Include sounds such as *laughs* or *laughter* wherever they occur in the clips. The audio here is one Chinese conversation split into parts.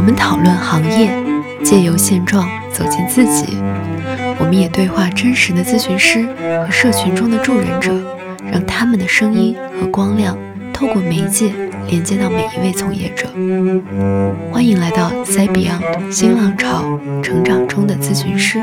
我们讨论行业，借由现状走进自己。我们也对话真实的咨询师和社群中的助人者，让他们的声音和光亮透过媒介连接到每一位从业者。欢迎来到 Say Beyond 新浪潮成长中的咨询师。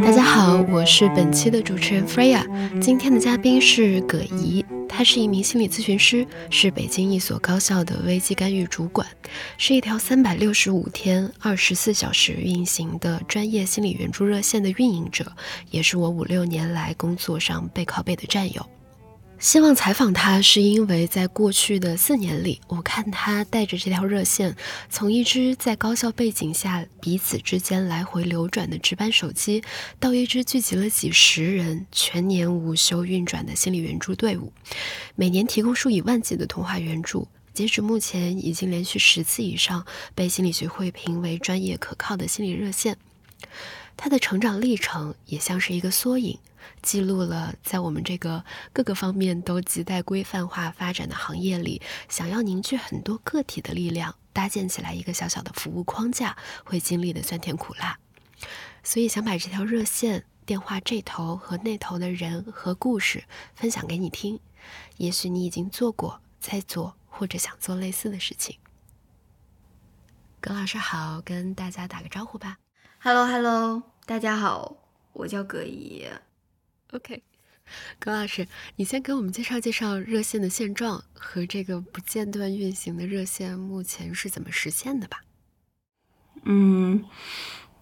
大家好，我是本期的主持人 Freya，今天的嘉宾是葛怡。他是一名心理咨询师，是北京一所高校的危机干预主管，是一条三百六十五天、二十四小时运行的专业心理援助热线的运营者，也是我五六年来工作上背靠背的战友。希望采访他，是因为在过去的四年里，我看他带着这条热线，从一支在高校背景下彼此之间来回流转的值班手机，到一支聚集了几十人、全年无休运转的心理援助队伍，每年提供数以万计的童话援助。截止目前，已经连续十次以上被心理学会评为专业可靠的心理热线。他的成长历程也像是一个缩影。记录了在我们这个各个方面都亟待规范化发展的行业里，想要凝聚很多个体的力量，搭建起来一个小小的服务框架，会经历的酸甜苦辣。所以想把这条热线电话这头和那头的人和故事分享给你听。也许你已经做过、在做或者想做类似的事情。葛老师好，跟大家打个招呼吧。Hello Hello，大家好，我叫葛怡。OK，葛老师，你先给我们介绍介绍热线的现状和这个不间断运行的热线目前是怎么实现的吧？嗯，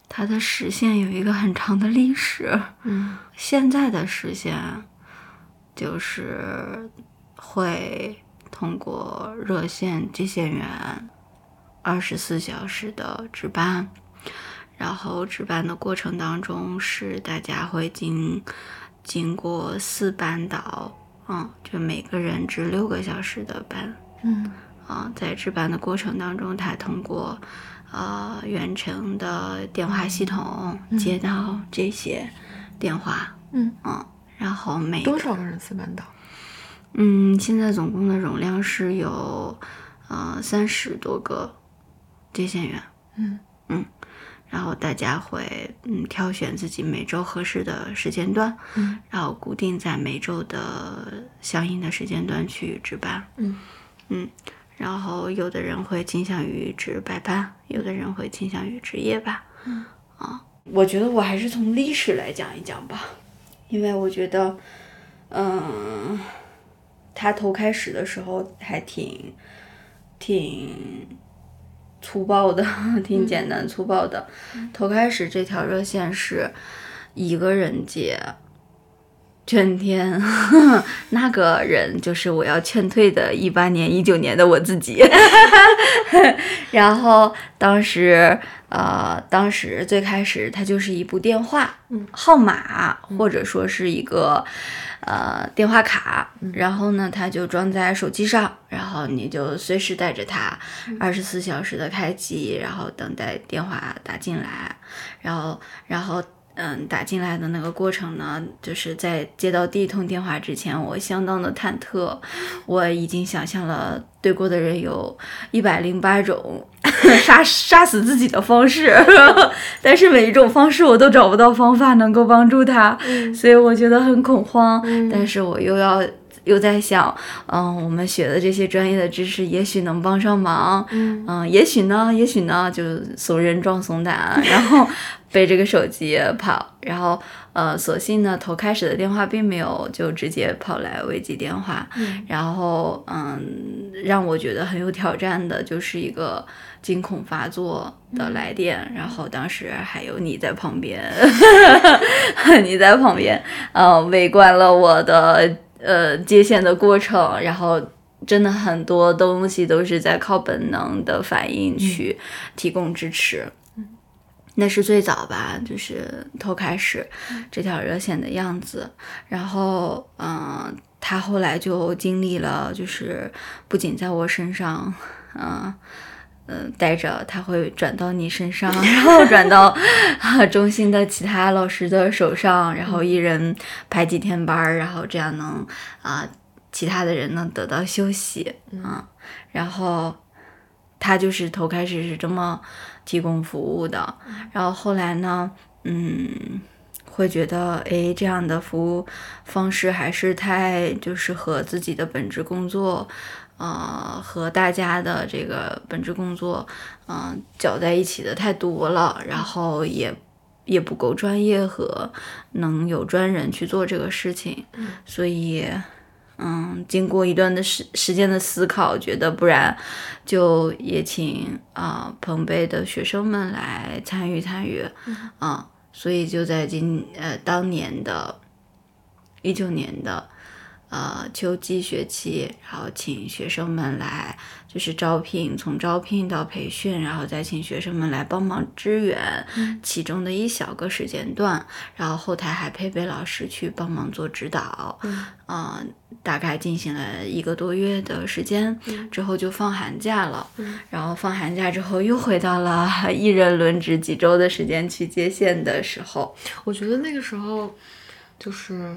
它的实现有一个很长的历史。嗯，现在的实现就是会通过热线接线员二十四小时的值班，然后值班的过程当中是大家会经。经过四班倒，嗯，就每个人值六个小时的班，嗯，啊，在值班的过程当中，他通过呃远程的电话系统接到这些电话，嗯。嗯，然后每多少个人四班倒？嗯，现在总共的容量是有呃三十多个接线员，嗯。嗯。然后大家会嗯挑选自己每周合适的时间段，嗯，然后固定在每周的相应的时间段去值班，嗯嗯，然后有的人会倾向于值白班，有的人会倾向于值夜班，嗯啊，我觉得我还是从历史来讲一讲吧，因为我觉得，嗯，他头开始的时候还挺挺。粗暴的，*laughs* 挺简单粗暴的。头开始这条热线是一个人接，全天 *laughs* 那个人就是我要劝退的一八年、一九年的我自己。*laughs* 然后当时，呃，当时最开始它就是一部电话号码，或者说是一个。呃，电话卡，然后呢，它就装在手机上，然后你就随时带着它，二十四小时的开机，然后等待电话打进来，然后，然后。嗯，打进来的那个过程呢，就是在接到第一通电话之前，我相当的忐忑。我已经想象了对过的人有一百零八种 *laughs* 杀杀死自己的方式，*laughs* 但是每一种方式我都找不到方法能够帮助他，所以我觉得很恐慌。但是我又要又在想，嗯，我们学的这些专业的知识也许能帮上忙，嗯，也许呢，也许呢，就怂人装怂胆，然后。背着个手机跑，然后呃，所幸呢，头开始的电话并没有就直接跑来危机电话，然后嗯，让我觉得很有挑战的就是一个惊恐发作的来电，然后当时还有你在旁边，*laughs* 你在旁边，呃，围观了我的呃接线的过程，然后真的很多东西都是在靠本能的反应去提供支持。那是最早吧，就是头开始这条热线的样子，然后嗯，他后来就经历了，就是不仅在我身上，嗯嗯待着，他会转到你身上，然后转到 *laughs* 中心的其他老师的手上，然后一人排几天班儿，然后这样能啊其他的人能得到休息，嗯，然后他就是头开始是这么提供服务的，然后后来呢，嗯，会觉得诶，这样的服务方式还是太就是和自己的本职工作，呃，和大家的这个本职工作，嗯，搅在一起的太多了，然后也也不够专业和能有专人去做这个事情，所以。嗯，经过一段的时时间的思考，觉得不然就也请啊彭贝的学生们来参与参与，嗯，所以就在今呃当年的，一九年的。呃，秋季学期，然后请学生们来，就是招聘，从招聘到培训，然后再请学生们来帮忙支援其中的一小个时间段，然后后台还配备老师去帮忙做指导，嗯，大概进行了一个多月的时间，之后就放寒假了，然后放寒假之后又回到了 *laughs* 一人轮值几周的时间去接线的时候，我觉得那个时候就是。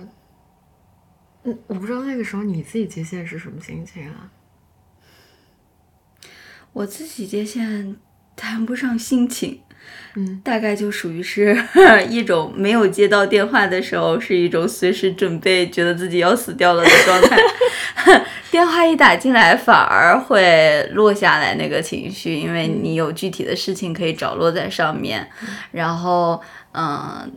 我不知道那个时候你自己接线是什么心情啊？我自己接线谈不上心情，嗯，大概就属于是 *laughs* 一种没有接到电话的时候是一种随时准备觉得自己要死掉了的状态，*laughs* 电话一打进来反而会落下来那个情绪，因为你有具体的事情可以着落在上面，然后。嗯，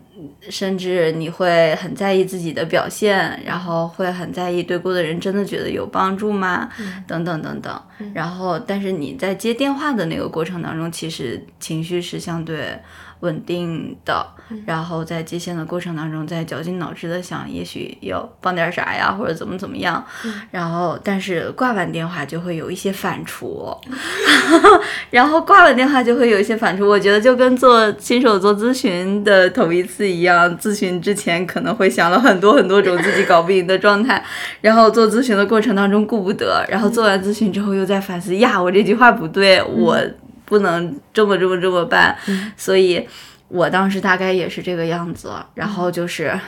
甚至你会很在意自己的表现，然后会很在意对过的人真的觉得有帮助吗？等等等等。然后，但是你在接电话的那个过程当中，其实情绪是相对。稳定的，然后在接线的过程当中，在绞尽脑汁的想，也许要放点啥呀，或者怎么怎么样，然后但是挂完电话就会有一些反刍，*laughs* 然后挂完电话就会有一些反刍。我觉得就跟做新手做咨询的头一次一样，咨询之前可能会想了很多很多种自己搞不赢的状态，*laughs* 然后做咨询的过程当中顾不得，然后做完咨询之后又在反思呀，我这句话不对，我。不能这么这么这么办，所以我当时大概也是这个样子，然后就是。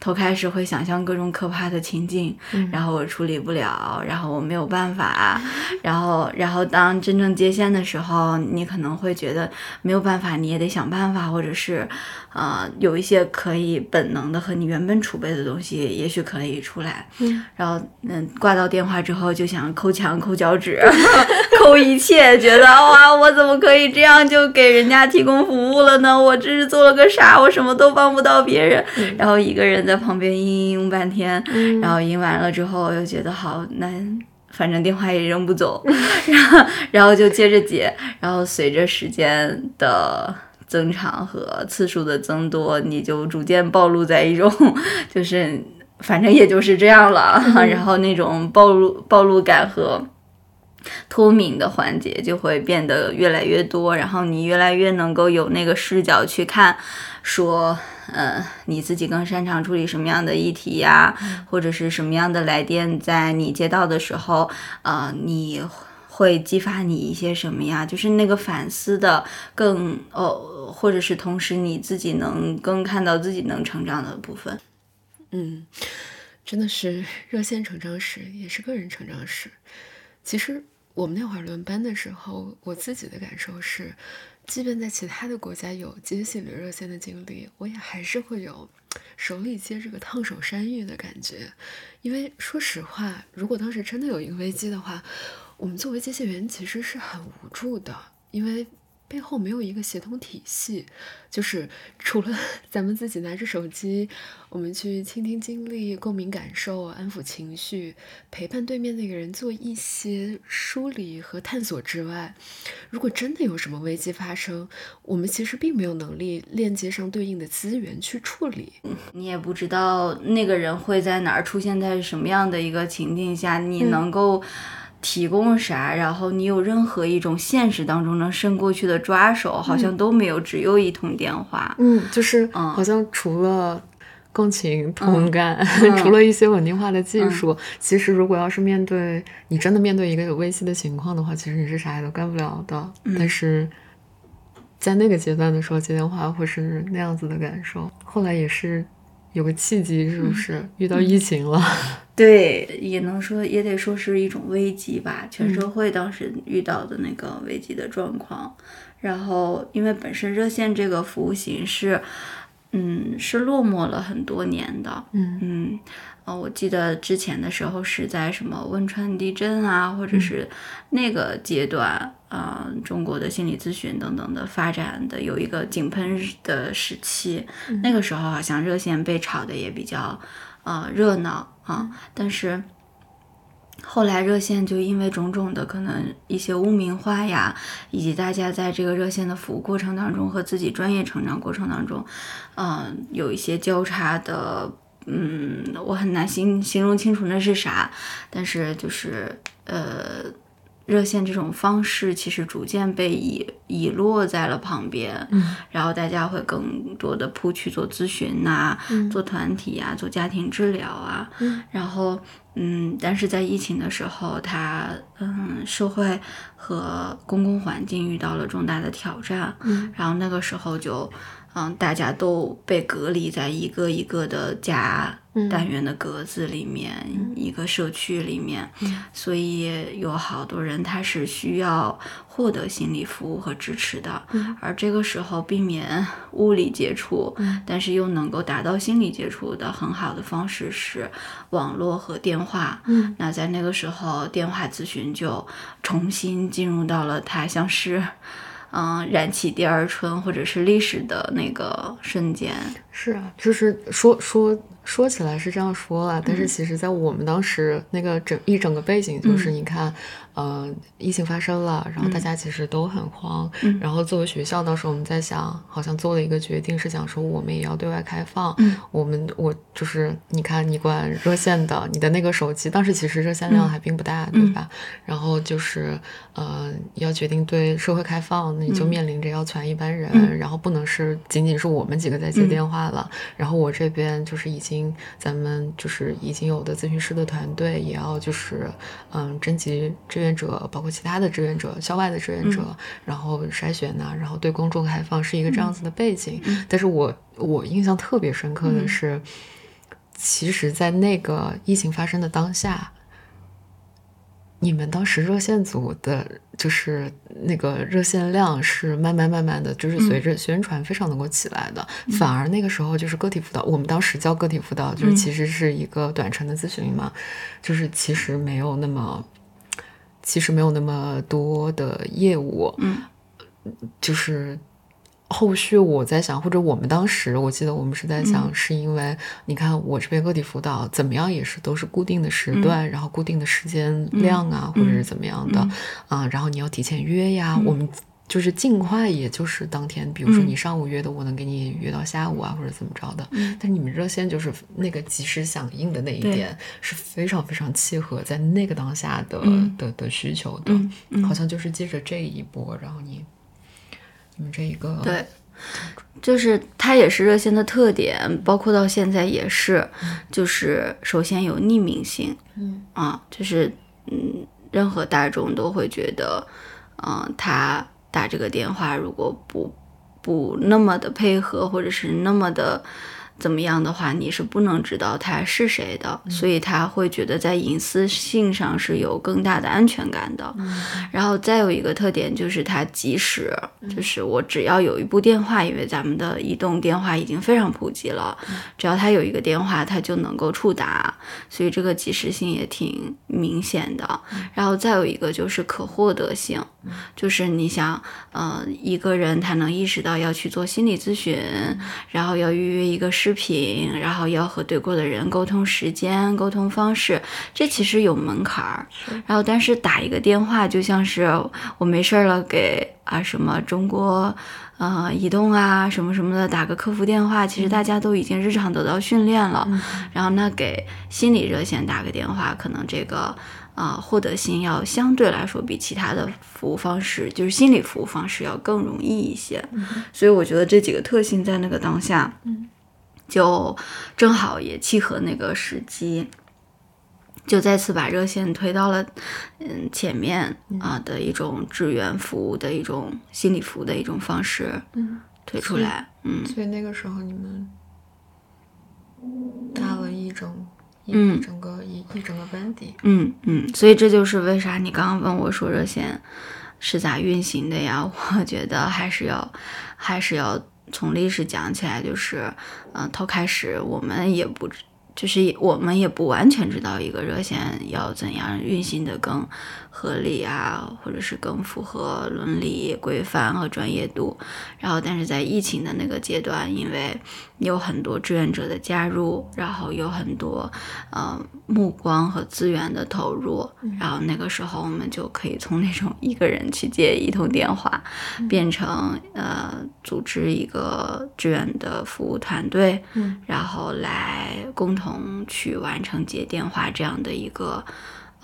头开始会想象各种可怕的情境，然后我处理不了，然后我没有办法，*laughs* 然后，然后当真正接线的时候，你可能会觉得没有办法，你也得想办法，或者是，呃，有一些可以本能的和你原本储备的东西，也许可以出来。然后，嗯，挂到电话之后就想抠墙、抠脚趾、*laughs* 抠一切，觉得哇，我怎么可以这样就给人家提供服务了呢？我这是做了个啥？我什么都帮不到别人，然后一个人在。旁边嘤嘤嘤半天，然后嘤完了之后又觉得好，难反正电话也扔不走，*laughs* 然后然后就接着接，然后随着时间的增长和次数的增多，你就逐渐暴露在一种 *laughs* 就是反正也就是这样了，*laughs* 然后那种暴露暴露感和脱敏的环节就会变得越来越多，然后你越来越能够有那个视角去看，说。呃，你自己更擅长处理什么样的议题呀？或者是什么样的来电，在你接到的时候，呃，你会激发你一些什么呀？就是那个反思的更哦，或者是同时你自己能更看到自己能成长的部分。嗯，真的是 *laughs* 热线成长史，也是个人成长史。其实我们那会儿轮班的时候，我自己的感受是。即便在其他的国家有接心理热线的经历，我也还是会有手里接这个烫手山芋的感觉。因为说实话，如果当时真的有一个危机的话，我们作为接线员其实是很无助的，因为。背后没有一个协同体系，就是 *laughs* 除了咱们自己拿着手机，我们去倾听经历、共鸣感受、安抚情绪、陪伴对面那个人做一些梳理和探索之外，如果真的有什么危机发生，我们其实并没有能力链接上对应的资源去处理。你也不知道那个人会在哪儿出现在什么样的一个情境下，你能够。提供啥？然后你有任何一种现实当中能伸过去的抓手，好像都没有，只有一通电话。嗯，就是，好像除了共情、同感，*laughs* 除了一些稳定化的技术，其实如果要是面对你真的面对一个有危机的情况的话，其实你是啥也都干不了的。但是在那个阶段的时候接电话会是那样子的感受。后来也是有个契机，是不是遇到疫情了？*laughs* 对，也能说也得说是一种危机吧，全社会当时遇到的那个危机的状况。然后，因为本身热线这个服务形式，嗯，是落寞了很多年的。嗯嗯，呃，我记得之前的时候是在什么汶川地震啊，或者是那个阶段，呃，中国的心理咨询等等的发展的有一个井喷的时期，那个时候好像热线被炒的也比较呃热闹啊，但是。后来热线就因为种种的可能一些污名化呀，以及大家在这个热线的服务过程当中和自己专业成长过程当中，嗯，有一些交叉的，嗯，我很难形形容清楚那是啥，但是就是呃。热线这种方式其实逐渐被遗遗落在了旁边，嗯，然后大家会更多的扑去做咨询呐，做团体呀，做家庭治疗啊，嗯，然后嗯，但是在疫情的时候，它嗯，社会和公共环境遇到了重大的挑战，嗯，然后那个时候就嗯，大家都被隔离在一个一个的家。单元的格子里面，一个社区里面，所以有好多人他是需要获得心理服务和支持的。而这个时候避免物理接触，但是又能够达到心理接触的很好的方式是网络和电话。那在那个时候，电话咨询就重新进入到了它像是。嗯，燃起第二春或者是历史的那个瞬间，是啊，就是说说说起来是这样说了，但是其实，在我们当时那个整一整个背景，就是你看。嗯，疫情发生了，然后大家其实都很慌。嗯，然后作为学校，当时我们在想，好像做了一个决定，是想说我们也要对外开放。嗯，我们我就是你看，你管热线的，你的那个手机，当时其实热线量还并不大，对吧？然后就是呃，要决定对社会开放，那你就面临着要传一般人，然后不能是仅仅是我们几个在接电话了。然后我这边就是已经咱们就是已经有的咨询师的团队，也要就是嗯征集这。志愿者包括其他的志愿者、校外的志愿者，然后筛选呐，然后对公众开放是一个这样子的背景。但是我我印象特别深刻的是，其实，在那个疫情发生的当下，你们当时热线组的，就是那个热线量是慢慢慢慢的就是随着宣传非常能够起来的。反而那个时候就是个体辅导，我们当时叫个体辅导，就是其实是一个短程的咨询嘛，就是其实没有那么。其实没有那么多的业务，嗯，就是后续我在想，或者我们当时我记得我们是在想，是因为你看我这边个体辅导怎么样也是都是固定的时段，然后固定的时间量啊，或者是怎么样的啊，然后你要提前约呀，我们。就是尽快，也就是当天，比如说你上午约的，我能给你约到下午啊，或者怎么着的。但是你们热线就是那个及时响应的那一点是非常非常契合在那个当下的的的需求的，好像就是借着这一波，然后你你们这一个对，就是它也是热线的特点，包括到现在也是，就是首先有匿名性，嗯啊，就是嗯，任何大众都会觉得，嗯，他。打这个电话，如果不不那么的配合，或者是那么的。怎么样的话，你是不能知道他是谁的，所以他会觉得在隐私性上是有更大的安全感的。然后再有一个特点就是它及时，就是我只要有一部电话，因为咱们的移动电话已经非常普及了，只要他有一个电话，他就能够触达，所以这个及时性也挺明显的。然后再有一个就是可获得性，就是你想，呃，一个人他能意识到要去做心理咨询，然后要预约一个。视频，然后要和对过的人沟通时间、沟通方式，这其实有门槛儿。然后，但是打一个电话，就像是我没事儿了给啊什么中国呃移动啊什么什么的打个客服电话，其实大家都已经日常得到训练了。然后，那给心理热线打个电话，可能这个。啊，获得性要相对来说比其他的服务方式，就是心理服务方式要更容易一些。所以我觉得这几个特性在那个当下。就正好也契合那个时机，就再次把热线推到了嗯前面啊的一种志愿服务的一种心理服务的一种方式，嗯，推出来，嗯，所以那个时候你们，搭了一整一整个一一整个班底。嗯嗯，所以这就是为啥你刚刚问我说热线是咋运行的呀？我觉得还是要还是要从历史讲起来，就是嗯，头开始我们也不。就是我们也不完全知道一个热线要怎样运行的更合理啊，或者是更符合伦理规范和专业度。然后，但是在疫情的那个阶段，因为有很多志愿者的加入，然后有很多呃目光和资源的投入，然后那个时候我们就可以从那种一个人去接一通电话，变成呃组织一个志愿的服务团队，然后来共同。同去完成接电话这样的一个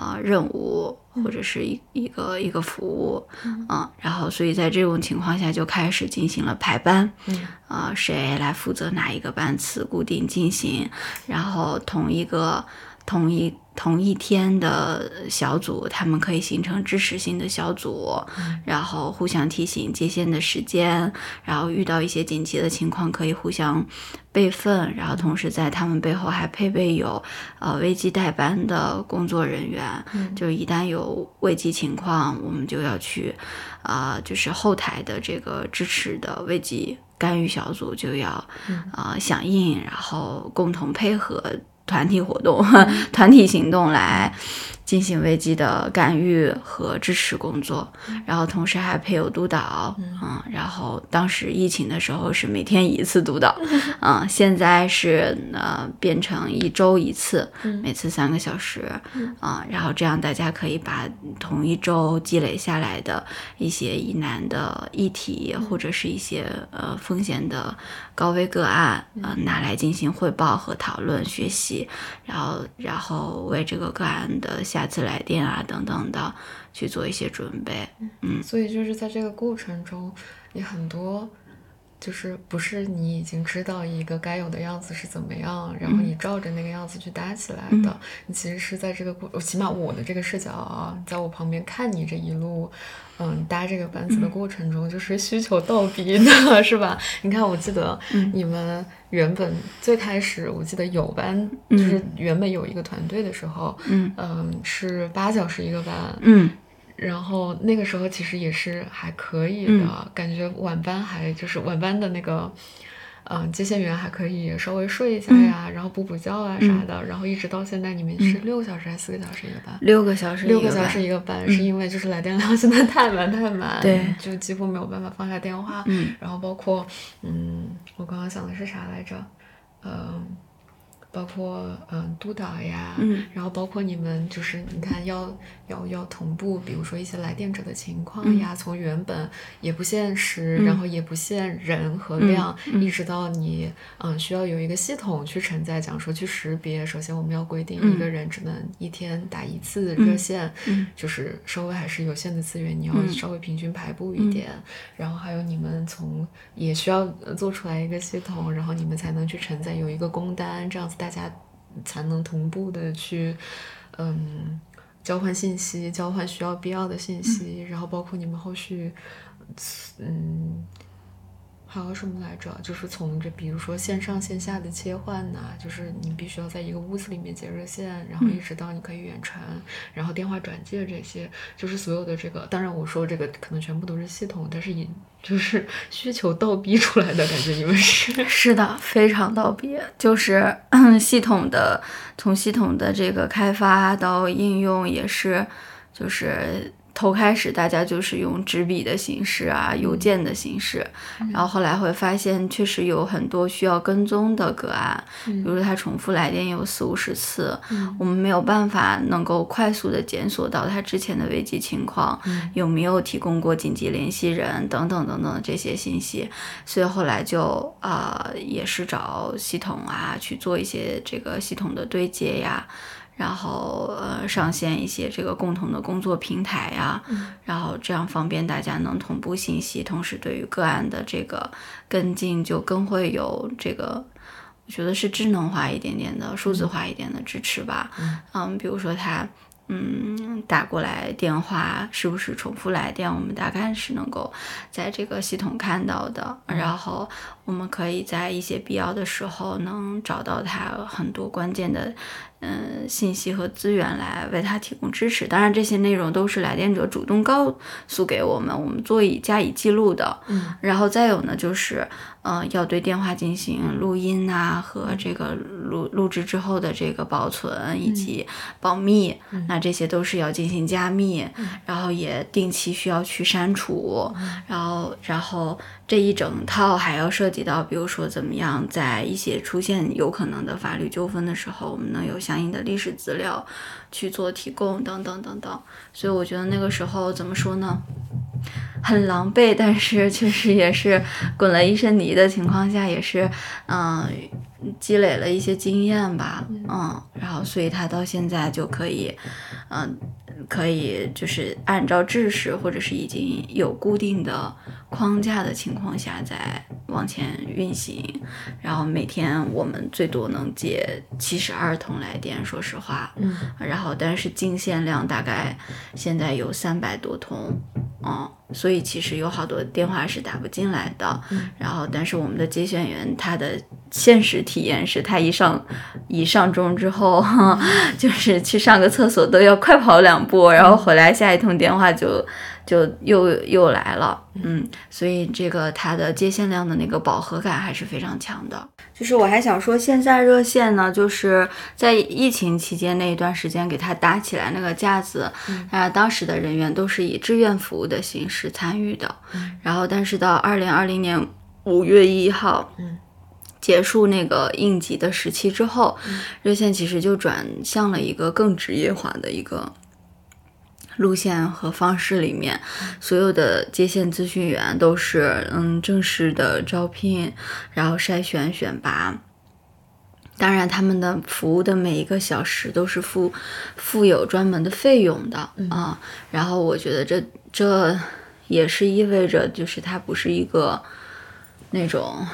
呃任务，或者是一一个一个服务，嗯，然后所以在这种情况下就开始进行了排班，嗯，啊，谁来负责哪一个班次固定进行，然后同一个同一。同一天的小组，他们可以形成支持性的小组，然后互相提醒接线的时间，然后遇到一些紧急的情况可以互相备份，然后同时在他们背后还配备有呃危机代班的工作人员，就是一旦有危机情况，我们就要去啊，就是后台的这个支持的危机干预小组就要啊响应，然后共同配合。团体活动、*laughs* 团体行动来。进行危机的干预和支持工作，然后同时还配有督导，嗯，然后当时疫情的时候是每天一次督导，*laughs* 嗯，现在是呃变成一周一次，每次三个小时，啊，然后这样大家可以把同一周积累下来的一些疑难的议题或者是一些呃风险的高危个案，呃拿来进行汇报和讨论学习，然后然后为这个个案的下。下次来电啊，等等的去做一些准备，嗯，所以就是在这个过程中，你很多就是不是你已经知道一个该有的样子是怎么样，然后你照着那个样子去搭起来的，你其实是在这个过，起码我的这个视角啊，在我旁边看你这一路。嗯，搭这个班子的过程中，就是需求倒逼的，*laughs* 是吧？你看，我记得你们原本最开始，我记得有班，就是原本有一个团队的时候，嗯，是八小时一个班，嗯，然后那个时候其实也是还可以的，感觉晚班还就是晚班的那个。嗯，接线员还可以稍微睡一下呀，然后补补觉啊啥的，然后一直到现在，你们是六个小时还是四个小时一个班？六个小时，六个小时一个班，是因为就是来电量 *laughs* 现在太满太满，对，就几乎没有办法放下电话。嗯，然后包括，嗯，我刚刚想的是啥来着？嗯。包括嗯督导呀，然后包括你们就是你看要要要同步，比如说一些来电者的情况呀，从原本也不限时，然后也不限人和量，一直到你嗯需要有一个系统去承载，讲说去识别。首先我们要规定一个人只能一天打一次热线，就是稍微还是有限的资源，你要稍微平均排布一点。然后还有你们从也需要做出来一个系统，然后你们才能去承载有一个工单这样子。大家才能同步的去，嗯，交换信息，交换需要必要的信息，然后包括你们后续，嗯。还有什么来着？就是从这，比如说线上线下的切换呐，就是你必须要在一个屋子里面接热线，然后一直到你可以远程，然后电话转接这些，就是所有的这个。当然我说这个可能全部都是系统，但是也就是需求倒逼出来的感觉，你们是 *laughs* 是的，非常倒逼，就是 *clears throat* 系统的从系统的这个开发到应用也是，就是。头开始大家就是用纸笔的形式啊，邮件的形式，然后后来会发现确实有很多需要跟踪的个案，比如他重复来电有四五十次，我们没有办法能够快速的检索到他之前的危机情况，有没有提供过紧急联系人等等等等这些信息，所以后来就啊也是找系统啊去做一些这个系统的对接呀。然后呃上线一些这个共同的工作平台呀，然后这样方便大家能同步信息，同时对于个案的这个跟进就更会有这个，我觉得是智能化一点点的、数字化一点的支持吧。嗯，比如说他。嗯，打过来电话是不是重复来电？我们大概是能够在这个系统看到的。然后我我们可以在一些必要的时候能找到他很多关键的。嗯，信息和资源来为他提供支持。当然，这些内容都是来电者主动告诉给我们，我们做以加以记录的。嗯，然后再有呢，就是，嗯，要对电话进行录音啊，和这个录录制之后的这个保存以及保密。那这些都是要进行加密，然后也定期需要去删除。然后，然后这一整套还要涉及到，比如说怎么样，在一些出现有可能的法律纠纷的时候，我们能有。相应的历史资料去做提供等等等等，所以我觉得那个时候怎么说呢，很狼狈，但是确实也是滚了一身泥的情况下，也是嗯积累了一些经验吧，嗯，然后所以他到现在就可以嗯。可以就是按照制式或者是已经有固定的框架的情况下再往前运行，然后每天我们最多能接七十二通来电，说实话，嗯，然后但是进线量大概现在有三百多通，嗯，所以其实有好多电话是打不进来的，然后但是我们的接线员他的现实体验是他一上一上钟之后，*laughs* 就是去上个厕所都要快跑两。步，然后回来下一通电话就就又又来了，嗯，所以这个它的接线量的那个饱和感还是非常强的。就是我还想说，现在热线呢，就是在疫情期间那一段时间给它搭起来那个架子，啊，当时的人员都是以志愿服务的形式参与的，然后但是到二零二零年五月一号，嗯，结束那个应急的时期之后，热线其实就转向了一个更职业化的一个。路线和方式里面，所有的接线咨询员都是嗯正式的招聘，然后筛选选拔。当然，他们的服务的每一个小时都是付付有专门的费用的啊。然后我觉得这这也是意味着，就是它不是一个那种。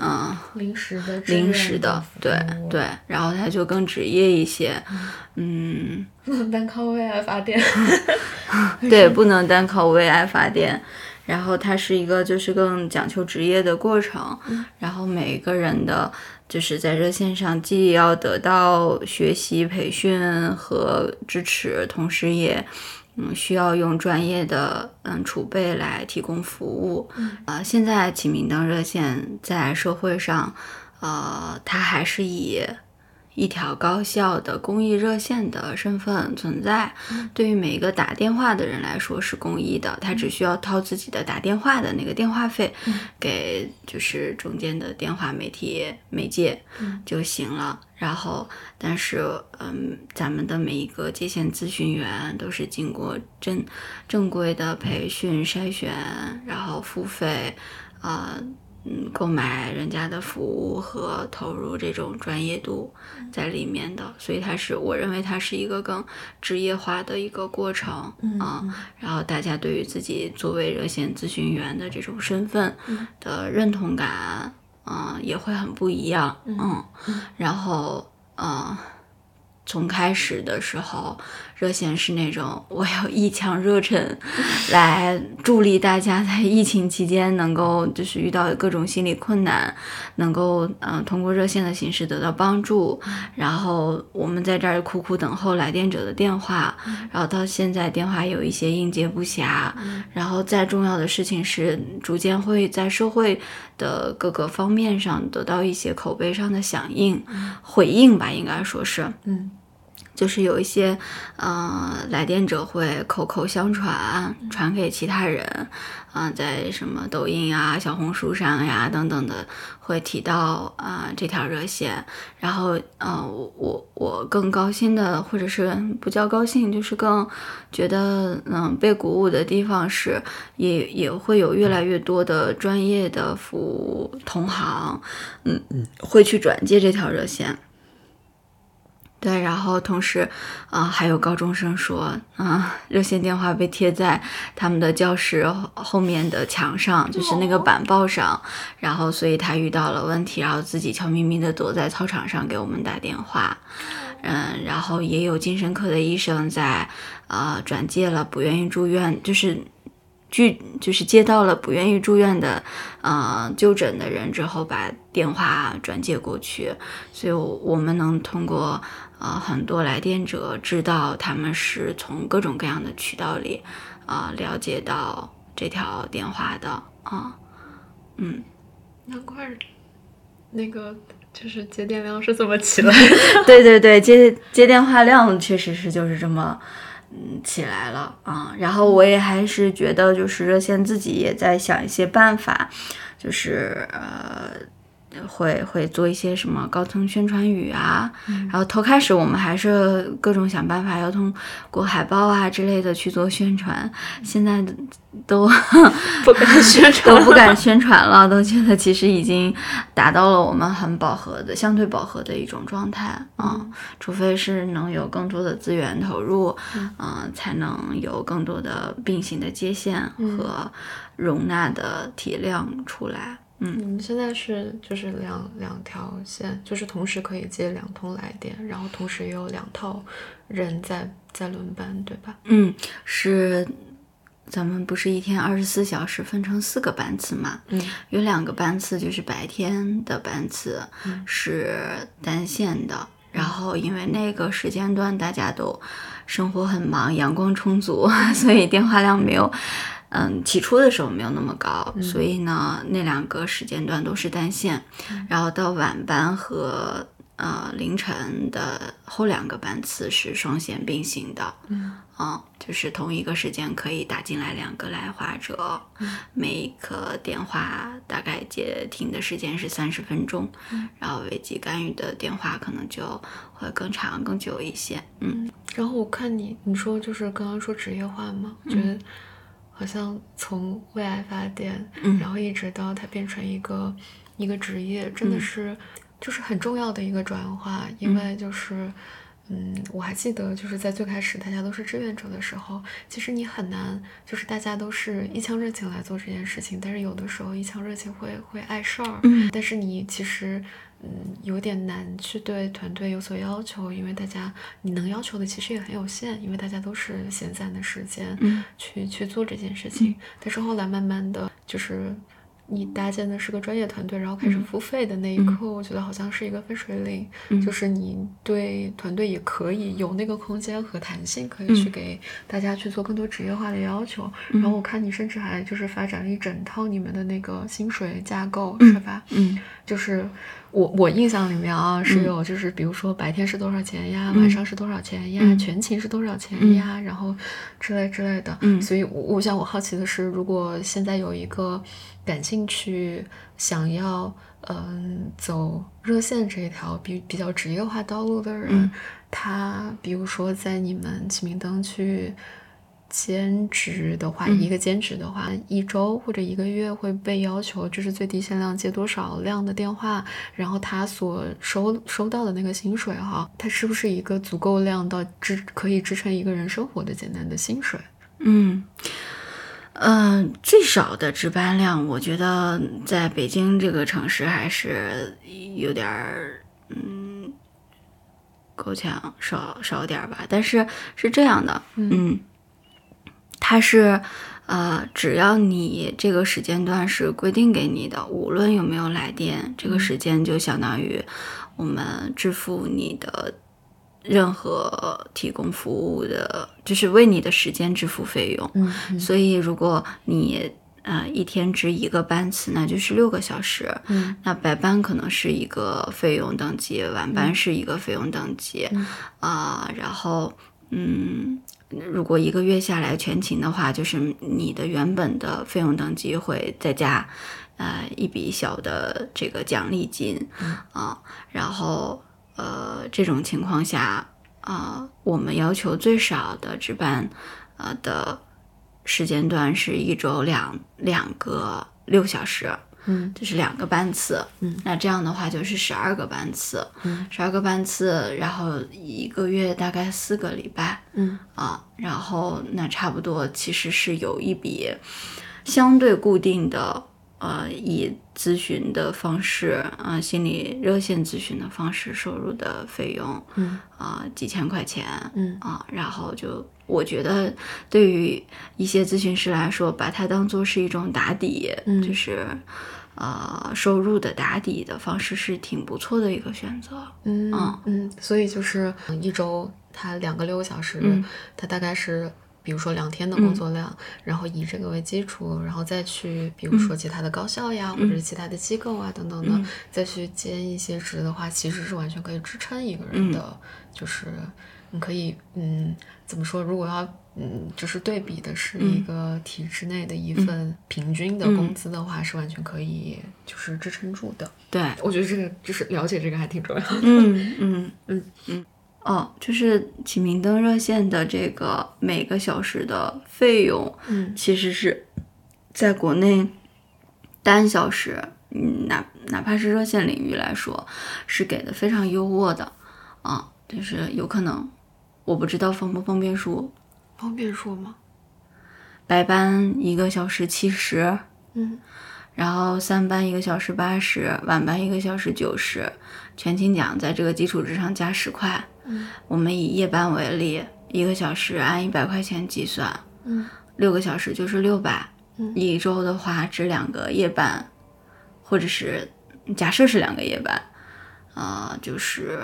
嗯，临时的，临时的，对对，然后他就更职业一些，*laughs* 嗯，不能单靠为爱发电，*laughs* *laughs* 对，不能单靠为爱发电，然后它是一个就是更讲求职业的过程，然后每一个人的就是在热线上既要得到学习培训和支持，同时也。嗯，需要用专业的嗯储备来提供服务。呃，现在启明灯热线在社会上，呃，它还是以一条高效的公益热线的身份存在。对于每一个打电话的人来说是公益的，他只需要掏自己的打电话的那个电话费，给就是中间的电话媒体媒介就行了。然后，但是，嗯，咱们的每一个接线咨询员都是经过正正规的培训筛选，然后付费，啊，嗯，购买人家的服务和投入这种专业度在里面的，所以它是，我认为它是一个更职业化的一个过程啊。然后大家对于自己作为热线咨询员的这种身份的认同感。嗯，也会很不一样，嗯，然后，嗯，从开始的时候。热线是那种我要一腔热忱来助力大家在疫情期间能够就是遇到各种心理困难，能够嗯通过热线的形式得到帮助，然后我们在这儿苦苦等候来电者的电话，然后到现在电话有一些应接不暇，然后再重要的事情是逐渐会在社会的各个方面上得到一些口碑上的响应回应吧，应该说是。嗯。就是有一些，呃，来电者会口口相传，传给其他人，嗯，在什么抖音啊、小红书上呀等等的，会提到啊这条热线。然后，呃，我我我更高兴的，或者是不叫高兴，就是更觉得嗯被鼓舞的地方是，也也会有越来越多的专业的服务同行，嗯嗯，会去转接这条热线。对，然后同时，啊，还有高中生说，啊，热线电话被贴在他们的教室后面的墙上，就是那个板报上，然后所以他遇到了问题，然后自己悄咪咪的躲在操场上给我们打电话，嗯，然后也有精神科的医生在，呃，转介了不愿意住院，就是拒就是接到了不愿意住院的呃就诊的人之后，把电话转接过去，所以我们能通过呃很多来电者知道他们是从各种各样的渠道里啊、了解到这条电话的啊，嗯。难怪那个就是接电量是这么起来的。*laughs* 对对对，接接电话量确实是就是这么嗯起来了啊。然后我也还是觉得，就是热线自己也在想一些办法，就是呃。会会做一些什么高层宣传语啊，然后头开始我们还是各种想办法要通过海报啊之类的去做宣传，现在都 *laughs* 不敢宣传，*laughs* 都不敢宣传了，都觉得其实已经达到了我们很饱和的、相对饱和的一种状态啊、嗯。除非是能有更多的资源投入，嗯、才能有更多的并行的接线和容纳的体量出来。嗯，你们现在是就是两两条线，就是同时可以接两通来电，然后同时也有两套人在在轮班，对吧？嗯，是咱们不是一天二十四小时分成四个班次嘛？嗯，有两个班次就是白天的班次嗯是单线的，然后因为那个时间段大家都生活很忙，阳光充足，*laughs* 所以电话量没有。嗯，起初的时候没有那么高，所以呢，那两个时间段都是单线，然后到晚班和呃凌晨的后两个班次是双线并行的，嗯。嗯，就是同一个时间可以打进来两个来话者，每一个电话大概接听的时间是三十分钟，然后危机干预的电话可能就会更长更久一些，嗯。然后我看你你说就是刚刚说职业化嘛，我觉得好像从为爱发电，嗯。然后一直到它变成一个一个职业，真的是、就是很重要的一个转化，因为就是。嗯，我还记得，就是在最开始大家都是志愿者的时候，其实你很难，就是大家都是一腔热情来做这件事情，但是有的时候一腔热情会会碍事儿，嗯。但是你其实嗯有点难去对团队有所要求，因为大家你能要求的其实也很有限，因为大家都是闲散的时间嗯去去做这件事情，但是后来慢慢的就是。你搭建的是个专业团队，然后开始付费的那一刻，我觉得好像是一个分水岭，嗯就是你对团队也可以有那个空间和弹性，可以去嗯给大家去做更多职业化的要求。然后我看你甚至还就是发展了一整套你们的那个薪水架构，是吧？嗯就是我我印象里面啊是有就是比如说白天是多少钱呀，晚上是多少钱呀，嗯全勤是多少钱呀，然后之类之类的。嗯所以我我想我好奇的是，如果现在有一个感兴趣想要嗯走热线这一条比比较职业化道路的人，嗯他比如说在你们启明灯去。兼职的话，嗯一个兼职的话，一周或者一个月会被要求，就是最低限量接多少量的电话，然后他所收收到的那个薪水哈，它是不是一个足够量到支可以支撑一个人生活的简单的薪水？嗯。嗯、最少的值班量，我觉得在北京这个城市还是有点儿，嗯，够呛，少少点儿吧。但是是这样的，嗯，它是，呃，只要你这个时间段是规定给你的，无论有没有来电，这个时间就相当于我们支付你的任何提供服务的，就是为你的时间支付费用。嗯。所以，如果你呃一天值一个班次，那就是六个小时。嗯。那白班可能是一个费用等级，晚班是一个费用等级，啊、然后嗯，如果一个月下来全勤的话，就是你的原本的费用等级会再加呃一笔小的这个奖励金啊、然后呃这种情况下啊、我们要求最少的值班呃的时间段是一周两两个六小时。嗯。就是两个班次，嗯，那这样的话就是十二个班次，嗯，十二个班次，然后一个月大概四个礼拜嗯。啊，然后那差不多其实是有一笔相对固定的呃以咨询的方式，啊，心理热线咨询的方式收入的费用，嗯。啊、几千块钱，嗯。啊，然后就我觉得对于一些咨询师来说，把它当做是一种打底，嗯。就是呃收入的打底的方式是挺不错的一个选择。嗯嗯嗯，所以就是一周他两个六个小时，嗯他大概是。比如说两天的工作量，然后以这个为基础，然后再去，比如说其他的高校呀，或者是其他的机构啊等等的，嗯再去兼一些职的话，其实是完全可以支撑一个人的，就是你可以，嗯，怎么说？如果要，嗯，就是对比的是一个体制内的一份平均的工资的话，是完全可以就是支撑住的。对，我觉得这个就是了解这个还挺重要的。嗯嗯。嗯。嗯。哦，就是启明灯热线的这个每个小时的费用，嗯。其实是在国内单小时，嗯，哪哪怕是热线领域来说，是给的非常优渥的。啊，就是有可能，我不知道方不方便说，方便说吗？白班一个小时七十，嗯然后三班一个小时八十，晚班一个小时九十，全勤奖在这个基础之上加十块。嗯我们以夜班为例，一个小时按一百块钱计算，嗯六个小时就是六百。嗯一周的话，值两个夜班，或者是假设是两个夜班，呃，就是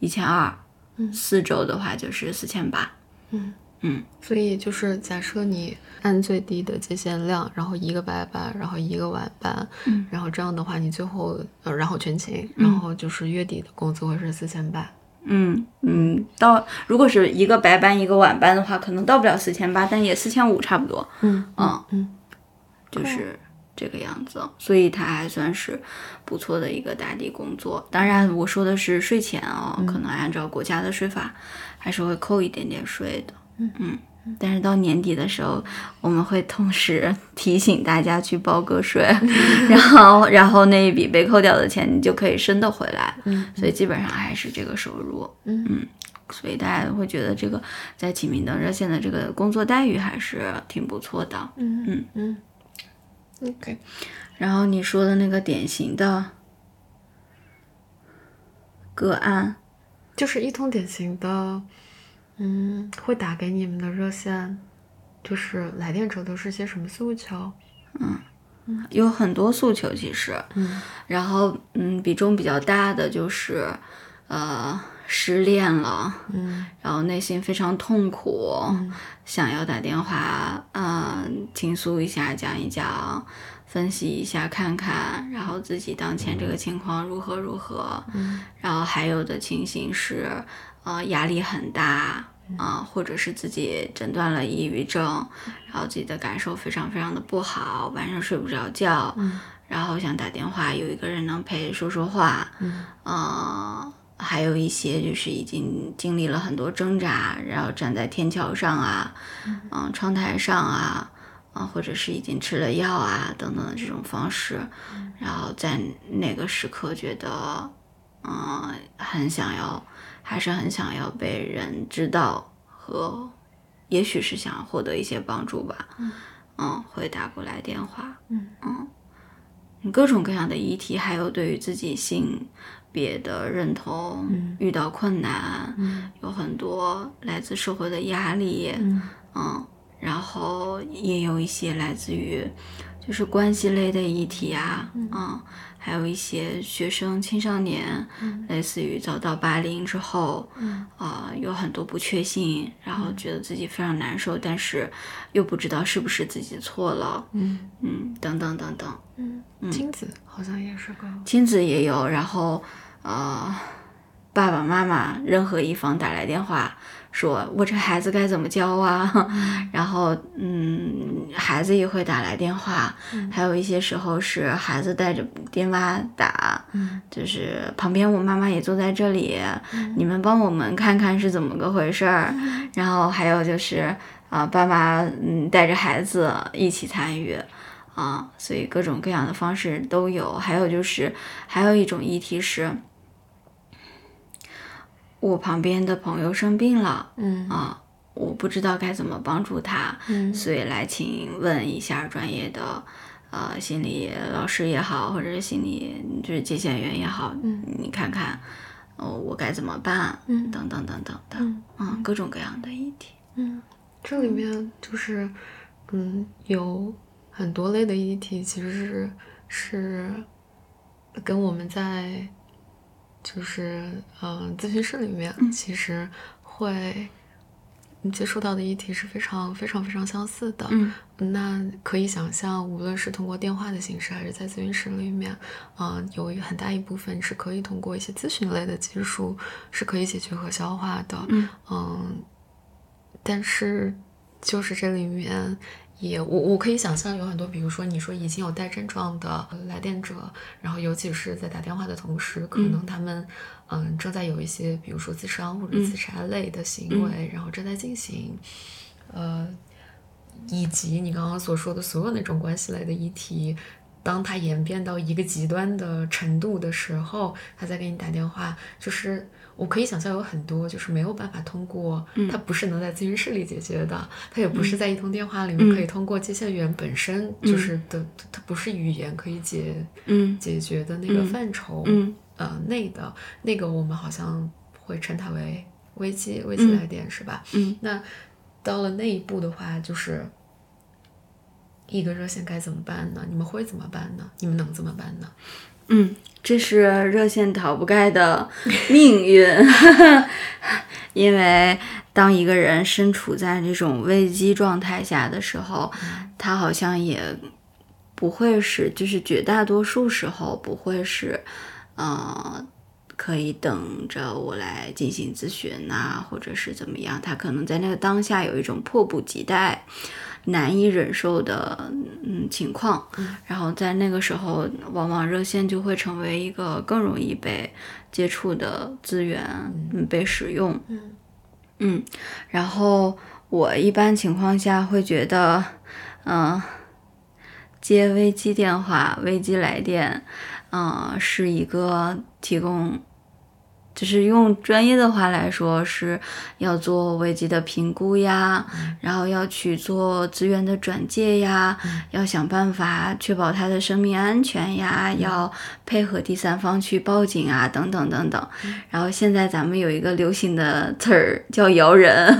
一千二。嗯四周的话就是四千八。嗯。嗯，所以就是假设你按最低的接线量，然后一个白班，然后一个晚班，嗯。然后这样的话，你最后呃，然后全勤，然后就是月底的工资会是四千八。嗯嗯，到如果是一个白班一个晚班的话，可能到不了四千八，但也四千五差不多。嗯。嗯，嗯。就是这个样子，所以它还算是不错的一个打底工作。当然，我说的是税前哦，可能按照国家的税法，还是会扣一点点税的。嗯但是到年底的时候，我们会同时提醒大家去报个税，*laughs* 然后然后那一笔被扣掉的钱，你就可以申得回来。嗯所以基本上还是这个收入。嗯所以大家会觉得这个在启明灯热线的这个工作待遇还是挺不错的。嗯嗯嗯，OK，然后你说的那个典型的个案，就是一通典型的，嗯，会打给你们的热线，就是来电者都是些什么诉求？嗯有很多诉求其实，嗯。然后嗯，比重比较大的就是，呃，失恋了，嗯。然后内心非常痛苦，嗯。想要打电话，嗯、倾诉一下，讲一讲，分析一下，看看，然后自己当前这个情况如何如何，嗯。然后还有的情形是，呃，压力很大。啊、或者是自己诊断了抑郁症，然后自己的感受非常非常的不好，晚上睡不着觉，嗯。然后想打电话，有一个人能陪说说话，嗯。呃，还有一些就是已经经历了很多挣扎，然后站在天桥上啊，嗯、窗台上啊，啊、或者是已经吃了药啊等等的这种方式，然后在那个时刻觉得，嗯、很想要，还是很想要被人知道和，也许是想获得一些帮助吧，嗯，会打过来电话，嗯。嗯，各种各样的议题，还有对于自己性别的认同、嗯。遇到困难，嗯。有很多来自社会的压力，嗯。嗯，然后也有一些来自于就是关系类的议题啊，嗯，还有一些学生青少年，类似于遭到霸凌之后，嗯。啊、有很多不确信，然后觉得自己非常难受，但是又不知道是不是自己错了，嗯。嗯，等等等等。嗯，亲子好像也是个，亲子也有，然后呃，爸爸妈妈任何一方打来电话说我这孩子该怎么教啊，*laughs* 然后嗯，孩子也会打来电话，还有一些时候是孩子带着电话打，嗯。就是旁边我妈妈也坐在这里，你们帮我们看看是怎么个回事儿，然后还有就是啊、爸妈嗯带着孩子一起参与。啊，所以各种各样的方式都有。还有就是，还有一种议题是，我旁边的朋友生病了嗯啊，我不知道该怎么帮助他，嗯所以来请问一下专业的呃心理老师也好，或者是心理就是接线员也好，嗯你看看，哦，我该怎么办？嗯等等等等的，嗯嗯，各种各样的议题。嗯，这里面就是，嗯，有很多类的议题，其实是是跟我们在就是嗯、呃咨询室里面其实会接触到的议题是非常非常非常相似的。嗯那可以想象，无论是通过电话的形式，还是在咨询室里面，嗯、有一很大一部分是可以通过一些咨询类的技术是可以解决和消化的。嗯嗯，但是就是这里面也我我可以想象有很多，比如说你说已经有带症状的来电者，然后尤其是在打电话的同时，可能他们嗯正在有一些比如说自伤或者自杀类的行为，然后正在进行，呃，以及你刚刚所说的所有那种关系类的议题。当它演变到一个极端的程度的时候，他再给你打电话，就是我可以想象有很多就是没有办法通过，它不是能在咨询室里解决的，它也不是在一通电话里面可以通过接线员本身就是的，它不是语言可以解嗯解决的那个范畴，嗯呃，内的那个我们好像会称它为危机危机来电、是吧？嗯那到了那一步的话，就是一个热线该怎么办呢？你们会怎么办呢？你们能怎么办呢？嗯，这是热线逃不开的命运，*laughs* 因为当一个人身处在这种危机状态下的时候，他好像也不会是，就是绝大多数时候不会是，呃，可以等着我来进行咨询呐、或者是怎么样，他可能在那个当下有一种迫不及待。难以忍受的嗯情况，然后在那个时候，往往热线就会成为一个更容易被接触的资源，嗯，被使用，嗯。嗯，然后我一般情况下会觉得，嗯、接危机电话、危机来电，嗯、是一个提供。就是用专业的话来说，是要做危机的评估呀，然后要去做资源的转介呀，要想办法确保他的生命安全呀，要配合第三方去报警啊，等等等等。然后现在咱们有一个流行的词儿叫摇人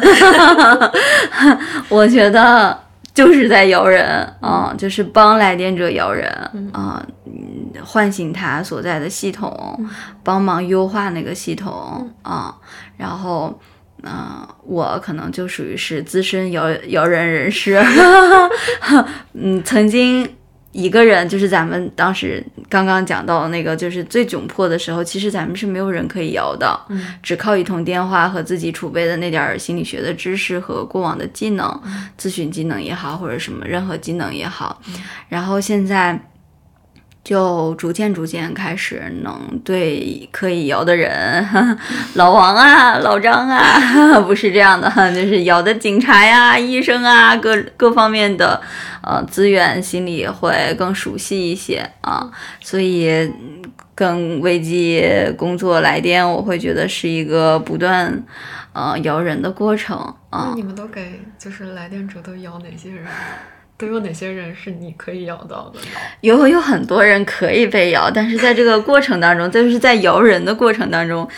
*laughs* *laughs* 我觉得就是在摇人啊、就是帮来电者摇人啊、嗯唤醒他所在的系统，帮忙优化那个系统啊、然后。嗯、我可能就属于是资深摇摇人人士，*laughs* 嗯，曾经一个人，就是咱们当时刚刚讲到那个，就是最窘迫的时候，其实咱们是没有人可以摇的，嗯。只靠一通电话和自己储备的那点儿心理学的知识和过往的技能，咨询技能也好，或者什么任何技能也好，然后现在。就逐渐逐渐开始能对可以摇的人，*laughs* 老王啊、老张啊，*laughs* 不是这样的，就是摇的警察呀、医生啊，各各方面的呃资源，心里会更熟悉一些啊，所以嗯跟危机工作来电，我会觉得是一个不断呃摇人的过程啊。你们都给就是来电者都摇哪些人？都有哪些人是你可以摇到的？有有很多人可以被摇，但是在这个过程当中，就是在摇人的过程当中，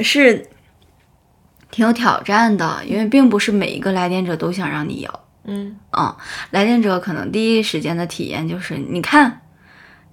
是挺有挑战的，因为并不是每一个来电者都想让你摇。嗯啊、来电者可能第一时间的体验就是，你看，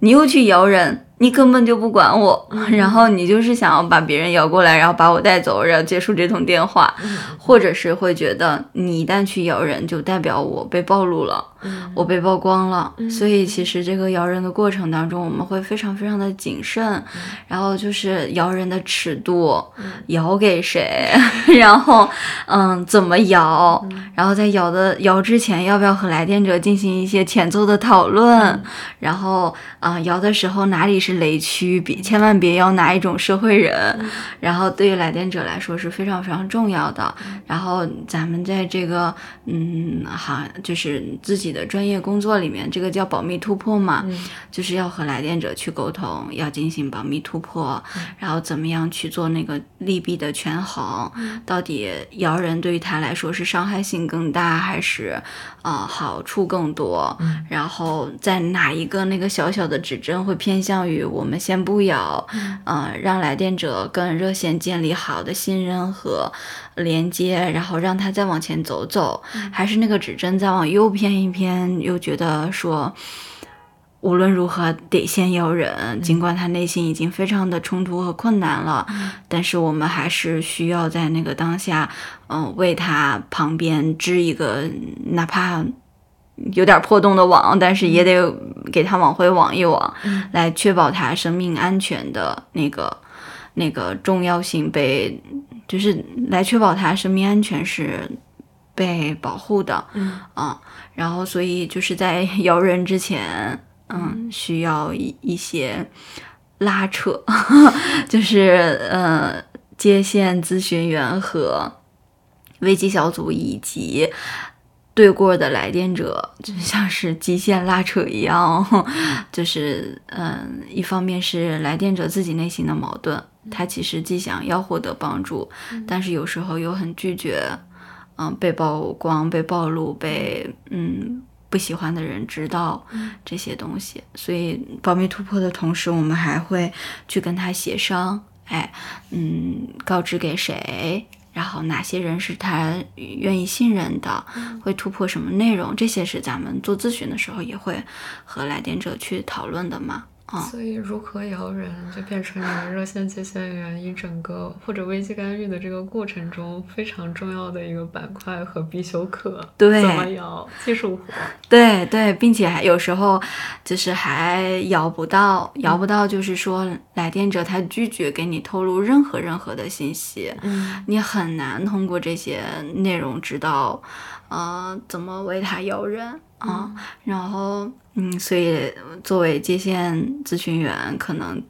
你又去摇人，你根本就不管我，然后你就是想要把别人摇过来，然后把我带走，然后结束这通电话，或者是会觉得你一旦去摇人，就代表我被暴露了，嗯。我被曝光了，所以其实这个摇人的过程当中，我们会非常非常的谨慎，然后就是摇人的尺度，摇给谁，*laughs* 然后嗯怎么摇，然后在摇的摇之前要不要和来电者进行一些前奏的讨论，然后啊、呃摇的时候哪里是雷区，别千万别摇哪一种社会人，然后对于来电者来说是非常非常重要的。然后咱们在这个嗯，好，就是自己的的专业工作里面，这个叫保密突破嘛，嗯。就是要和来电者去沟通，要进行保密突破，然后怎么样去做那个利弊的权衡，到底摇人对于他来说是伤害性更大还是呃好处更多？然后在哪一个那个小小的指针会偏向于我们先不摇，呃，让来电者跟热线建立好的信任和连接，然后让他再往前走走，还是那个指针再往右偏一偏，又觉得说。无论如何得先摇人，尽管他内心已经非常的冲突和困难了，但是我们还是需要在那个当下，嗯、为他旁边织一个哪怕有点破洞的网，但是也得给他往回网一网，来确保他生命安全的那个那个重要性被，就是来确保他生命安全是被保护的。嗯啊，然后所以就是在 *laughs* 摇人之前，嗯，需要一一些拉扯，*laughs* 就是呃，接线咨询员和危机小组以及对过的来电者，就像是极限拉扯一样，*laughs* 就是嗯，一方面是来电者自己内心的矛盾，他其实既想要获得帮助，但是有时候又很拒绝。嗯，被曝光、被暴露、被嗯不喜欢的人知道这些东西，所以保密突破的同时，我们还会去跟他协商，哎，嗯，告知给谁，然后哪些人是他愿意信任的，会突破什么内容，这些是咱们做咨询的时候也会和来电者去讨论的嘛。啊、所以如何摇人就变成你们热线接线员一整个或者危机干预的这个过程中非常重要的一个板块和必修课。对怎么摇技术活。对对，并且还有时候就是还摇不到，摇不到，就是说来电者他拒绝给你透露任何任何的信息，嗯你很难通过这些内容知道，呃，怎么为他摇人啊。然后，嗯，所以作为接线咨询员，可能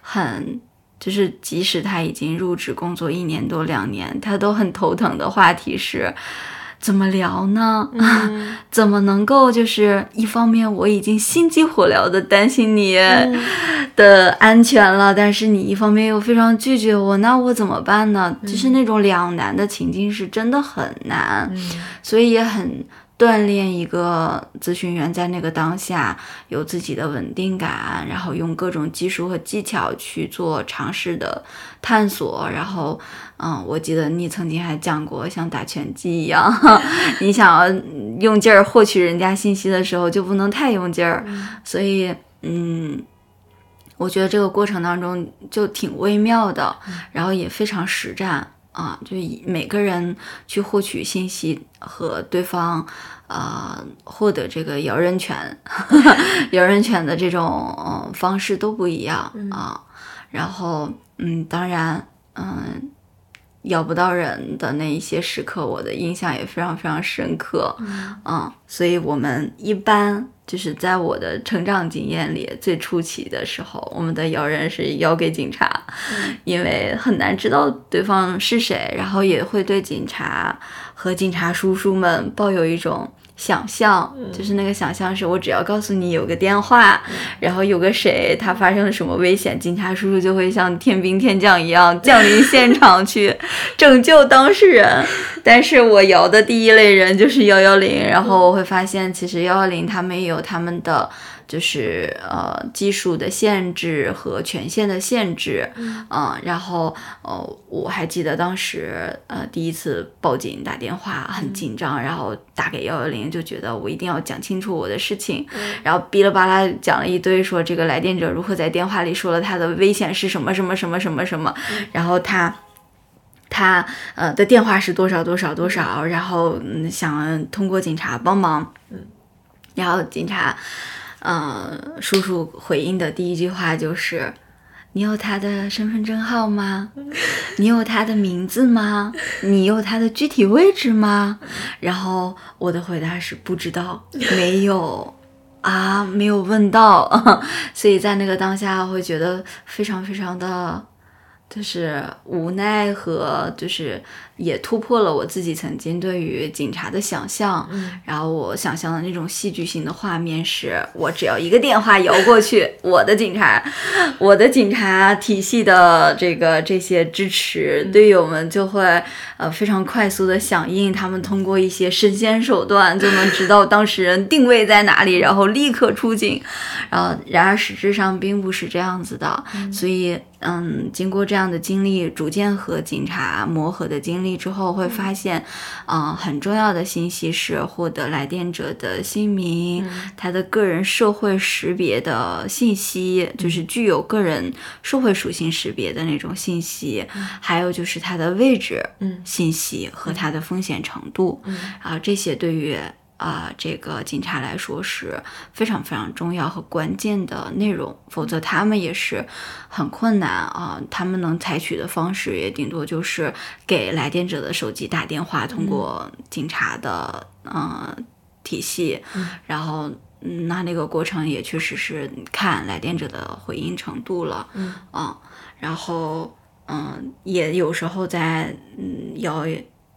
很。就是，即使他已经入职工作一年多两年，他都很头疼的话题是，怎么聊呢？嗯 *laughs* 怎么能够就是一方面我已经心急火燎的担心你的安全了，但是你一方面又非常拒绝我，那我怎么办呢？就是那种两难的情境是真的很难，嗯所以也很锻炼一个咨询员在那个当下有自己的稳定感，然后用各种技术和技巧去做尝试的探索。然后，嗯，我记得你曾经还讲过，像打拳击一样，*laughs* 你想要用劲儿获取人家信息的时候，就不能太用劲儿。所以，嗯。我觉得这个过程当中就挺微妙的，然后也非常实战啊，就以每个人去获取信息和对方呃获得这个摇人权、*laughs* 摇人权的这种、呃方式都不一样啊。然后嗯，当然嗯。摇不到人的那一些时刻，我的印象也非常非常深刻，嗯，所以我们一般就是在我的成长经验里，最初期的时候，我们的摇人是摇给警察，因为很难知道对方是谁，然后也会对警察和警察叔叔们抱有一种想象，就是那个想象是我只要告诉你有个电话，然后有个谁他发生了什么危险，警察叔叔就会像天兵天将一样 *laughs* 降临现场去拯救当事人。*laughs* 但是我摇的第一类人就是幺幺零，然后我会发现其实幺幺零他们也有他们的。就是呃技术的限制和权限的限制，嗯、然后呃我还记得当时呃第一次报警打电话很紧张，然后打给幺幺零就觉得我一定要讲清楚我的事情，然后哔哩吧啦讲了一堆，说这个来电者如何在电话里说了他的危险是什么什么什么什么什么，然后他。他呃的电话是多少多少多少，然后嗯想通过警察帮忙，然后警察，呃叔叔回应的第一句话就是：“你有他的身份证号吗？*laughs* 你有他的名字吗？你有他的具体位置吗？”然后我的回答是不知道，没有。啊，没有问到，*laughs* 所以在那个当下会觉得非常非常的，就是无奈和就是也突破了我自己曾经对于警察的想象。然后我想象的那种戏剧性的画面是，我只要一个电话摇过去，我的警察，我的警察体系的这个这些支持队友们就会呃非常快速的响应，他们通过一些神仙手段就能知道当事人定位在哪里，然后立刻出警。然后然而实质上并不是这样子的，所以。嗯，经过这样的经历，逐渐和警察磨合的经历之后，会发现，嗯，很重要的信息是获得来电者的姓名，他的个人社会识别的信息，就是具有个人社会属性识别的那种信息，还有就是他的位置信息和他的风险程度，啊，这些对于。啊，这个警察来说是非常非常重要和关键的内容，否则他们也是很困难啊。他们能采取的方式也顶多就是给来电者的手机打电话，通过警察的嗯体系，然后那那个过程也确实是看来电者的回应程度了，嗯，然后嗯也有时候在嗯要。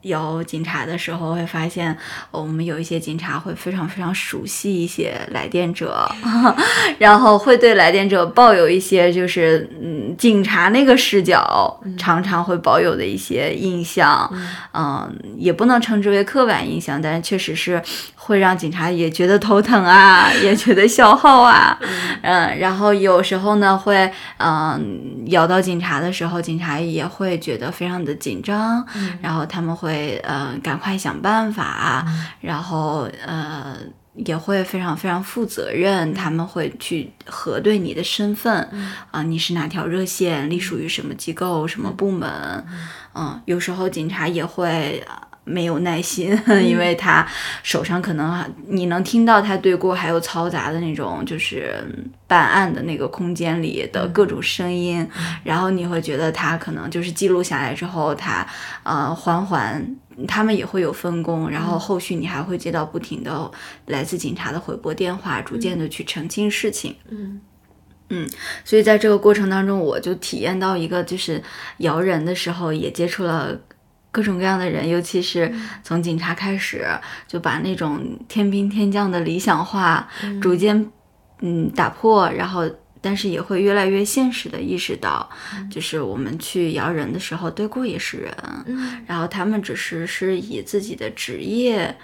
有警察的时候，会发现我们有一些警察会非常非常熟悉一些来电者，*laughs* 然后会对来电者抱有一些就是嗯警察那个视角常常会保有的一些印象，嗯，也不能称之为刻板印象，但是确实是会让警察也觉得头疼啊，*laughs* 也觉得消耗啊，嗯，然后有时候呢会嗯咬到警察的时候，警察也会觉得非常的紧张，然后他们会。嗯呃赶快想办法，然后呃也会非常非常负责任，他们会去核对你的身份啊，你是哪条热线，隶属于什么机构、什么部门？嗯，有时候警察也会。没有耐心，*laughs* 因为他手上可能你能听到他对过还有嘈杂的那种，就是办案的那个空间里的各种声音，然后你会觉得他可能就是记录下来之后，他呃缓缓，他们也会有分工，然后后续你还会接到不停的来自警察的回拨电话，逐渐的去澄清事情。嗯嗯，所以在这个过程当中，我就体验到一个就是摇人的时候也接触了。各种各样的人，尤其是从警察开始，就把那种天兵天将的理想化逐渐嗯打破，然后但是也会越来越现实的意识到，就是我们去摇人的时候，对过也是人，然后他们只是是以自己的职业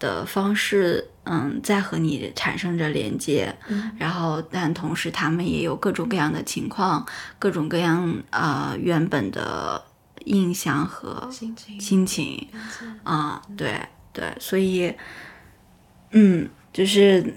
的方式嗯在和你产生着连接，然后但同时他们也有各种各样的情况，各种各样啊原本的。印象和心情，啊，对对，所以，嗯，就是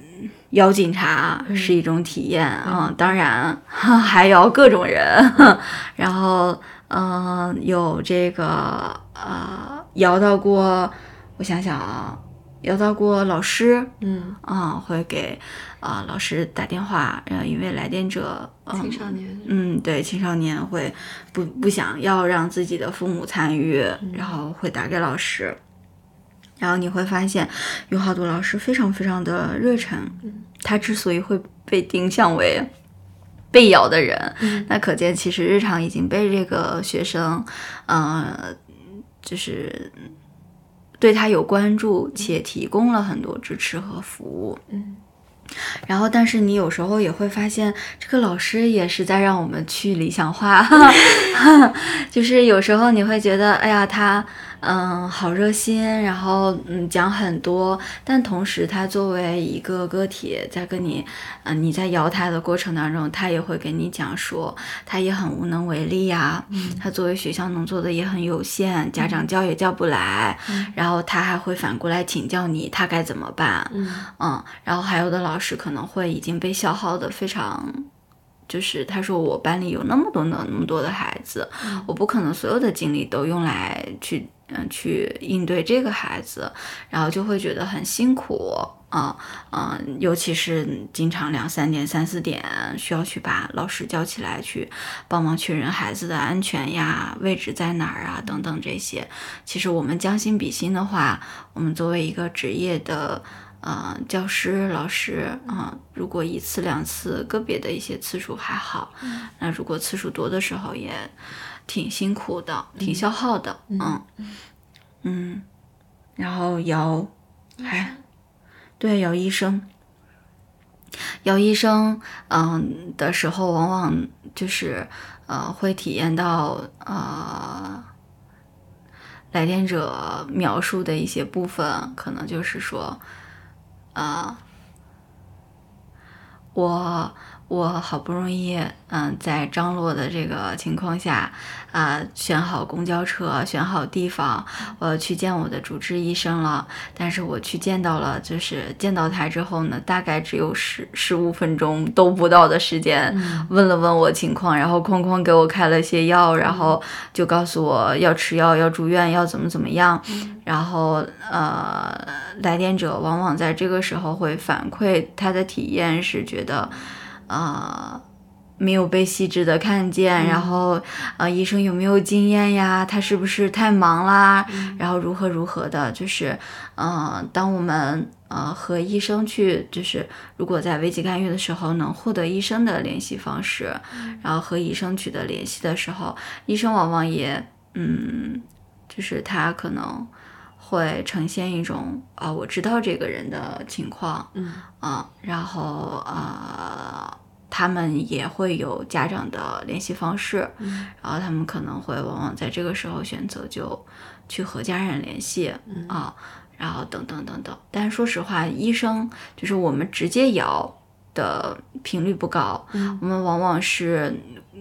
邀警察是一种体验啊，当然还有各种人，*laughs* 然后，嗯，有这个呃，摇到过，我想想啊。要到过老师，嗯。啊，会给啊老师打电话，然后因为来电者，青少年，嗯，对，青少年会不不想要让自己的父母参与，然后会打给老师，然后你会发现有好多老师非常非常的热忱，他之所以会被定向为被咬的人，那可见其实日常已经被这个学生，嗯，就是。对他有关注，且提供了很多支持和服务。嗯，然后，但是你有时候也会发现，这个老师也是在让我们去理想化，*laughs* 就是有时候你会觉得，哎呀，他。嗯，好热心，然后嗯讲很多，但同时他作为一个个体，在跟你，嗯你在摇他的过程当中，他也会跟你讲说，他也很无能为力呀，他作为学校能做的也很有限，家长叫也叫不来，然后他还会反过来请教你，他该怎么办？嗯，然后还有的老师可能会已经被消耗的非常。就是他说我班里有那么多那那么多的孩子，我不可能所有的精力都用来去嗯去应对这个孩子，然后就会觉得很辛苦啊嗯，尤其是经常两三点三四点需要去把老师叫起来去帮忙确认孩子的安全呀，位置在哪儿啊等等这些。其实我们将心比心的话，我们作为一个职业的。嗯，教师、老师，嗯，如果一次两次，个别的一些次数还好，那如果次数多的时候，也挺辛苦的，挺消耗的，嗯嗯，然后姚还对姚医生，姚医生，嗯的时候，往往就是呃会体验到呃来电者描述的一些部分，可能就是说，啊，我。我好不容易，嗯，在张罗的这个情况下，啊，选好公交车，选好地方，我要去见我的主治医生了。但是我去见到了，就是见到他之后呢，大概只有十十五分钟都不到的时间，问了问我情况，然后哐哐给我开了些药，然后就告诉我要吃药，要住院，要怎么怎么样。然后，呃，来电者往往在这个时候会反馈他的体验是觉得。啊，没有被细致的看见，然后，呃，医生有没有经验呀？他是不是太忙啦？然后如何如何的？就是，嗯，当我们呃和医生去，就是如果在危机干预的时候能获得医生的联系方式，然后和医生取得联系的时候，医生往往也，嗯，就是他可能会呈现一种啊，我知道这个人的情况，嗯，啊，然后呃。他们也会有家长的联系方式，然后他们可能会往往在这个时候选择就去和家人联系啊，然后等等等等。但是说实话，医生就是我们直接摇的频率不高，我们往往是。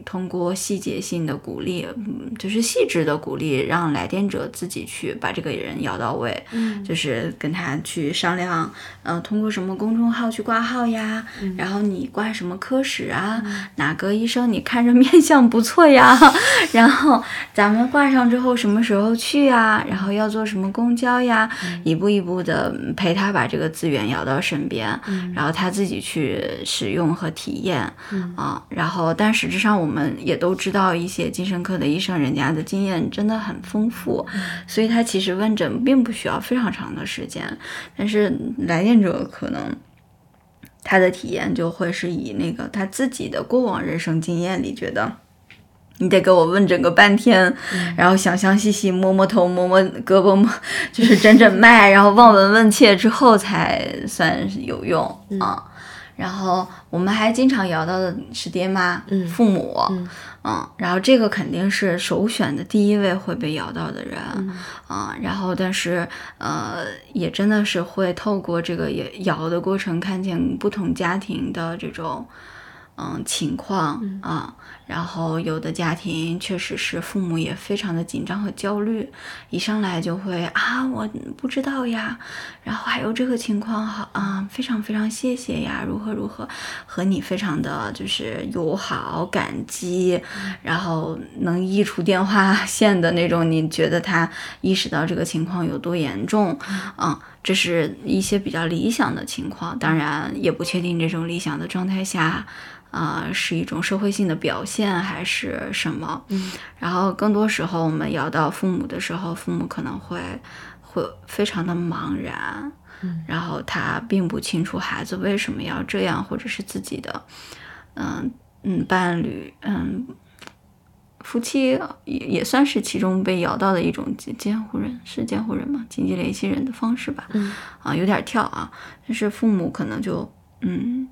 通过细节性的鼓励，嗯，就是细致的鼓励，让来电者自己去把这个人摇到位，嗯，就是跟他去商量，嗯，通过什么公众号去挂号呀，然后你挂什么科室啊，哪个医生你看着面相不错呀，*laughs* 然后咱们挂上之后什么时候去呀，然后要坐什么公交呀，一步一步的陪他把这个资源摇到身边，然后他自己去使用和体验，啊，然后但实质上我。我们也都知道一些精神科的医生，人家的经验真的很丰富，所以他其实问诊并不需要非常长的时间。但是来电者可能他的体验就会是以那个他自己的过往人生经验里，觉得你得给我问诊个半天，然后详详细细摸摸头、摸摸胳膊、摸 *laughs* 就是诊诊脉，然后望闻问切之后才算有用啊。然后我们还经常摇到的是爹妈、父母，嗯，然后这个肯定是首选的第一位会被摇到的人，嗯，然后但是呃，也真的是会透过这个也摇的过程，看见不同家庭的这种。嗯，情况啊，然后有的家庭确实是父母也非常的紧张和焦虑，一上来就会啊，我不知道呀，然后还有这个情况好啊，非常非常谢谢呀，如何如何，和你非常的就是友好感激，然后能溢出电话 *laughs* 线的那种，你觉得他意识到这个情况有多严重嗯？这是一些比较理想的情况，当然也不确定这种理想的状态下。啊，是一种社会性的表现还是什么？嗯，然后更多时候我们摇到父母的时候，父母可能会会非常的茫然，嗯，然后他并不清楚孩子为什么要这样，或者是自己的，嗯嗯伴侣，嗯夫妻也也算是其中被摇到的一种监护人，是监护人吗？紧急联系人的方式吧，嗯，啊有点跳啊，但是父母可能就嗯。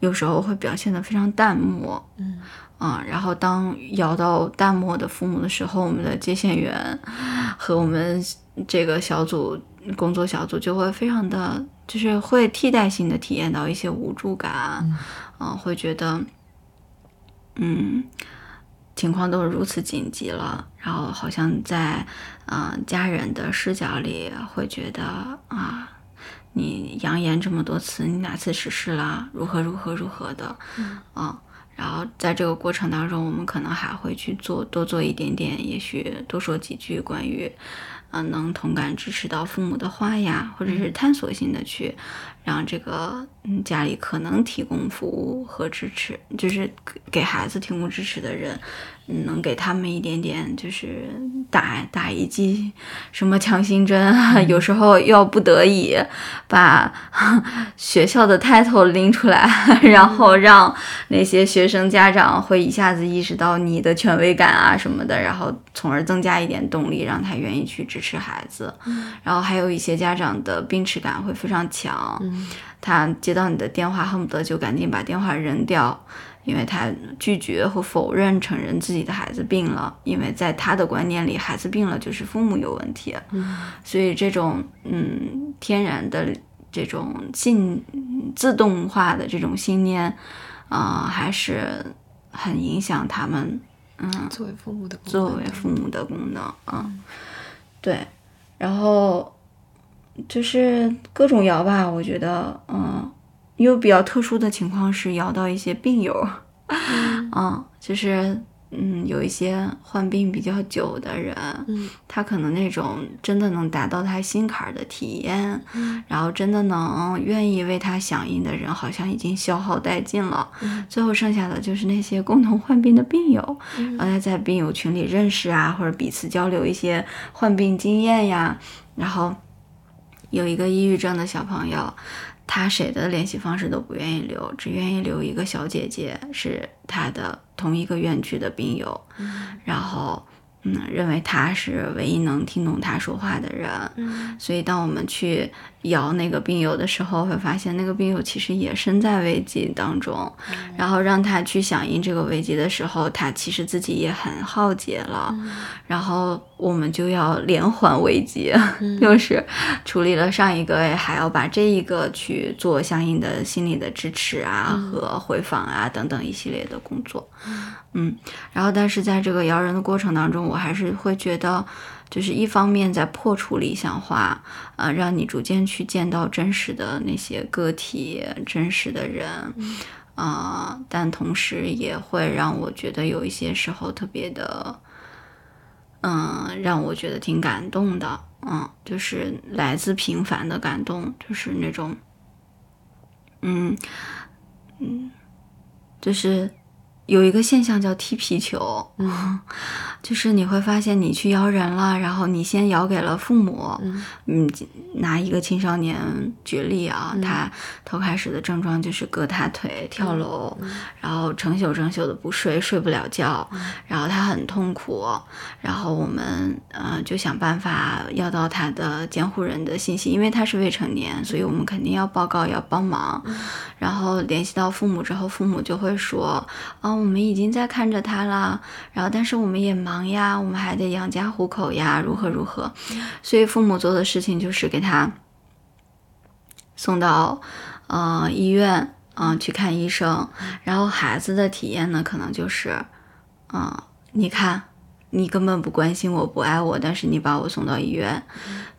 有时候会表现得非常淡漠，嗯啊，然后当摇到淡漠的父母的时候，我们的接线员和我们这个小组工作小组就会非常的，就是会替代性的体验到一些无助感，嗯，会觉得，嗯，情况都是如此紧急了，然后好像在啊家人的视角里会觉得啊。你扬言这么多次，你哪次实施了？如何如何如何的？嗯啊，然后在这个过程当中，我们可能还会去做多做一点点，也许多说几句关于，嗯，能同感支持到父母的话呀，或者是探索性的去让这个嗯家里可能提供服务和支持，就是给孩子提供支持的人，能给他们一点点，就是打打一剂什么强心针，有时候要不得已把 *laughs* 学校的 title 拎出来，然后让那些学生家长会一下子意识到你的权威感啊什么的，然后从而增加一点动力，让他愿意去支持孩子。然后还有一些家长的病耻感会非常强，他接到你的电话恨不得就赶紧把电话扔掉。因为他拒绝和否认承认自己的孩子病了，因为在他的观念里，孩子病了就是父母有问题，所以这种嗯天然的这种信自动化的这种信念，啊，还是很影响他们嗯作为父母的作为父母的功能啊，对，然后就是各种摇吧，我觉得嗯。有比较特殊的情况是摇到一些病友，嗯，*laughs* 就是嗯，有一些患病比较久的人，嗯，他可能那种真的能达到他心坎儿的体验，嗯，然后真的能愿意为他响应的人，好像已经消耗殆尽了，最后剩下的就是那些共同患病的病友，然后他在病友群里认识啊，或者彼此交流一些患病经验呀，然后有一个抑郁症的小朋友。他谁的联系方式都不愿意留，只愿意留一个小姐姐，是他的同一个院区的病友，然后。嗯，认为他是唯一能听懂他说话的人，所以当我们去摇那个病友的时候，会发现那个病友其实也身在危机当中，然后让他去响应这个危机的时候，他其实自己也很耗竭了，然后我们就要连环危机，*laughs* 就是处理了上一个，还要把这一个去做相应的心理的支持啊和回访啊等等一系列的工作。嗯，然后但是在这个摇人的过程当中，我还是会觉得，就是一方面在破除理想化，呃，让你逐渐去见到真实的那些个体、真实的人，啊，但同时也会让我觉得有一些时候特别的，嗯，让我觉得挺感动的，嗯，就是来自平凡的感动，就是那种，嗯嗯，就是。有一个现象叫踢皮球，嗯，*laughs* 就是你会发现你去摇人了，然后你先摇给了父母，嗯，拿一个青少年举例啊，他头开始的症状就是割大腿、跳楼，然后成宿成宿的不睡，睡不了觉，然后他很痛苦，然后我们呃就想办法要到他的监护人的信息，因为他是未成年，所以我们肯定要报告要帮忙，然后联系到父母之后，父母就会说，啊。我们已经在看着他了，然后但是我们也忙呀，我们还得养家糊口呀，如何如何，所以父母做的事情就是给他送到呃医院啊去看医生，然后孩子的体验呢，可能就是，嗯，你看。你根本不关心我，不爱我，但是你把我送到医院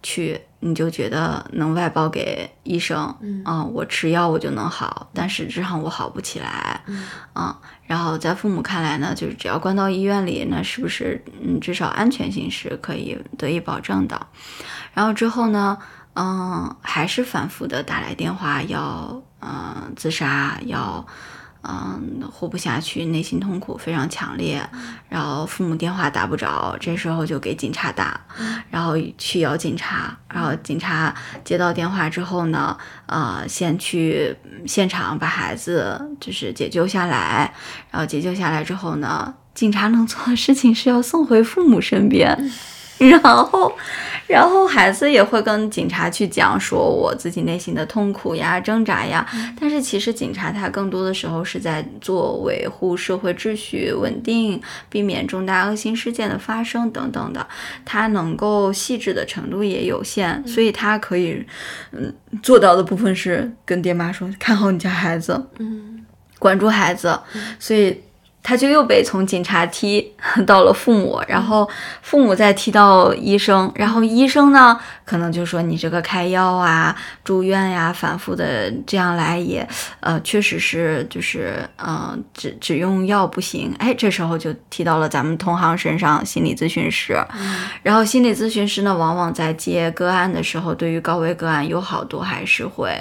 去，你就觉得能外包给医生，嗯，我吃药我就能好，但实质上我好不起来，嗯，然后在父母看来呢，就是只要关到医院里，那是不是，嗯，至少安全性是可以得以保证的？然后之后呢，嗯，还是反复的打来电话要，嗯，自杀要。嗯，活不下去，内心痛苦非常强烈，然后父母电话打不着，这时候就给警察打，然后去摇警察，然后警察接到电话之后呢，呃，先去现场把孩子就是解救下来，然后解救下来之后呢，警察能做的事情是要送回父母身边。*laughs* 然后，然后孩子也会跟警察去讲说我自己内心的痛苦呀、挣扎呀。但是其实警察他更多的时候是在做维护社会秩序稳定、避免重大恶性事件的发生等等的，他能够细致的程度也有限，所以他可以嗯做到的部分是跟爹妈说看好你家孩子，嗯，管住孩子，所以。他就又被从警察踢 *laughs* 到了父母，然后父母再踢到医生，然后医生呢，可能就说你这个开药啊、住院呀，反复的这样来也，呃，确实是就是，嗯，只只用药不行。哎，这时候就提到了咱们同行身上，心理咨询师。然后心理咨询师呢，往往在接个案的时候，对于高危个案有好多还是会。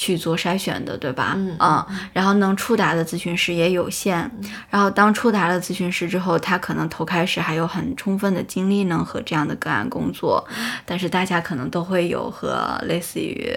去做筛选的，对吧？嗯然后能触达的咨询师也有限，然后当触达了咨询师之后，他可能头开始还有很充分的精力能和这样的个案工作，但是大家可能都会有和类似于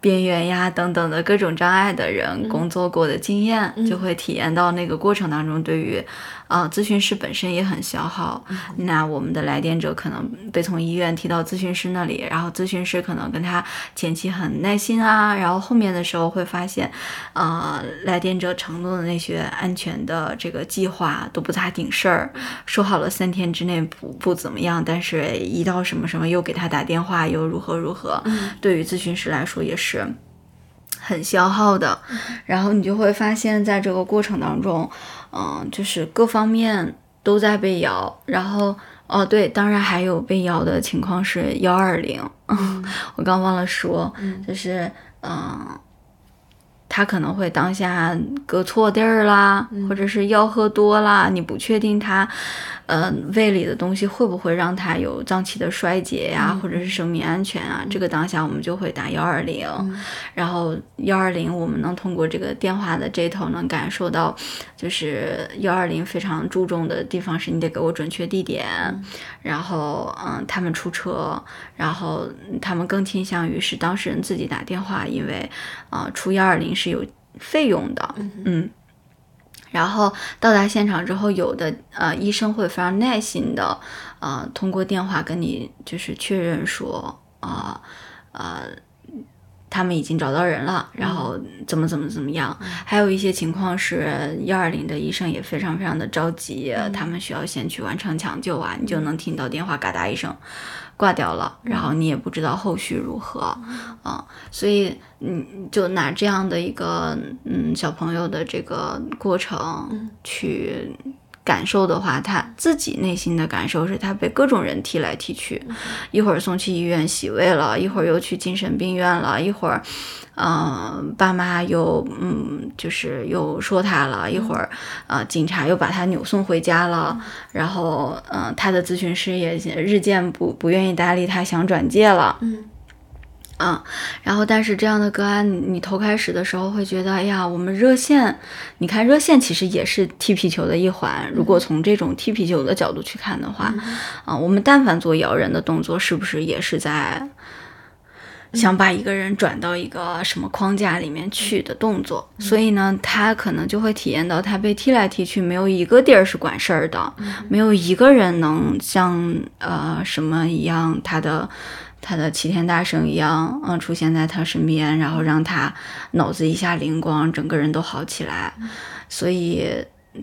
边缘呀等等的各种障碍的人工作过的经验，就会体验到那个过程当中对于。啊，咨询师本身也很消耗。那我们的来电者可能被从医院提到咨询师那里，然后咨询师可能跟他前期很耐心啊，然后后面的时候会发现，呃，来电者承诺的那些安全的这个计划都不咋顶事儿，说好了三天之内不不怎么样，但是一到什么什么又给他打电话又如何如何，对于咨询师来说也是。很消耗的，然后你就会发现，在这个过程当中，嗯，就是各方面都在被摇。然后，哦，对，当然还有被摇的情况是幺二零，*laughs* 我刚忘了说，就是，嗯。他可能会当下搁错地儿啦，或者是药喝多啦，你不确定他，呃，胃里的东西会不会让他有脏器的衰竭呀，或者是生命安全啊？这个当下我们就会打幺二零，然后幺二零我们能通过这个电话的这头能感受到，就是幺二零非常注重的地方是你得给我准确地点，然后嗯，他们出车，然后他们更倾向于是当事人自己打电话，因为啊出幺二零。是有费用的，嗯，然后到达现场之后，有的呃医生会非常耐心的，呃，通过电话跟你就是确认说，啊呃，他们已经找到人了，然后怎么怎么怎么样。还有一些情况是幺二零的医生也非常非常的着急，他们需要先去完成抢救啊，你就能听到电话嘎哒一声。挂掉了，然后你也不知道后续如何，啊，所以嗯，就拿这样的一个嗯小朋友的这个过程去感受的话，他自己内心的感受是他被各种人踢来踢去，一会儿送去医院洗胃了，一会儿又去精神病院了，一会儿。嗯，爸妈又嗯，就是又说他了一会儿，呃，警察又把他扭送回家了，然后嗯，他的咨询师也日渐不不愿意搭理他，想转介了，嗯，啊，然后但是这样的个案，你头开始的时候会觉得，哎呀，我们热线，你看热线其实也是踢皮球的一环，如果从这种踢皮球的角度去看的话，啊，我们但凡做摇人的动作，是不是也是在？想把一个人转到一个什么框架里面去的动作，所以呢，他可能就会体验到他被踢来踢去，没有一个地儿是管事儿的，没有一个人能像呃什么一样，他的他的齐天大圣一样，嗯，出现在他身边，然后让他脑子一下灵光，整个人都好起来。所以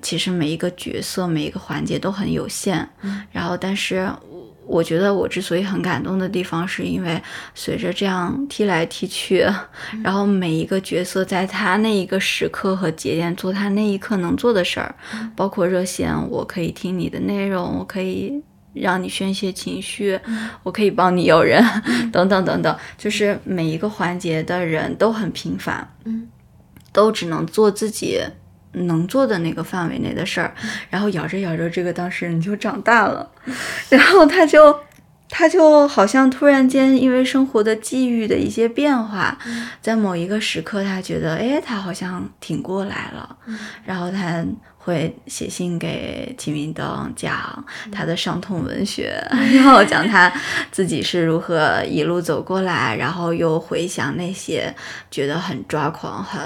其实每一个角色每一个环节都很有限，然后但是。我觉得我之所以很感动的地方，是因为随着这样踢来踢去，然后每一个角色在他那一个时刻和节点做他那一刻能做的事儿，包括热线，我可以听你的内容，我可以让你宣泄情绪，我可以帮你有人，*laughs* 等等等等，就是每一个环节的人都很平凡，都只能做自己。能做的那个范围内的事儿，然后咬着咬着，这个当事人就长大了，然后他就他就好像突然间因为生活的际遇的一些变化，在某一个时刻，他觉得哎，他好像挺过来了，然后他会写信给秦明灯，讲他的伤痛文学，*laughs* 然后讲他自己是如何一路走过来，然后又回想那些觉得很抓狂很。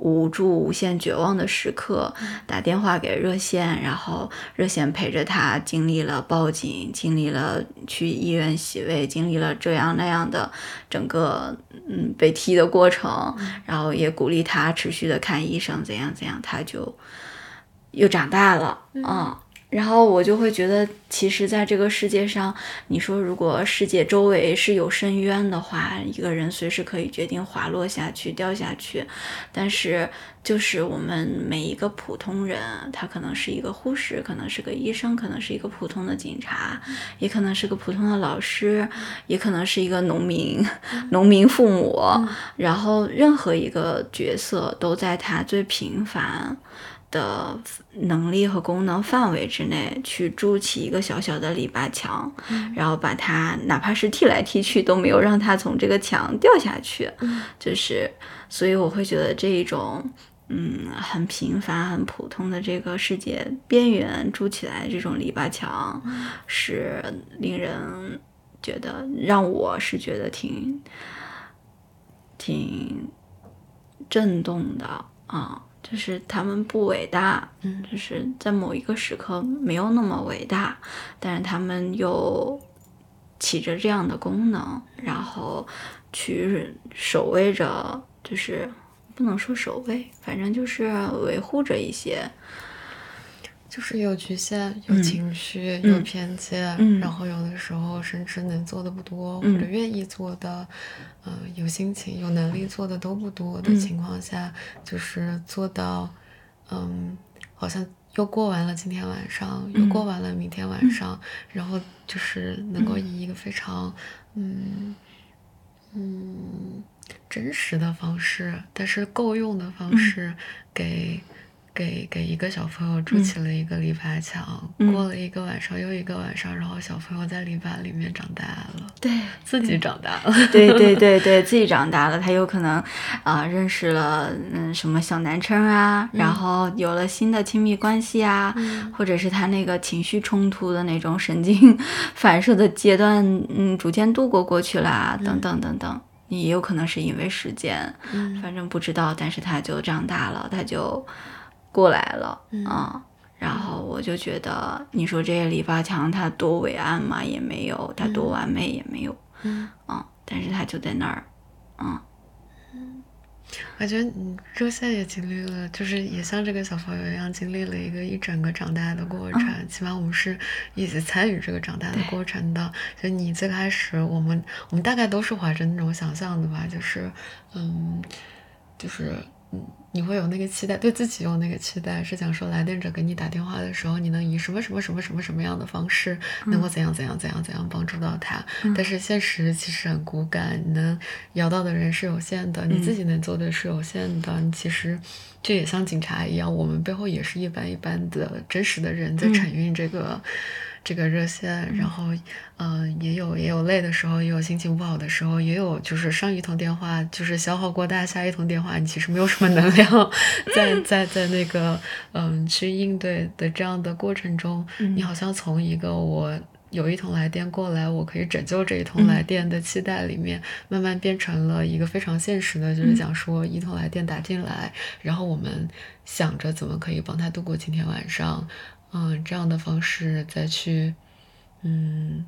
无助、无限绝望的时刻，打电话给热线，然后热线陪着他经历了报警，经历了去医院洗胃，经历了这样那样的整个嗯被踢的过程，然后也鼓励他持续的看医生，怎样怎样，他就又长大了啊。然后我就会觉得，其实，在这个世界上，你说如果世界周围是有深渊的话，一个人随时可以决定滑落下去、掉下去。但是，就是我们每一个普通人，他可能是一个护士，可能是个医生，可能是一个普通的警察，也可能是个普通的老师，也可能是一个农民、农民父母。然后，任何一个角色都在他最平凡。的能力和功能范围之内去筑起一个小小的篱笆墙，然后把它哪怕是踢来踢去都没有让它从这个墙掉下去，就是，所以我会觉得这一种，嗯，很平凡、很普通的这个世界边缘筑起来这种篱笆墙，是令人觉得让我是觉得挺挺震动的啊。就是他们不伟大，嗯，就是在某一个时刻没有那么伟大，但是他们又起着这样的功能，然后去守卫着，就是不能说守卫，反正就是维护着一些。就是有局限，有情绪，有偏见，然后有的时候甚至能做的不多，或者愿意做的，嗯，有心情、有能力做的都不多的情况下，就是做到，嗯，好像又过完了今天晚上，又过完了明天晚上，然后就是能够以一个非常，嗯嗯，真实的方式，但是够用的方式给。给给给一个小朋友筑起了一个篱笆墙，过了一个晚上又一个晚上，然后小朋友在篱笆里面长大了，对 *laughs* 自己长大了，对对对对，自己长大了，他有可能啊认识了嗯什么小男生啊，然后有了新的亲密关系啊，或者是他那个情绪冲突的那种神经 *laughs* 反射的阶段，嗯，逐渐度过过去了，等等等等，也有可能是因为时间，反正不知道，但是他就长大了，他就。过来了啊，然后我就觉得，你说这些篱笆墙它多伟岸嘛，也没有；它多完美也没有。嗯，但是它就在那儿，嗯。我觉得你周线也经历了，就是也像这个小朋友一样，经历了一个一整个长大的过程。起码我们是一起参与这个长大的过程的。就你最开始，我们我们大概都是怀着那种想象的吧，就是嗯，就是。嗯，你会有那个期待，对自己有那个期待，是想说来电者给你打电话的时候，你能以什么什么什么什么什么样的方式，能够怎样怎样怎样怎样帮助到他。但是现实其实很骨感，你能摇到的人是有限的，你自己能做的是有限的。你其实这也像警察一样，我们背后也是一般一般的真实的人在承运这个。这个热线，然后，嗯，也有也有累的时候，也有心情不好的时候，也有就是上一通电话就是消耗过大，下一通电话你其实没有什么能量，在在在那个嗯去应对的这样的过程中，你好像从一个我有一通来电过来，我可以拯救这一通来电的期待里面，慢慢变成了一个非常现实的，就是讲说一通来电打进来，然后我们想着怎么可以帮他度过今天晚上。嗯，这样的方式再去，嗯，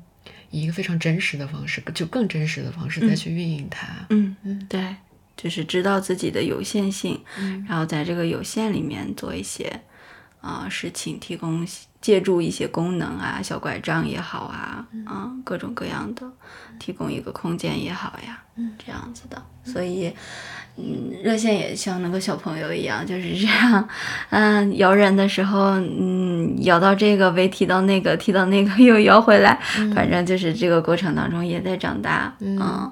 以一个非常真实的方式，就更真实的方式再去运营它。嗯嗯，对，就是知道自己的有限性，然后在这个有限里面做一些啊是请，提供借助一些功能啊，小拐杖也好啊，啊，各种各样的，提供一个空间也好呀，这样子的，所以。嗯，热线也像那个小朋友一样，就是这样，嗯，摇人的时候，嗯，摇到这个被踢到那个，踢到那个 *laughs* 又摇回来，反正就是这个过程当中也在长大，嗯，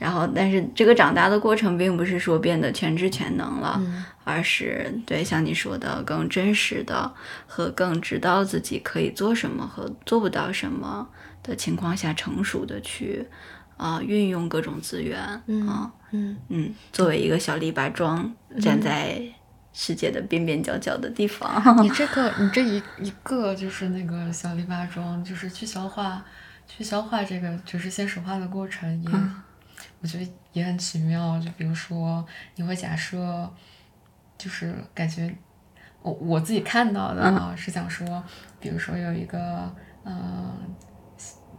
然后但是这个长大的过程并不是说变得全知全能了，而是对像你说的更真实的和更知道自己可以做什么和做不到什么的情况下成熟的去。啊，运用各种资源啊，嗯嗯，作为一个小篱笆桩，站在世界的边边角角的地方。*laughs* 你这个，你这一一个就是那个小篱笆桩，就是去消化，去消化这个就是现实化的过程，也我觉得也很奇妙。就比如说，你会假设，就是感觉我我自己看到的啊，是想说，比如说有一个嗯。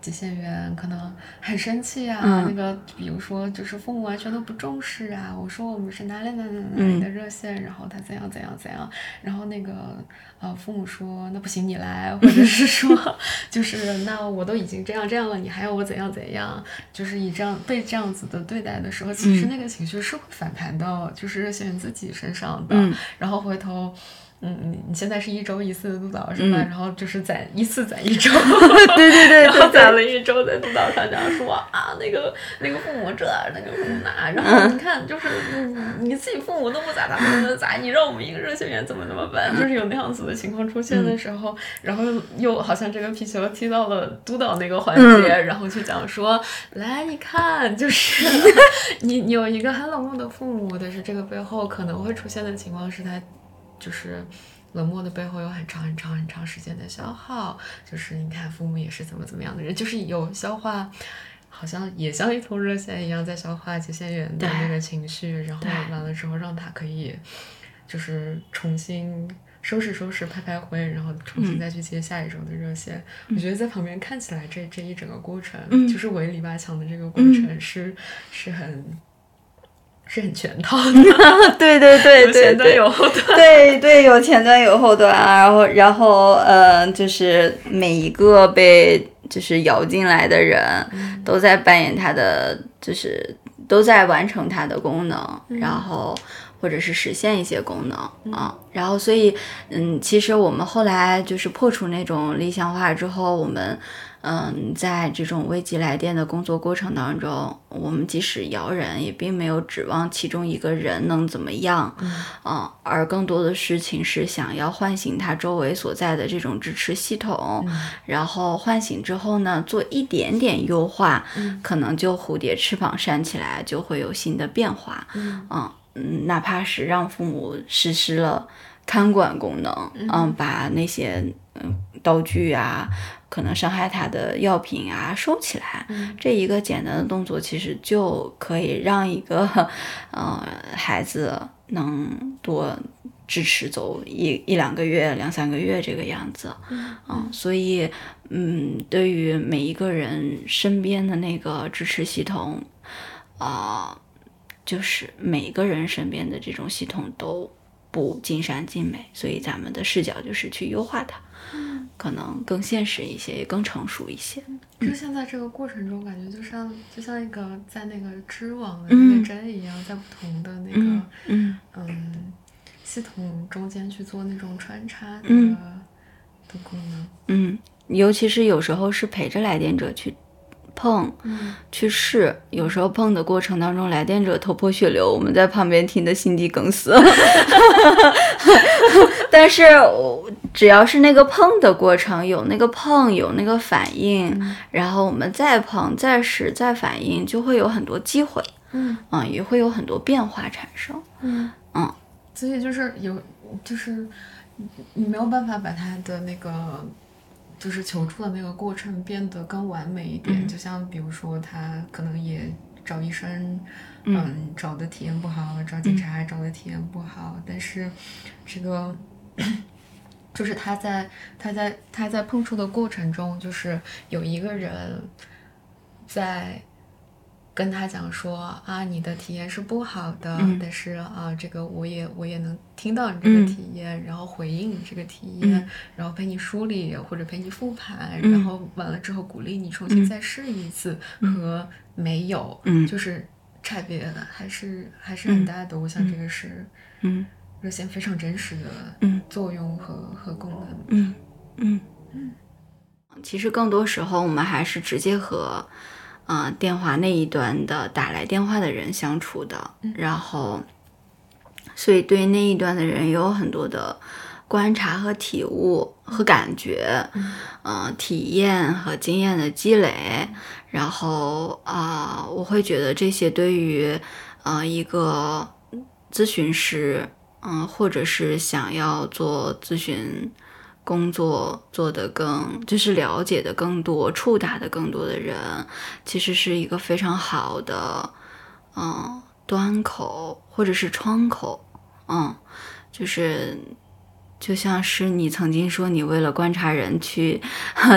接线员可能很生气啊，那个比如说就是父母完全都不重视啊。我说我们是哪里哪里哪里的热线，然后他怎样怎样怎样，然后那个呃父母说那不行你来，或者是说 *laughs* 就是那我都已经这样这样了，你还要我怎样怎样？就是以这样被这样子的对待的时候，其实那个情绪是会反弹到就是热线员自己身上的，然后回头。嗯，你你现在是一周一次的督导是吧？然后就是攒一次攒一周，对 *laughs* 对对，*laughs* 然后攒了一周在督导上讲说啊，那个那个父母这，那个父母那，然后你看就是你自己父母都不咋咋咋咋，你让我们一个热学员怎么怎么办？*laughs* 就是有那样子的情况出现的时候，然后又好像这个皮球踢到了督导那个环节，然后去讲说，来你看，就是你你有一个很冷漠的父母，但是这个背后可能会出现的情况是他。就是冷漠的背后有很长很长很长时间的消耗，就是你看父母也是怎么怎么样的人，就是有消化，好像也像一通热线一样在消化接线员的那个情绪，然后完了之后让他可以就是重新收拾收拾拍拍灰，然后重新再去接下一周的热线。我觉得在旁边看起来这这一整个过程，就是围篱笆墙的这个过程是是很。是很全套的，*laughs* 对对对对，前端有后端，对对有前端有后端，然后然后呃，就是每一个被就是摇进来的人都在扮演他的，就是都在完成他的功能，然后或者是实现一些功能啊，然后所以嗯，其实我们后来就是破除那种理想化之后，我们。嗯，在这种危机来电的工作过程当中，我们即使摇人，也并没有指望其中一个人能怎么样，嗯，而更多的事情是想要唤醒他周围所在的这种支持系统，然后唤醒之后呢，做一点点优化，可能就蝴蝶翅膀扇起来，就会有新的变化，嗯嗯，哪怕是让父母实施了看管功能，嗯，把那些嗯道具啊。可能伤害他的药品啊，收起来，这一个简单的动作，其实就可以让一个 *laughs* 呃孩子能多支持走一一两个月、两三个月这个样子，嗯，所以嗯，对于每一个人身边的那个支持系统，啊，就是每个人身边的这种系统都不尽善尽美，所以咱们的视角就是去优化它。可能更现实一些，也更成熟一些。就现在这个过程中，感觉就像就像一个在那个织网的那个针一样，在不同的那个嗯嗯系统中间去做那种穿插的的功能。嗯，尤其是有时候是陪着来电者去。碰，去试，有时候碰的过程当中，来电者头破血流，我们在旁边听得心肌梗死。*laughs* 但是，只要是那个碰的过程，有那个碰，有那个反应，然后我们再碰、再试、再反应，就会有很多机会。嗯，啊，也会有很多变化产生。嗯嗯，所以就是有，就是你没有办法把他的那个。就是求助的那个过程变得更完美一点，就像比如说他可能也找医生，嗯，找的体验不好，找警察找的体验不好，但是这个就是他在他在他在碰触的过程中，就是有一个人在。跟他讲说啊，你的体验是不好的，但是啊，这个我也我也能听到你这个体验，然后回应你这个体验，然后陪你梳理或者陪你复盘，然后完了之后鼓励你重新再试一次，和没有就是差别的还是还是很大的。我想这个是嗯。热线非常真实的作用和和功能。嗯。嗯。嗯，其实更多时候我们还是直接和。嗯，电话那一端的打来电话的人相处的，然后，所以对那一端的人有很多的观察和体悟和感觉，嗯，体验和经验的积累，然后啊，我会觉得这些对于呃一个咨询师，嗯，或者是想要做咨询。工作做得更，就是了解的更多，触达的更多的人，其实是一个非常好的，嗯，端口或者是窗口，嗯，就是。就像是你曾经说你为了观察人去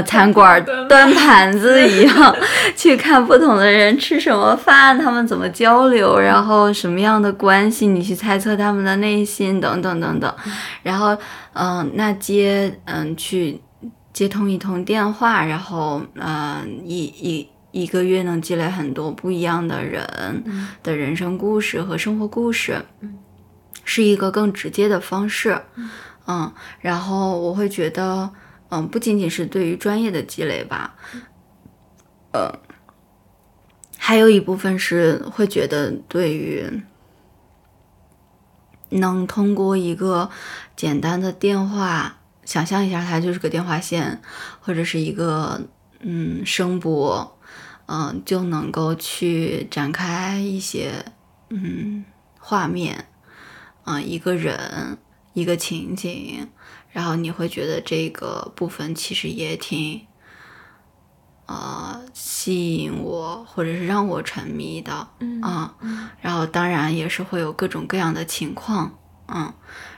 餐馆端盘子一样，去看不同的人吃什么饭，他们怎么交流，然后什么样的关系，你去猜测他们的内心等等等等。然后，嗯，那接嗯去接通一通电话，然后嗯一一一个月能积累很多不一样的人的人生故事和生活故事，是一个更直接的方式。嗯，然后我会觉得，嗯，不仅仅是对于专业的积累吧，呃，还有一部分是会觉得对于能通过一个简单的电话，想象一下它就是个电话线，或者是一个嗯声波，嗯，就能够去展开一些嗯画面，啊，一个人。一个情景，然后你会觉得这个部分其实也挺，呃，吸引我，或者是让我沉迷的，嗯，然后当然也是会有各种各样的情况，嗯，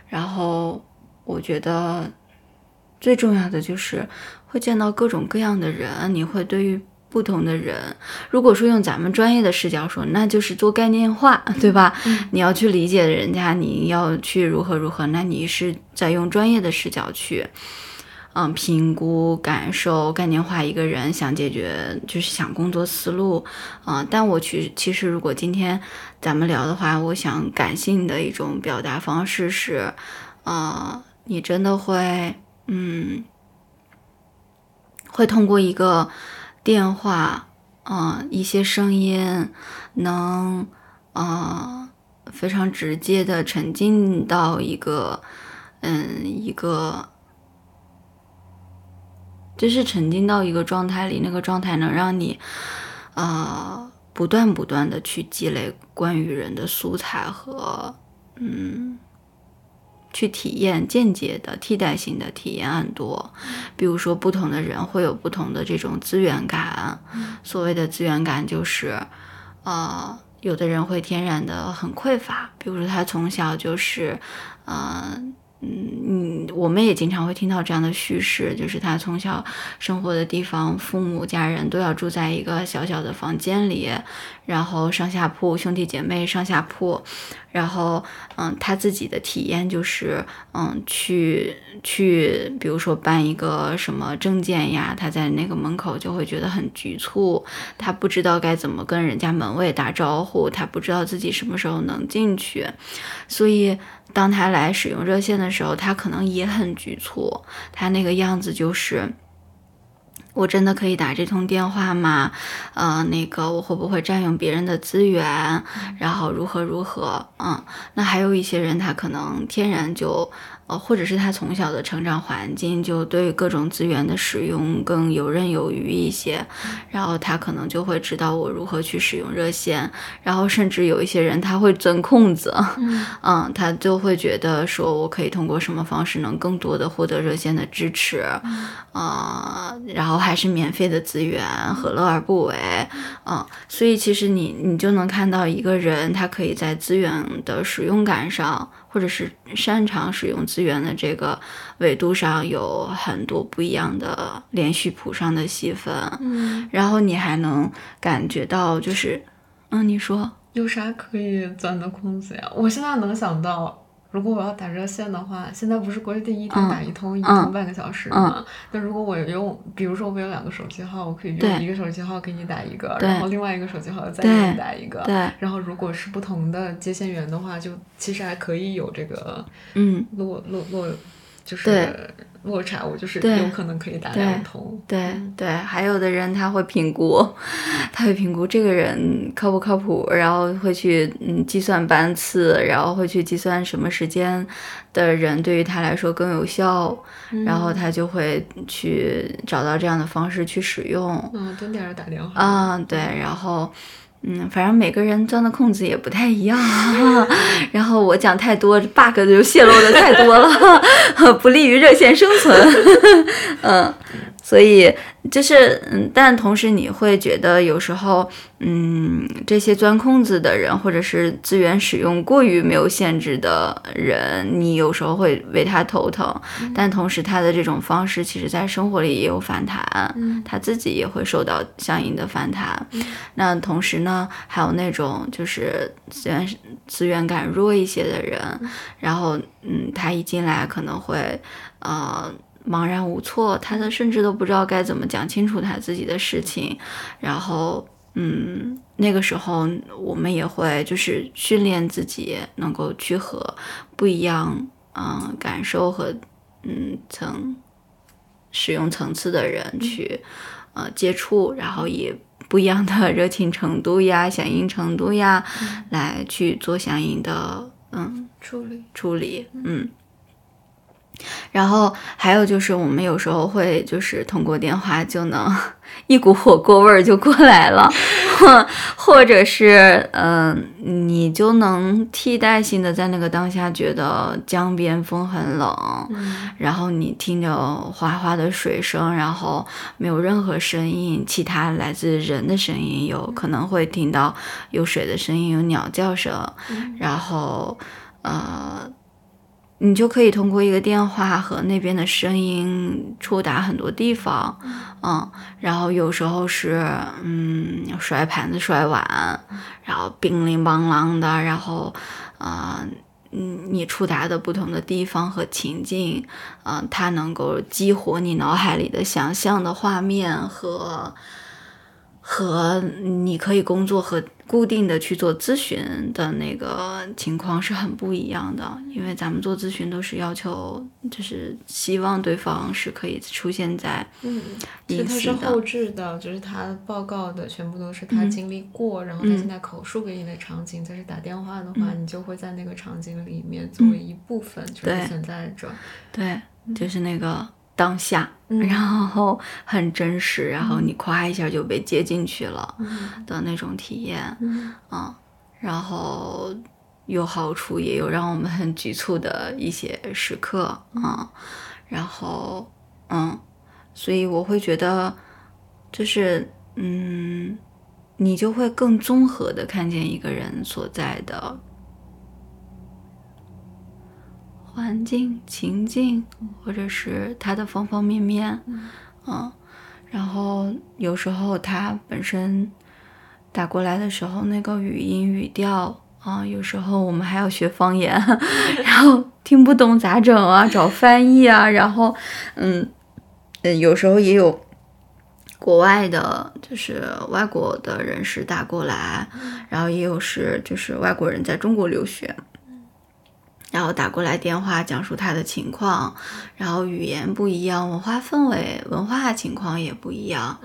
然后我觉得最重要的就是会见到各种各样的人，你会对于。不同的人，如果说用咱们专业的视角说，那就是做概念化，*laughs* 对吧？你要去理解人家，你要去如何如何，那你是在用专业的视角去，嗯，评估、感受、概念化一个人想解决，就是想工作思路，啊。但我去，其实如果今天咱们聊的话，我想感性的一种表达方式是，啊，你真的会，嗯，会通过一个。电话，啊，一些声音能，啊，非常直接的沉浸到一个，嗯，一个，就是沉浸到一个状态里，那个状态能让你，啊，不断不断的去积累关于人的素材和，嗯。去体验间接的替代性的体验很多，比如说不同的人会有不同的这种资源感。所谓的资源感就是，呃，有的人会天然的很匮乏，比如说他从小就是，嗯。嗯，我们也经常会听到这样的叙事，就是他从小生活的地方，父母家人都要住在一个小小的房间里，然后上下铺，兄弟姐妹上下铺，然后，嗯，他自己的体验就是，嗯，去去，比如说办一个什么证件呀，他在那个门口就会觉得很局促，他不知道该怎么跟人家门卫打招呼，他不知道自己什么时候能进去，所以。当他来使用热线的时候，他可能也很局促，他那个样子就是。我真的可以打这通电话吗？呃，那个我会不会占用别人的资源？然后如何如何？嗯，那还有一些人，他可能天然就，呃，或者是他从小的成长环境就对各种资源的使用更游刃有余一些，然后他可能就会知道我如何去使用热线。然后甚至有一些人他会钻空子，*laughs* 嗯，他就会觉得说我可以通过什么方式能更多的获得热线的支持，啊，然后。还是免费的资源，何乐而不为？嗯，所以其实你你就能看到一个人，他可以在资源的使用感上，或者是擅长使用资源的这个维度上，有很多不一样的连续谱上的细分。嗯，然后你还能感觉到，就是，嗯，你说有啥可以钻的空子呀？我现在能想到。如果我要打热线的话，现在不是国内第一天打一通，一通半个小时吗？那如果我用，比如说我有两个手机号，我可以用一个手机号给你打一个，然后另外一个手机号再给你打一个。对。然后如果是不同的接线员的话，就其实还可以有这个，嗯，落落落，就是。落差，我就是有可能可以打两通。对对，还有的人他会评估，*laughs* 他会评估这个人靠不靠谱，然后会去嗯计算班次，然后会去计算什么时间的人对于他来说更有效，然后他就会去找到这样的方式去使用。嗯，蹲点儿打电话。啊，对，然后。嗯，反正每个人钻的空子也不太一样，*laughs* 然后我讲太多，bug 就泄露的太多了，*laughs* 不利于热线生存。*laughs* 嗯。所以就是，嗯，但同时你会觉得有时候，嗯，这些钻空子的人，或者是资源使用过于没有限制的人，你有时候会为他头疼。但同时，他的这种方式，其实在生活里也有反弹，他自己也会受到相应的反弹。那同时呢，还有那种就是资源资源感弱一些的人，然后，嗯，他一进来可能会，呃。茫然无措，他的甚至都不知道该怎么讲清楚他自己的事情，然后，嗯，那个时候我们也会就是训练自己能够去和不一样嗯感受和嗯层使用层次的人去呃接触，然后以不一样的热情程度呀、响应程度呀，来去做相应的嗯处理。处理，嗯。然后还有就是，我们有时候会就是通过电话就能 *laughs* 一股火锅味儿就过来了，或或者是嗯，你就能替代性的在那个当下觉得江边风很冷，然后你听着哗哗的水声，然后没有任何声音，其他来自人的声音，有可能会听到有水的声音，有鸟叫声，然后呃。你就可以通过一个电话和那边的声音触达很多地方，嗯，然后有时候是嗯摔盘子摔碗，然后乒铃乓啷的，然后啊嗯你触达的不同的地方和情境，嗯，它能够激活你脑海里的想象的画面和和你可以工作和。固定的去做咨询的那个情况是很不一样的，因为咱们做咨询都是要求，就是希望对方是可以出现在，嗯，其实他是后置的，就是他报告的全部都是他经历过，然后他现在口述给你的场景，但是打电话的话，你就会在那个场景里面作为一部分就是存在着，对，就是那个。当下，然后很真实，然后你夸一下就被接进去了的那种体验，嗯，然后有好处，也有让我们很局促的一些时刻，嗯，然后，嗯，所以我会觉得，就是，嗯，你就会更综合的看见一个人所在的。环境、情境，或者是他的方方面面，嗯，然后有时候他本身打过来的时候，那个语音语调啊，有时候我们还要学方言，*laughs* 然后听不懂咋整啊？找翻译啊，然后，嗯，嗯，有时候也有国外的，就是外国的人士打过来，然后也有是就是外国人在中国留学。然后打过来电话讲述他的情况，然后语言不一样，文化氛围、文化情况也不一样，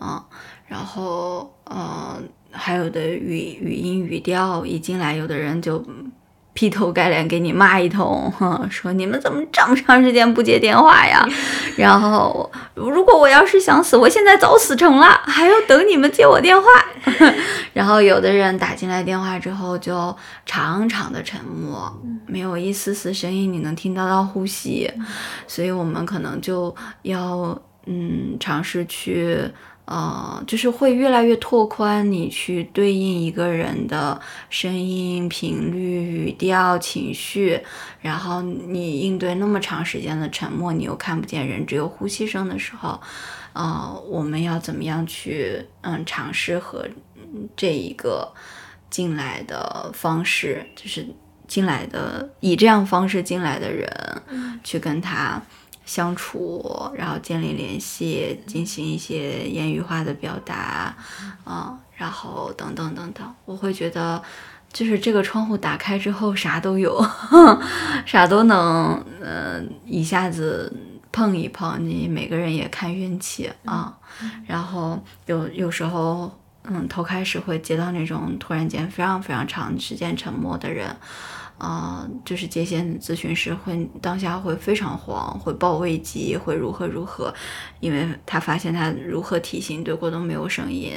嗯，然后呃还有的语语音语调一进来，有的人就。劈头盖脸给你骂一通，*laughs* 说你们怎么这么长时间不接电话呀？*laughs* 然后如果我要是想死，我现在早死成了，还要等你们接我电话。*laughs* 然后有的人打进来电话之后就长长的沉默，没有一丝丝声音，你能听到到呼吸，所以我们可能就要嗯尝试去。呃，就是会越来越拓宽你去对应一个人的声音频率、语调、情绪，然后你应对那么长时间的沉默，你又看不见人，只有呼吸声的时候，呃，我们要怎么样去嗯尝试和这一个进来的方式，就是进来的以这样方式进来的人去跟他。相处，然后建立联系，进行一些言语化的表达，嗯，然后等等等等，我会觉得，就是这个窗户打开之后，啥都有，*laughs* 啥都能，嗯，一下子碰一碰。你每个人也看运气啊，然后有有时候，嗯，头开始会接到那种突然间非常非常长时间沉默的人。啊，就是接线咨询师会当下会非常慌，会报危机，会如何如何，因为他发现他如何提醒对过都没有声音，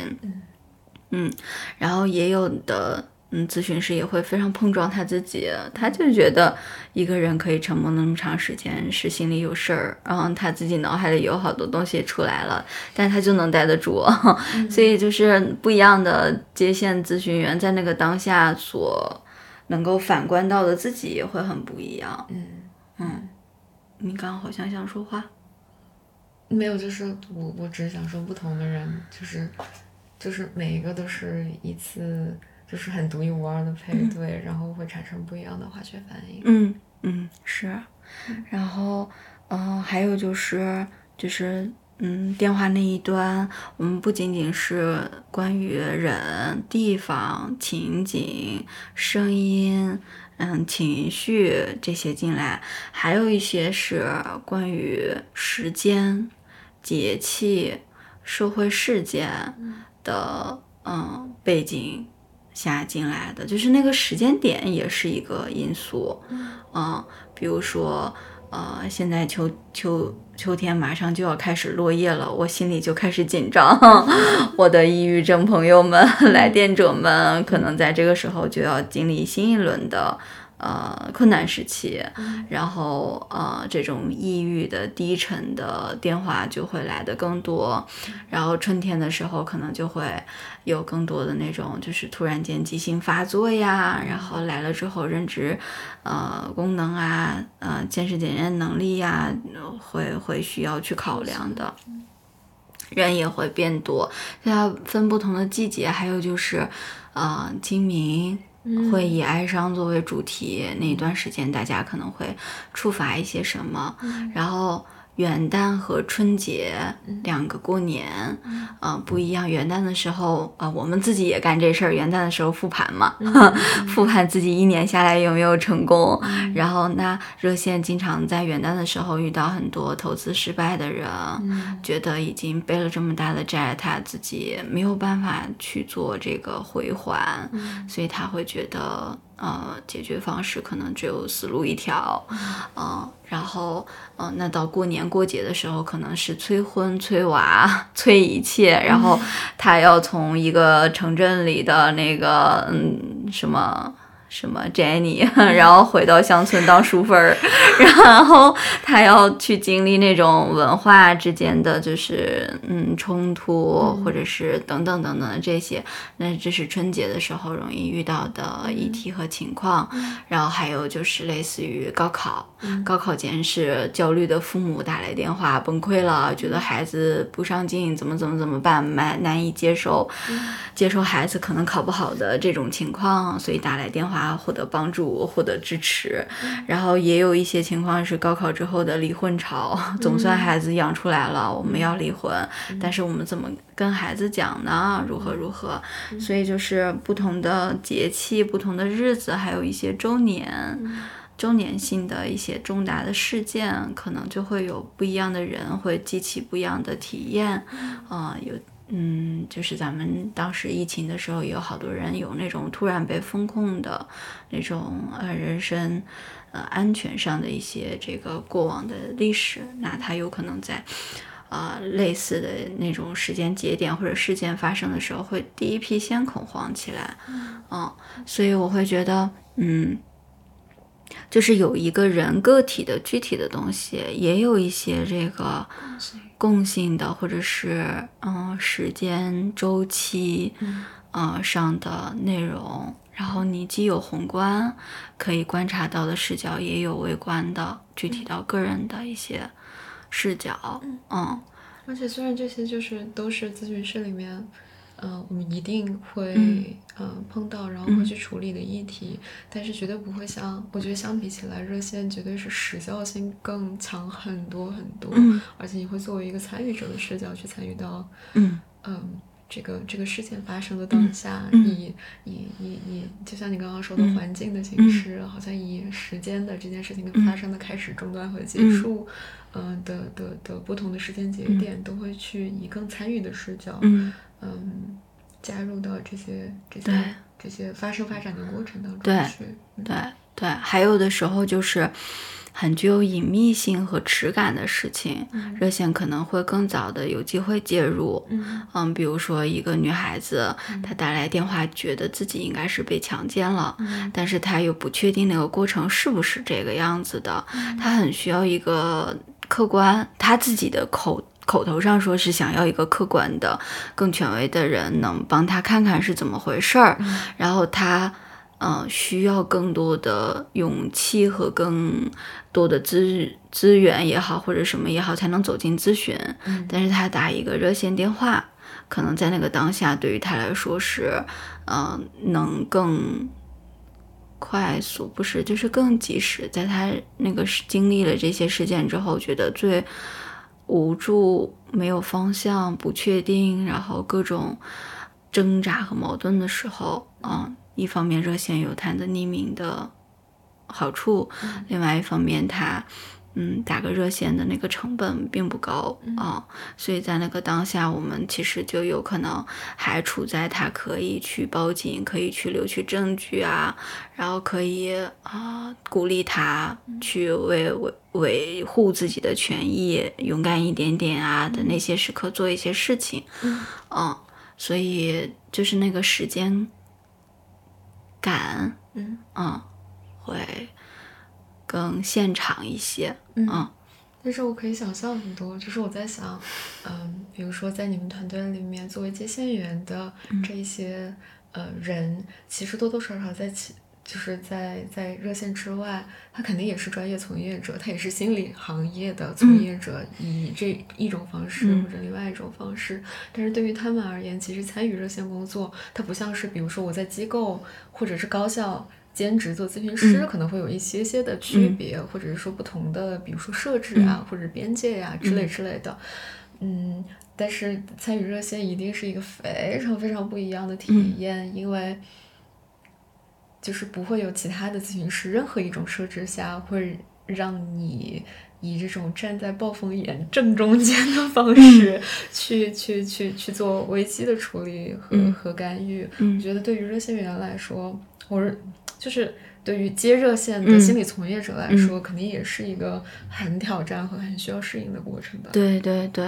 嗯，然后也有的嗯咨询师也会非常碰撞他自己，他就觉得一个人可以沉默那么长时间是心里有事儿，然后他自己脑海里有好多东西出来了，但他就能待得住，*laughs* 所以就是不一样的接线咨询员在那个当下所。能够反观到的自己也会很不一样。嗯。嗯，你刚刚好像想说话，没有，就是我我只是想说，不同的人就是就是每一个都是一次就是很独一无二的配对，然后会产生不一样的化学反应。嗯嗯是，然后嗯还有就是就是嗯，电话那一端，我们不仅仅是关于人、地方、情景、声音，嗯，情绪这些进来，还有一些是关于时间、节气、社会事件的，嗯，背景下进来的，就是那个时间点也是一个因素，嗯，比如说。呃，现在秋秋秋天马上就要开始落叶了，我心里就开始紧张。*laughs* 我的抑郁症朋友们、*laughs* 来电者们，可能在这个时候就要经历新一轮的。呃，困难时期，然后呃，这种抑郁的低沉的电话就会来的更多，然后春天的时候可能就会有更多的那种，就是突然间急性发作呀，然后来了之后认知呃功能啊，呃见识检验能力呀，会会需要去考量的，人也会变多，它分不同的季节，还有就是呃清明。会以哀伤作为主题，那一段时间大家可能会触发一些什么，然后。元旦和春节两个过年，嗯，不一样。元旦的时候，啊，我们自己也干这事儿。元旦的时候复盘嘛，*laughs* 复盘自己一年下来有没有成功。然后，那热线经常在元旦的时候遇到很多投资失败的人，觉得已经背了这么大的债，他自己没有办法去做这个回还，所以他会觉得。呃，解决方式可能只有死路一条，嗯，然后，嗯，那到过年过节的时候，可能是催婚、催娃、催一切，然后他要从一个城镇里的那个，嗯，什么。什么 Jenny，*laughs* 然后回到乡村当淑芬儿，*laughs* 然后他要去经历那种文化之间的就是嗯冲突，或者是等等等等的这些，那这是春节的时候容易遇到的议题和情况。然后还有就是类似于高考，高考前是焦虑的父母打来电话崩溃了，觉得孩子不上进，怎么怎么怎么办，蛮难以接受接受孩子可能考不好的这种情况，所以打来电话。啊，获得帮助，获得支持，然后也有一些情况是高考之后的离婚潮，*laughs* 总算孩子养出来了，我们要离婚，但是我们怎么跟孩子讲呢？如何如何？所以就是不同的节气、不同的日子，还有一些周年、周年性的一些重大的事件，可能就会有不一样的人会激起不一样的体验，啊，有。嗯，就是咱们当时疫情的时候，有好多人有那种突然被封控的那种呃人身呃安全上的一些这个过往的历史，那他有可能在啊类似的那种时间节点或者事件发生的时候，会第一批先恐慌起来，嗯，所以我会觉得，嗯。就是有一个人个体的具体的东西，也有一些这个共性的，或者是嗯时间周期嗯上的内容。然后你既有宏观可以观察到的视角，也有微观的具体到个人的一些视角。嗯，而且虽然这些就是都是咨询室里面。嗯，我们一定会嗯。碰到，然后会去处理的议题，但是绝对不会像我觉得相比起来，热线绝对是时效性更强很多很多，而且你会作为一个参与者的视角去参与到嗯。嗯这个这个事件发生的当下，以以以以就像你刚刚说的环境的形式，好像以时间的这件事情的发生的开始、中断和结束，嗯的的的不同的时间节点，都会去以更参与的视角。嗯，加入到这些这些这些发生发展的过程当中去，对对，还有的时候就是很具有隐秘性和耻感的事情，热线可能会更早的有机会介入。嗯，比如说一个女孩子，她打来电话，觉得自己应该是被强奸了，但是她又不确定那个过程是不是这个样子的，她很需要一个客观，她自己的口。口头上说是想要一个客观的、更权威的人能帮他看看是怎么回事儿，然后他嗯需要更多的勇气和更多的资资源也好，或者什么也好，才能走进咨询。但是他打一个热线电话，可能在那个当下对于他来说是嗯能更快速，不是就是更及时，在他那个经历了这些事件之后，觉得最。无助、没有方向、不确定，然后各种挣扎和矛盾的时候，嗯，一方面热线有它的匿名的好处，另外一方面它。嗯，打个热线的那个成本并不高啊，所以在那个当下，我们其实就有可能还处在他可以去报警、可以去留取证据啊，然后可以啊鼓励他去为维维护自己的权益、勇敢一点点啊的那些时刻做一些事情。嗯，所以就是那个时间感，嗯嗯，会。更现场一些，嗯，但是我可以想象很多，就是我在想，嗯，比如说在你们团队里面，作为接线员的这一些呃人，其实多多少少在其就是在在热线之外，他肯定也是专业从业者，他也是心理行业的从业者，以这一种方式或者另外一种方式，但是对于他们而言，其实参与热线工作，它不像是比如说我在机构或者是高校。兼职做咨询师可能会有一些些的区别，或者是说不同的，比如说设置啊，或者边界呀之类之类的。嗯，但是参与热线一定是一个非常非常不一样的体验，因为就是不会有其他的咨询师任何一种设置下会让你以这种站在暴风眼正中间的方式去去去去做危机的处理和和干预。我觉得对于热线员来说，我是。就是对于接热线的心理从业者来说，肯定也是一个很挑战和很需要适应的过程吧。对对对，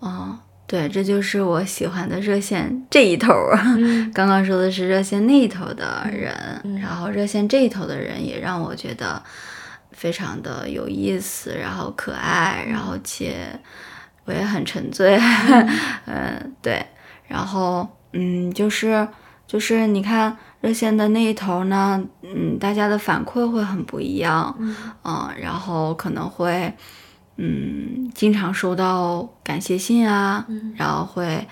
哦，对，这就是我喜欢的热线这一头儿。*laughs* 刚刚说的是热线那一头的人，然后热线这一头的人也让我觉得非常的有意思，然后可爱，然后且我也很沉醉。*laughs* 嗯，对，然后嗯，就是就是你看。热线的那一头呢，嗯，大家的反馈会很不一样，嗯，然后可能会，嗯，经常收到感谢信啊，然后会，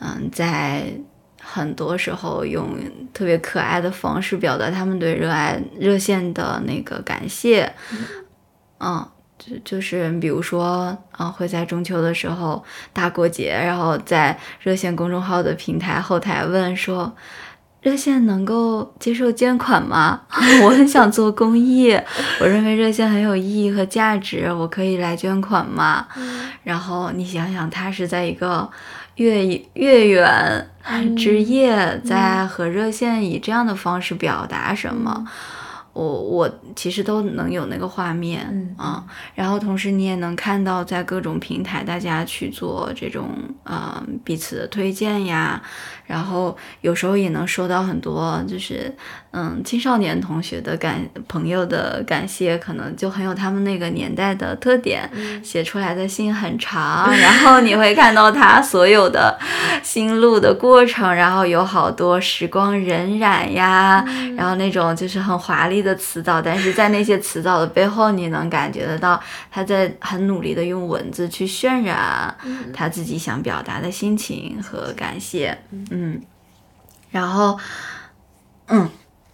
嗯，在很多时候用特别可爱的方式表达他们对热爱热线的那个感谢，嗯，就就是比如说，啊，会在中秋的时候大过节，然后在热线公众号的平台后台问说。热线能够接受捐款吗？*laughs* 我很想做公益，我认为热线很有意义和价值，我可以来捐款吗？然后你想想，他是在一个月月圆之夜，在和热线以这样的方式表达什么？我我其实都能有那个画面啊，然后同时你也能看到在各种平台大家去做这种呃彼此的推荐呀，然后有时候也能收到很多就是嗯青少年同学的感朋友的感谢，可能就很有他们那个年代的特点，写出来的信很长，*laughs* 然后你会看到他所有的心路的过程，然后有好多时光荏苒呀，然后那种就是很华丽。的词藻，但是在那些词藻的背后，你能感觉得到他在很努力的用文字去渲染他自己想表达的心情和感谢，嗯，然后，嗯，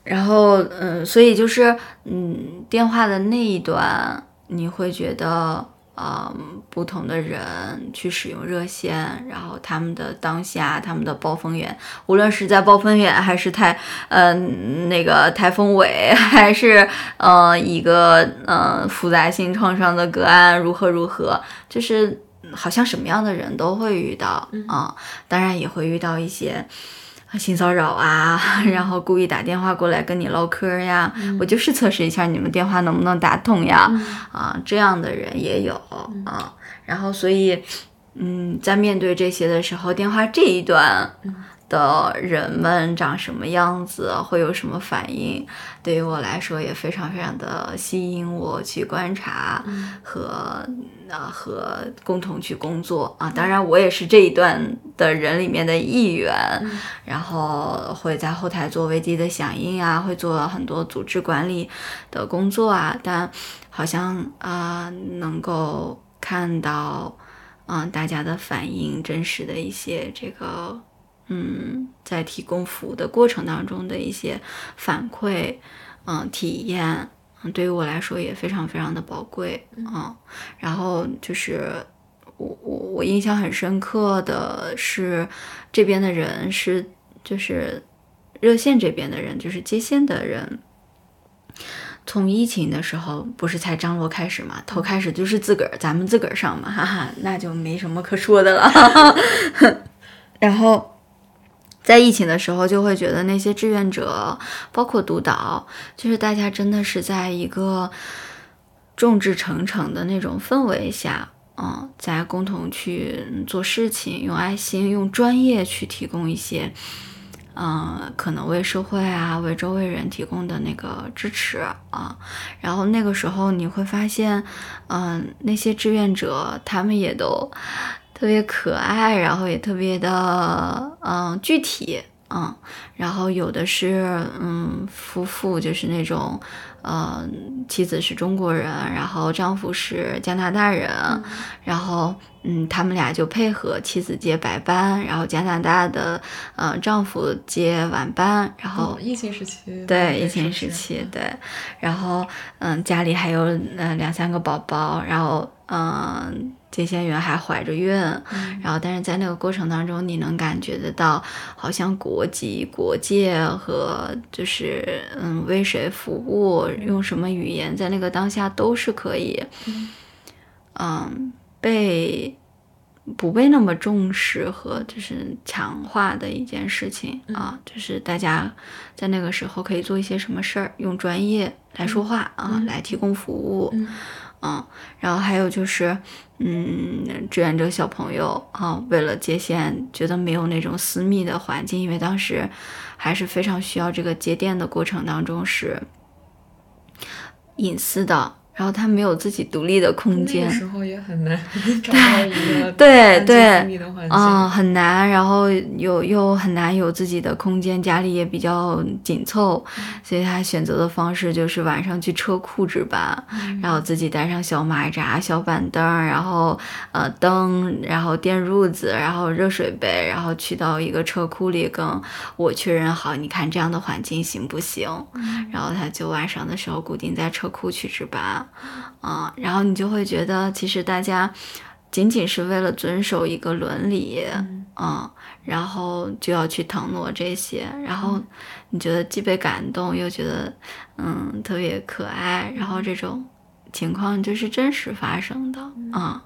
然后，嗯，所以就是，嗯，电话的那一端，你会觉得。嗯，不同的人去使用热线，然后他们的当下，他们的暴风眼，无论是在暴风眼，还是台，嗯，那个台风尾，还是呃一个嗯复杂性创伤的个案，如何如何，就是好像什么样的人都会遇到啊，当然也会遇到一些。性骚扰啊，*laughs* 然后故意打电话过来跟你唠嗑呀，我就是测试一下你们电话能不能打通呀，啊，这样的人也有啊，然后所以，嗯，在面对这些的时候，电话这一端。的人们长什么样子，会有什么反应？对于我来说也非常非常的吸引我去观察和啊和共同去工作啊。当然，我也是这一段的人里面的一员，然后会在后台做危机的响应啊，会做很多组织管理的工作啊。但好像啊，能够看到嗯大家的反应，真实的一些这个。嗯，在提供服务的过程当中的一些反馈，嗯，体验，嗯，对于我来说也非常非常的宝贵，嗯，然后就是，我我我印象很深刻的是，这边的人是就是热线这边的人，就是接线的人。从疫情的时候不是才张罗开始嘛，头开始就是自个儿，咱们自个儿上嘛，哈哈，那就没什么可说的了。*laughs* *laughs* 然后在疫情的时候，就会觉得那些志愿者，包括督导，就是大家真的是在一个众志成城的那种氛围下，嗯，在共同去做事情，用爱心、用专业去提供一些。嗯，可能为社会啊，为周围人提供的那个支持啊，然后那个时候你会发现，嗯，那些志愿者他们也都特别可爱，然后也特别的嗯具体，嗯，然后有的是嗯夫妇，就是那种。呃，妻子是中国人，然后丈夫是加拿大人，然后嗯，他们俩就配合，妻子接白班，然后加拿大的呃丈夫接晚班，然后疫情时期对疫情时期对，然后嗯家里还有嗯两三个宝宝，然后嗯。接线员还怀着孕，然后但是在那个过程当中，你能感觉得到，好像国籍、国界和就是嗯为谁服务、用什么语言，在那个当下都是可以，嗯。被不被那么重视和就是强化的一件事情啊，就是大家在那个时候可以做一些什么事儿，用专业来说话啊，来提供服务。嗯，然后还有就是，嗯，志愿者小朋友啊，为了接线，觉得没有那种私密的环境，因为当时还是非常需要这个接电的过程当中是隐私的。然后他没有自己独立的空间，时候也很难 *laughs* 找到一个对对啊，很难。然后又又很难有自己的空间，家里也比较紧凑，所以他选择的方式就是晚上去车库值班，然后自己带上小马扎、小板凳，然后呃灯，然后电褥子，然后热水杯，然后去到一个车库里跟我确认好，你看这样的环境行不行？然后他就晚上的时候固定在车库去值班。啊，然后你就会觉得，其实大家仅仅是为了遵守一个伦理，嗯，然后就要去腾挪这些，然后你觉得既被感动，又觉得嗯特别可爱，然后这种情况就是真实发生的啊，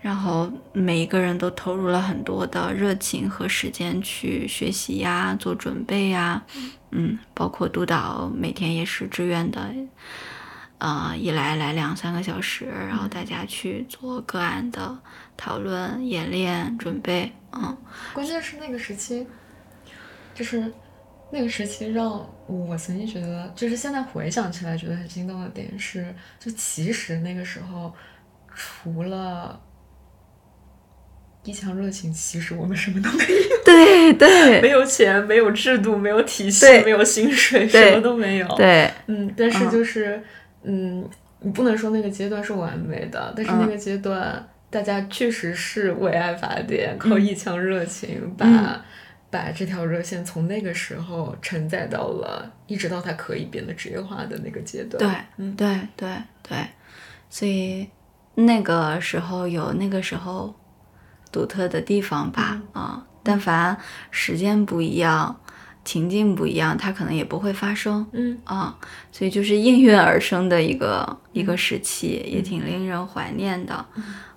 然后每一个人都投入了很多的热情和时间去学习呀，做准备呀，嗯，包括督导每天也是志愿的。呃，一来来两三个小时，然后大家去做个案的讨论、演练、准备，嗯。关键是那个时期，就是那个时期让我曾经觉得，就是现在回想起来觉得很心动的点是，就其实那个时候除了一腔热情，其实我们什么都没有。对对，没有钱，没有制度，没有体系，没有薪水，什么都没有。对，嗯，但是就是。嗯，你不能说那个阶段是完美的，但是那个阶段大家确实是为爱发电，靠一腔热情把把这条热线从那个时候承载到了，一直到它可以变得职业化的那个阶段。对，嗯，对对对，所以那个时候有那个时候独特的地方吧，啊，但凡时间不一样。情境不一样，它可能也不会发生，嗯。啊，所以就是应运而生的一个一个时期，也挺令人怀念的，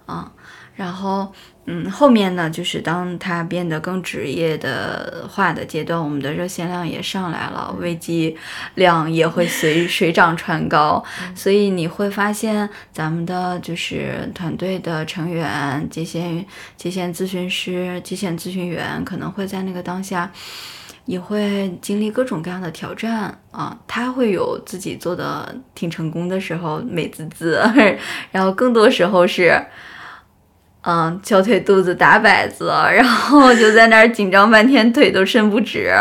啊，然后嗯，后面呢，就是当它变得更职业的化的阶段，我们的热线量也上来了，危机量也会随 *laughs* 水涨船高，*laughs* 所以你会发现咱们的就是团队的成员，接线接线咨询师、接线咨询员，可能会在那个当下。也会经历各种各样的挑战啊，他会有自己做的挺成功的时候，美滋滋，*laughs* 然后更多时候是，嗯，翘腿肚子打摆子，然后就在那儿紧张半天，腿都伸不直，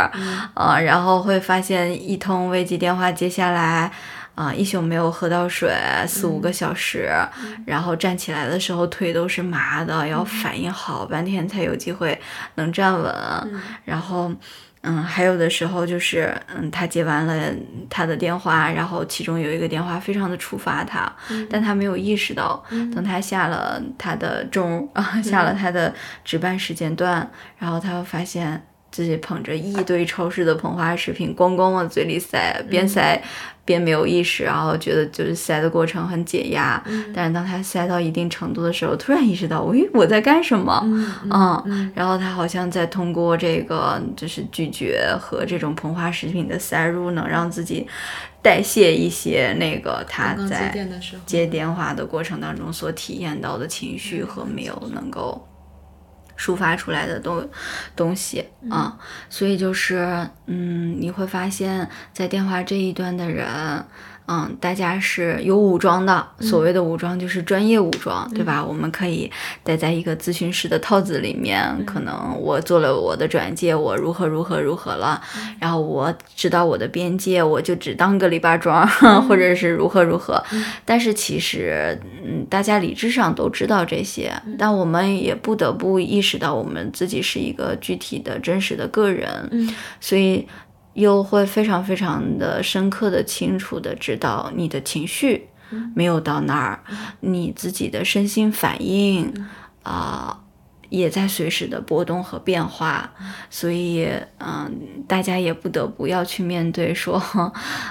啊，然后会发现一通危机电话接下来，啊，一宿没有喝到水，四五个小时，然后站起来的时候腿都是麻的，要反应好半天才有机会能站稳，然后。嗯，还有的时候就是，嗯，他接完了他的电话，然后其中有一个电话非常的触发他，但他没有意识到，等他下了他的钟啊，下了他的值班时间段，然后他发现。自己捧着一堆超市的膨化食品，咣咣往嘴里塞，边塞边没有意识，然后觉得就是塞的过程很解压。但是当他塞到一定程度的时候，突然意识到，喂，我在干什么？嗯，然后他好像在通过这个就是咀嚼和这种膨化食品的塞入，能让自己代谢一些那个他在接电话的过程当中所体验到的情绪和没有能够。抒发出来的东东西啊，所以就是，嗯，你会发现在电话这一端的人。嗯，大家是有武装的，所谓的武装就是专业武装，对吧？我们可以待在一个咨询师的套子里面，可能我做了我的转介，我如何如何如何了，然后我知道我的边界，我就只当个篱笆桩，或者是如何如何。但是其实，嗯，大家理智上都知道这些，但我们也不得不意识到，我们自己是一个具体的真实的个人，所以。又会非常非常的深刻的、清楚的知道你的情绪没有到那儿，你自己的身心反应啊也在随时的波动和变化，所以嗯，大家也不得不要去面对说，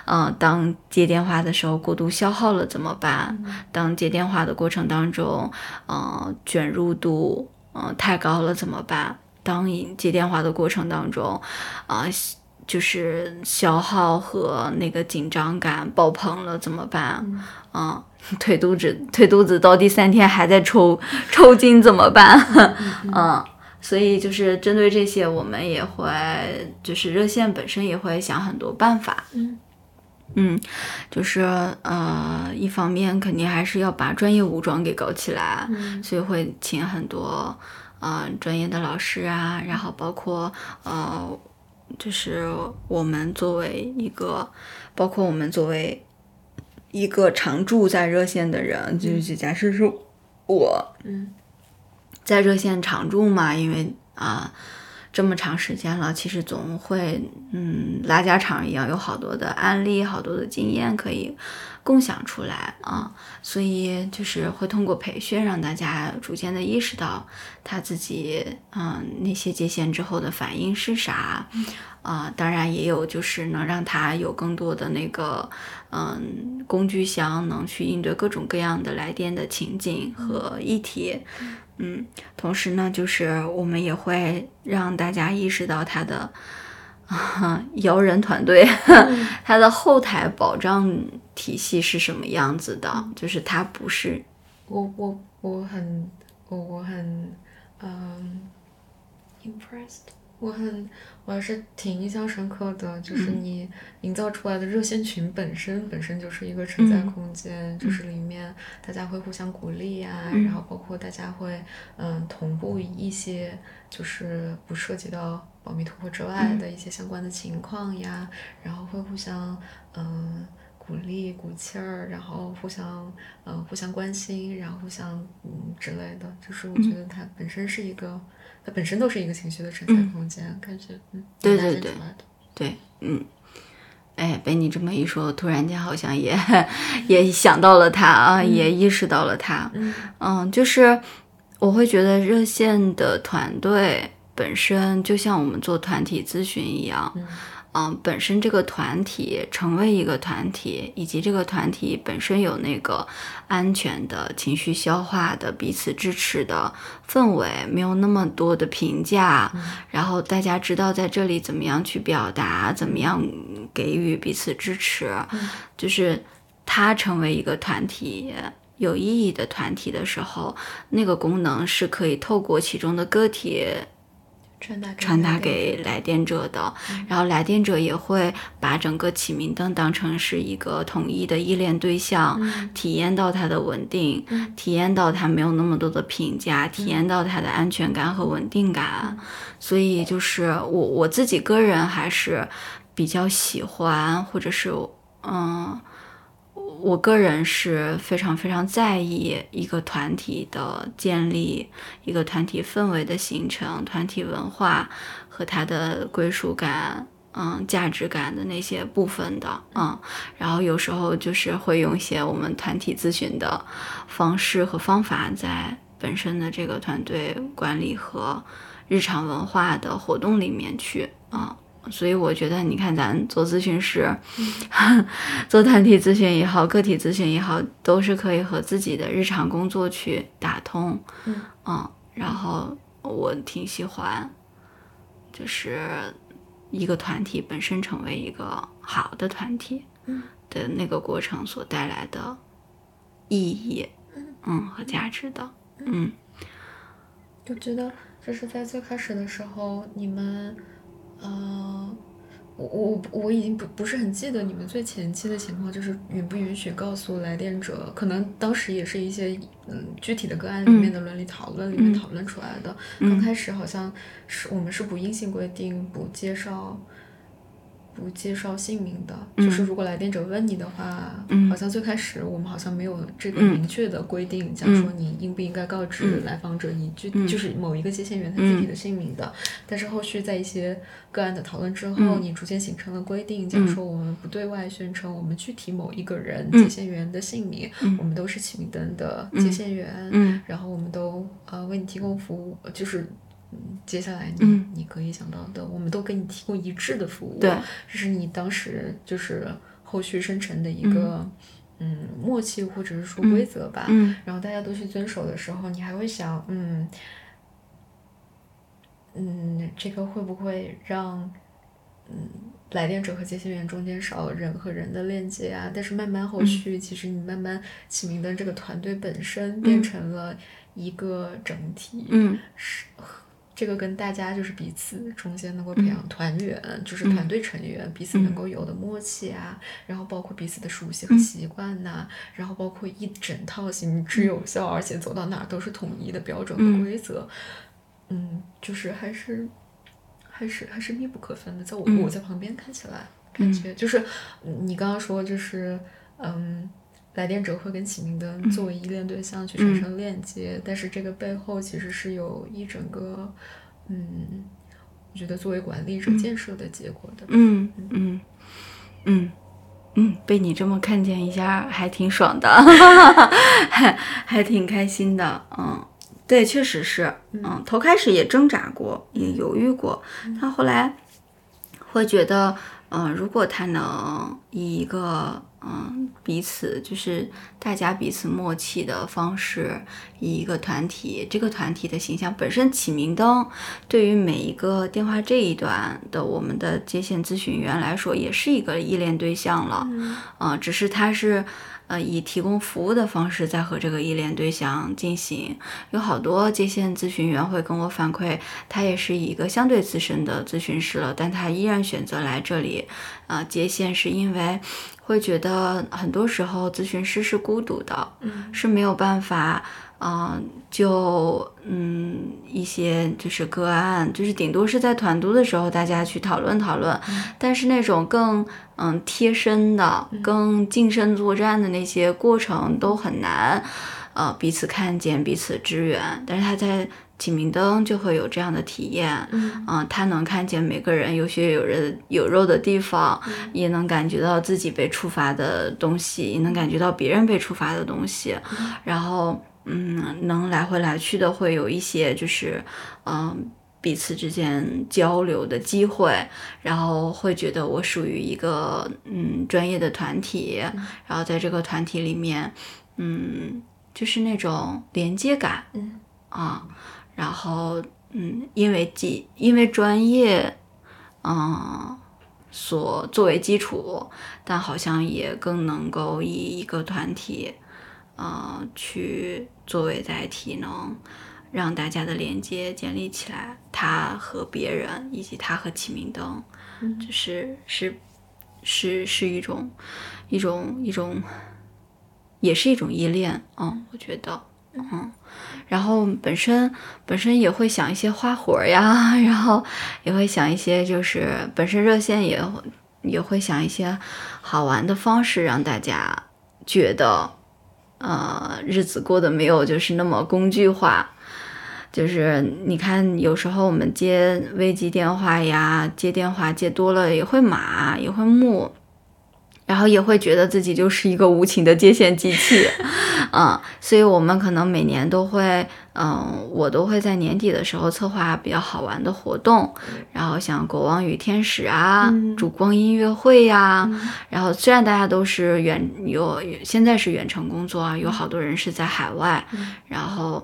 嗯，*laughs* 当接电话的时候过度消耗了怎么办？当接电话的过程当中，嗯，卷入度嗯太高了怎么办？当接电话的过程当中，啊。就是消耗和那个紧张感爆棚了，怎么办？嗯，*laughs* 腿肚子腿肚子到第三天还在抽抽筋怎么办？*laughs* 嗯，所以就是针对这些，我们也会就是热线本身也会想很多办法。嗯嗯，就是呃，一方面肯定还是要把专业武装给搞起来，所以会请很多呃专业的老师啊，然后包括呃。就是我们作为一个，包括我们作为一个常住在热线的人，就是假设是我，嗯，在热线常驻嘛，因为啊这么长时间了，其实总会嗯拉家常一样，有好多的案例，好多的经验可以。共享出来啊，所以就是会通过培训让大家逐渐的意识到他自己，嗯，那些界限之后的反应是啥，啊，当然也有就是能让他有更多的那个，嗯，工具箱能去应对各种各样的来电的情景和议题，嗯，同时呢，就是我们也会让大家意识到他的。*laughs* 摇人团队，*laughs* 它的后台保障体系是什么样子的？就是它不是我我我很我我很嗯 impressed，我很我还是挺印象深刻的，就是你营造出来的热线群本身本身就是一个承载空间，就是里面大家会互相鼓励呀，然后包括大家会嗯同步一些就是不涉及到。保密突破之外的一些相关的情况呀，然后会互相嗯鼓励鼓气儿，然后互相嗯互相关心，然后互相嗯之类的，就是我觉得它本身是一个，它本身都是一个情绪的承载空间，感觉嗯对对对。对嗯，哎被你这么一说，突然间好像也 *laughs* 也想到了他啊，也意识到了他，嗯就是我会觉得热线的团队。本身就像我们做团体咨询一样，嗯，本身这个团体成为一个团体，以及这个团体本身有那个安全的情绪消化的彼此支持的氛围，没有那么多的评价，然后大家知道在这里怎么样去表达，怎么样给予彼此支持，就是它成为一个团体有意义的团体的时候，那个功能是可以透过其中的个体。传达给来电者的，然后来电者也会把整个启明灯当成是一个统一的依恋对象，体验到它的稳定，体验到它没有那么多的评价，体验到它的安全感和稳定感。所以就是我我自己个人还是比较喜欢，或者是嗯，我个人是非常非常在意一个团体的建立，一个团体氛围的形成，团体文化和它的归属感。嗯，价值感的那些部分的，嗯，然后有时候就是会用一些我们团体咨询的方式和方法，在本身的这个团队管理和日常文化的活动里面去，啊，所以我觉得，你看咱做咨询师，做团体咨询也好，个体咨询也好，都是可以和自己的日常工作去打通，嗯，然后我挺喜欢，就是。一个团体本身成为一个好的团体的那个过程所带来的意义，嗯，和价值的，嗯，我觉得这是在最开始的时候，你们，呃。我我我已经不不是很记得你们最前期的情况，就是允不允许告诉来电者，可能当时也是一些嗯具体的个案里面的伦理讨论里面讨论出来的。刚开始好像是我们是不硬性规定不介绍。不介绍姓名的，就是如果来电者问你的话，好像最开始我们好像没有这个明确的规定，讲说你应不应该告知来访者一句，就是某一个接线员他具体的姓名的。但是后续在一些个案的讨论之后，你逐渐形成了规定，讲说我们不对外宣称我们具体某一个人接线员的姓名，我们都是启明灯的接线员，然后我们都呃为你提供服务，就是。嗯，接下来你你可以想到的，我们都给你提供一致的服务。对，这是你当时就是后续生成的一个嗯默契或者是说规则吧。嗯。然后大家都去遵守的时候，你还会想，嗯嗯，这个会不会让嗯来电者和接线员中间少人和人的链接啊？但是慢慢后续，其实你慢慢启明灯这个团队本身变成了一个整体。嗯。是。这个跟大家就是彼此中间能够培养团员，就是团队成员彼此能够有的默契啊，然后包括彼此的熟悉和习惯呐，然后包括一整套行之有效，而且走到哪都是统一的标准和规则，嗯，就是还是还是还是密不可分的。在我我在旁边看起来，感觉就是你刚刚说就是嗯。来电者会跟启明灯作为依恋对象去产生链接，但是这个背后其实是有一整个，嗯，我觉得作为管理者建设的结果的。嗯嗯嗯嗯，被你这么看见一下，还挺爽的，还 *laughs* 还挺开心的。嗯，对，确实是。嗯，头开始也挣扎过，也犹豫过，但后来会觉得，嗯，如果他能以一个。嗯，彼此就是大家彼此默契的方式，以一个团体，这个团体的形象本身启明灯，对于每一个电话这一端的我们的接线咨询员来说，也是一个依恋对象了。嗯，只是他是。呃，以提供服务的方式在和这个依恋对象进行，有好多接线咨询员会跟我反馈，他也是一个相对资深的咨询师了，但他依然选择来这里，呃，接线是因为会觉得很多时候咨询师是孤独的，是没有办法。嗯，就嗯一些就是个案，就是顶多是在团督的时候大家去讨论讨论，但是那种更嗯贴身的、更近身作战的那些过程都很难，呃彼此看见、彼此支援。但是他在启明灯就会有这样的体验，嗯，他能看见每个人有血有肉有肉的地方，也能感觉到自己被触发的东西，也能感觉到别人被触发的东西，然后。嗯，能来回来去的会有一些，就是嗯彼此之间交流的机会，然后会觉得我属于一个嗯专业的团体，然后在这个团体里面，嗯，就是那种连接感，嗯啊，然后嗯，因为基因为专业，嗯，所作为基础，但好像也更能够以一个团体。呃，去作为载体，能让大家的连接建立起来。他和别人，以及他和启明灯，就是是是是一种一种一种，也是一种依恋。嗯，我觉得，嗯，然后本身本身也会想一些花活呀，*laughs* 然后也会想一些，就是本身热线也也会想一些好玩的方式让大家。觉得，呃，日子过得没有就是那么工具化。就是你看，有时候我们接危机电话呀，接电话接多了也会麻，也会木，然后也会觉得自己就是一个无情的接线机器，*laughs* 嗯，所以我们可能每年都会，嗯，我都会在年底的时候策划比较好玩的活动，然后像国王与天使啊，烛光音乐会呀，然后虽然大家都是远有现在是远程工作啊，有好多人是在海外，然后。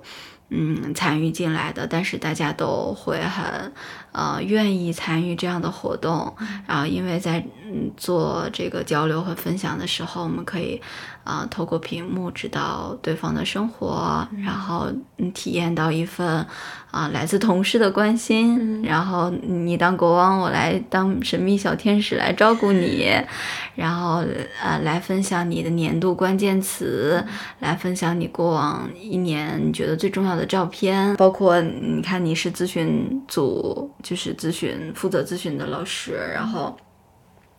嗯，参与进来的，但是大家都会很，呃，愿意参与这样的活动，然后因为在嗯做这个交流和分享的时候，我们可以。啊，透过屏幕知道对方的生活，然后你，体验到一份啊来自同事的关心，然后你当国王，我来当神秘小天使来照顾你，*laughs* 然后呃来分享你的年度关键词，来分享你过往一年你觉得最重要的照片，包括你看你是咨询组，就是咨询负责咨询的老师，然后。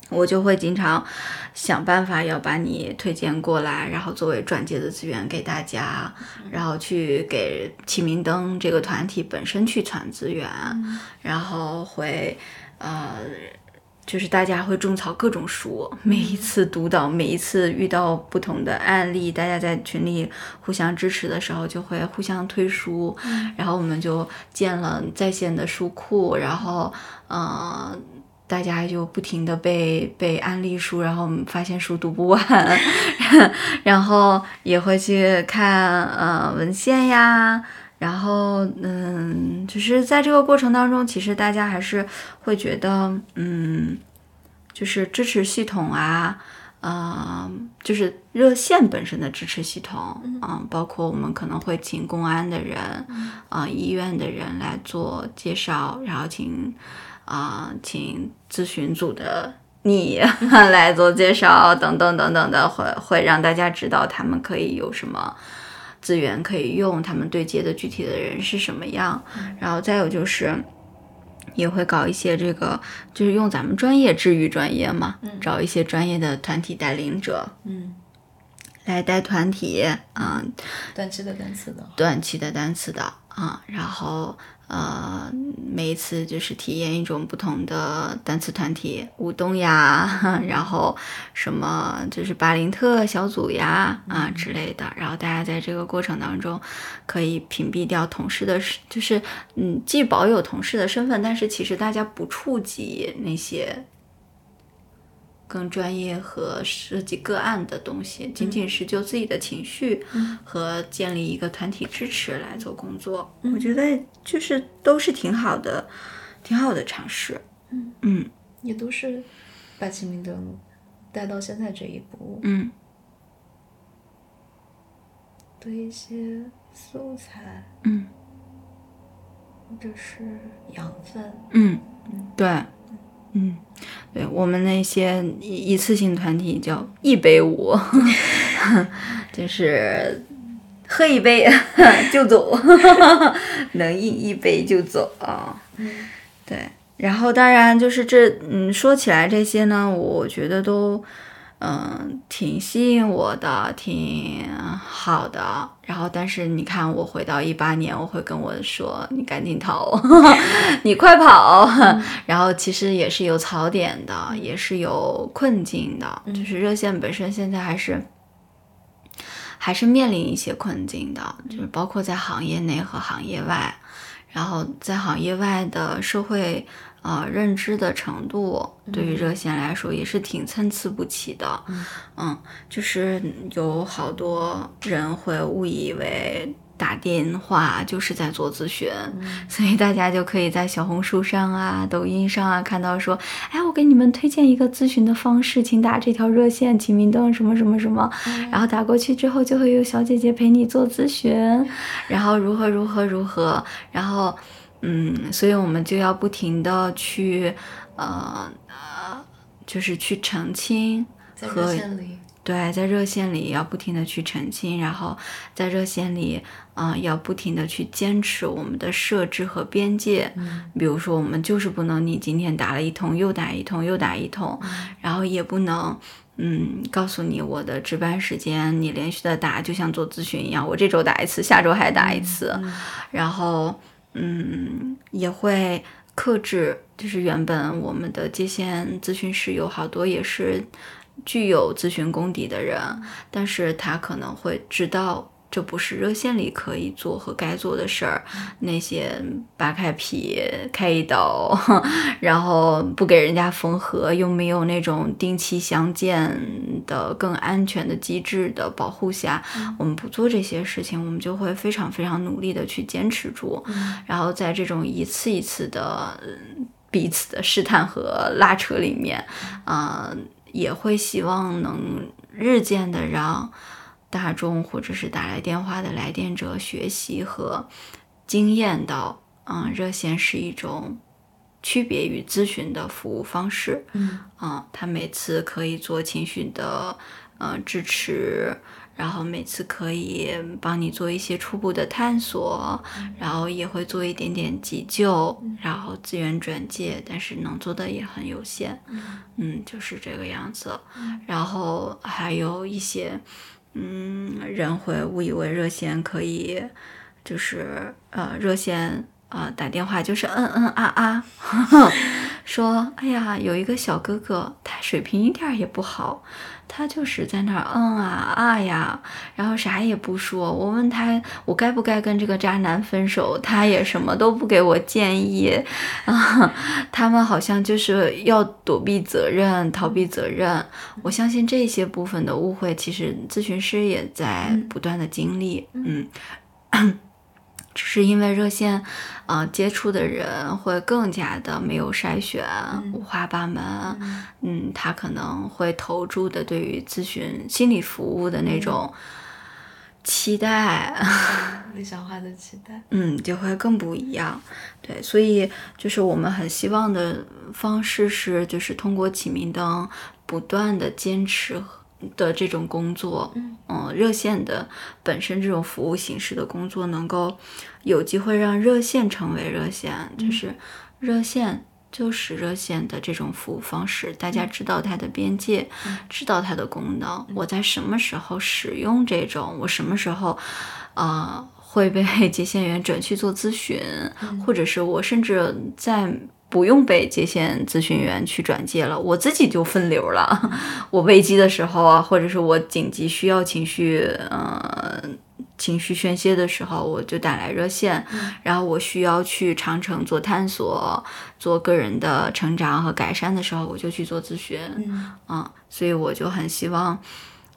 我就会经常想办法要把你推荐过来，然后作为转介的资源给大家，然后去给启明灯这个团体本身去传资源，然后会呃，就是大家会种草各种书，每一次读到，每一次遇到不同的案例，大家在群里互相支持的时候，就会互相推书，然后我们就建了在线的书库，然后嗯。大家就不停的背背安利书，然后发现书读不完，*laughs* 然后也会去看呃文献呀，然后嗯，就是在这个过程当中，其实大家还是会觉得嗯，就是支持系统啊，呃，就是热线本身的支持系统，嗯，包括我们可能会请公安的人，啊，医院的人来做介绍，然后请。啊，请咨询组的你 *laughs* 来做介绍，等等等等的，会会让大家知道他们可以有什么资源可以用，他们对接的具体的人是什么样。然后再有就是，也会搞一些这个，就是用咱们专业治愈专业嘛，找一些专业的团体带领者，嗯，来带团体啊，短期的单词的，短期的单词的啊，然后。呃，每一次就是体验一种不同的单词团体舞动呀，*laughs* 然后什么就是巴林特小组呀啊之类的，然后大家在这个过程当中可以屏蔽掉同事的，就是嗯，既保有同事的身份，但是其实大家不触及那些。更专业和涉及个案的东西，仅仅是就自己的情绪和建立一个团体支持来做工作，我觉得就是都是挺好的，挺好的尝试。嗯嗯，也都是把启明灯带到现在这一步。嗯，的一些素材。嗯，或者是养分。嗯嗯，对。嗯，对我们那些一一次性团体叫一杯舞，*laughs* 就是喝一杯 *laughs* 就走，*laughs* 能一一杯就走啊。对，然后当然就是这，嗯，说起来这些呢，我觉得都。嗯，挺吸引我的，挺好的。然后，但是你看，我回到一八年，我会跟我说：“你赶紧逃，*laughs* 你快跑。”然后，其实也是有槽点的，也是有困境的。就是热线本身现在还是还是面临一些困境的，就是包括在行业内和行业外。然后，在行业外的社会。呃，认知的程度对于热线来说也是挺参差不齐的，嗯，就是有好多人会误以为打电话就是在做咨询，所以大家就可以在小红书上啊、抖音上啊看到说，哎，我给你们推荐一个咨询的方式，请打这条热线，请明灯什么什么什么，然后打过去之后就会有小姐姐陪你做咨询，然后如何如何如何，然后。嗯，所以我们就要不停的去，呃呃，就是去澄清和对，在热线里要不停的去澄清，然后在热线里，啊，要不停的去坚持我们的设置和边界。嗯，比如说我们就是不能你今天打了一通又打一通又打一通，然后也不能，嗯，告诉你我的值班时间，你连续的打就像做咨询一样，我这周打一次，下周还打一次，然后嗯也会克制，就是原本我们的接线咨询师有好多也是具有咨询功底的人，但是他可能会知道。这不是热线里可以做和该做的事儿，那些扒开皮、开一刀，*laughs* 然后不给人家缝合，又没有那种定期相见的更安全的机制的保护下，我们不做这些事情，我们就会非常非常努力的去坚持住，然后在这种一次一次的彼此的试探和拉扯里面，啊，也会希望能日渐的让。大众或者是打来电话的来电者学习和经验到，嗯，热线是一种区别于咨询的服务方式，嗯，啊，他每次可以做情绪的，呃，支持，然后每次可以帮你做一些初步的探索，然后也会做一点点急救，然后资源转介，但是能做的也很有限，嗯，就是这个样子，然后还有一些。嗯，人会误以为热线可以，就是呃，热线啊打电话就是嗯嗯啊啊，*laughs* 说哎呀，有一个小哥哥，他水平一点也不好。他就是在那儿嗯啊啊呀，然后啥也不说。我问他我该不该跟这个渣男分手，他也什么都不给我建议啊。他们好像就是要躲避责任、逃避责任。我相信这些部分的误会，其实咨询师也在不断的经历。嗯。只是因为热线，呃，接触的人会更加的没有筛选，五花八门。嗯，他可能会投注的对于咨询心理服务的那种期待，*laughs* 理想化的期待，*laughs* 嗯，就会更不一样。对，所以就是我们很希望的方式是，就是通过启明灯不断的坚持。的这种工作，嗯，热线的本身这种服务形式的工作，能够有机会让热线成为热线，就是热线就是热线的这种服务方式。大家知道它的边界，知道它的功能。我在什么时候使用这种？我什么时候，啊，会被 *laughs* 接线员转去做咨询，或者是我甚至在。不用被接线咨询员去转接了，我自己就分流了。*laughs* 我危机的时候啊，或者是我紧急需要情绪，呃，情绪宣泄的时候，我就打来热线。然后我需要去长城做探索、做个人的成长和改善的时候，我就去做咨询。嗯，所以我就很希望，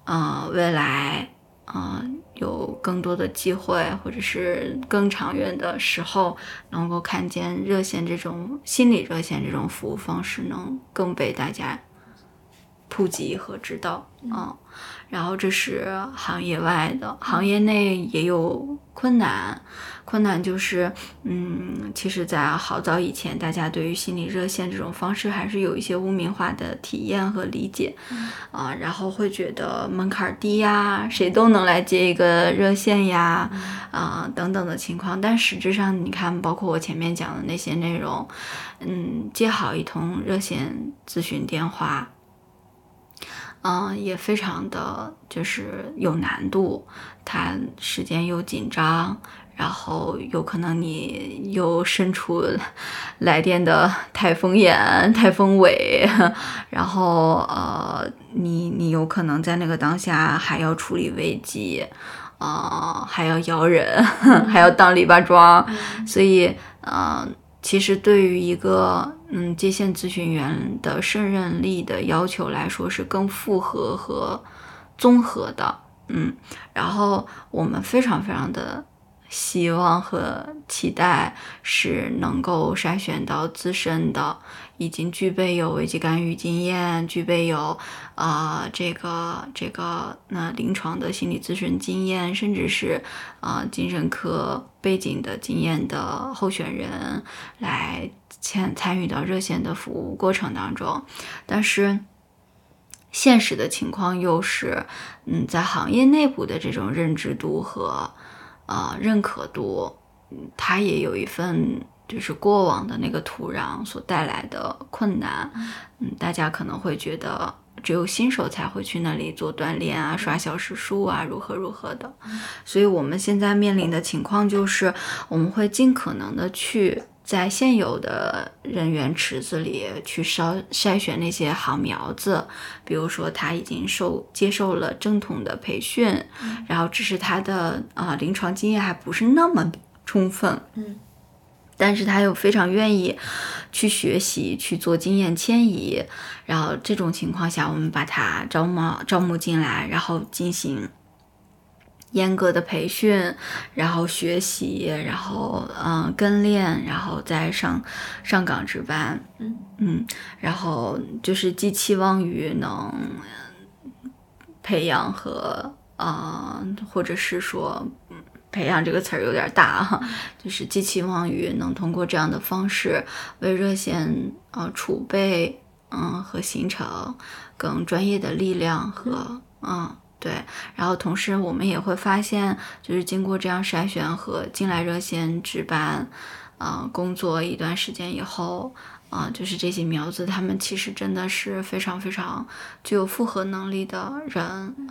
嗯，未来。啊，有更多的机会，或者是更长远的时候，能够看见热线这种心理热线这种服务方式，能更被大家普及和知道。嗯，然后这是行业外的，行业内也有困难。困难就是，嗯，其实，在好早以前，大家对于心理热线这种方式还是有一些污名化的体验和理解，啊，然后会觉得门槛低呀，谁都能来接一个热线呀，啊，等等的情况。但实质上，你看，包括我前面讲的那些内容，嗯，接好一通热线咨询电话，嗯，也非常的就是有难度，它时间又紧张。然后有可能你又身处 *laughs* 来电的台风眼、台风尾，然后呃，你你有可能在那个当下还要处理危机，啊，还要摇人，*laughs* 还要当篱笆桩，所以呃，其实对于一个嗯接线咨询员的胜任力的要求来说，是更复合和综合的，嗯，然后我们非常非常的。希望和期待是能够筛选到资深的，已经具备有危机干预经验，具备有啊这个这个那临床的心理咨询经验，甚至是啊精神科背景的经验的候选人来参参与到热线的服务过程当中。但是现实的情况又是，嗯，在行业内部的这种认知度和。呃，认可度，它也有一份就是过往的那个土壤所带来的困难。嗯，大家可能会觉得只有新手才会去那里做锻炼啊，刷小时数啊，如何如何的。所以我们现在面临的情况就是，我们会尽可能的去在现有的人员池子里去筛筛选那些好苗子，比如说他已经受接受了正统的培训，然后只是他的啊临床经验还不是那么充分。嗯。但是他又非常愿意去学习，去做经验迁移，然后这种情况下，我们把他招募招募进来，然后进行严格的培训，然后学习，然后嗯跟练，然后再上上岗值班，嗯嗯，然后就是寄期望于能培养和啊，或者是说。培养这个词儿有点大哈，*laughs* 就是寄期望于能通过这样的方式为热线呃储备嗯和形成更专业的力量和嗯对，然后同时我们也会发现，就是经过这样筛选和进来热线值班啊工作一段时间以后啊，就是这些苗子他们其实真的是非常非常具有复合能力的人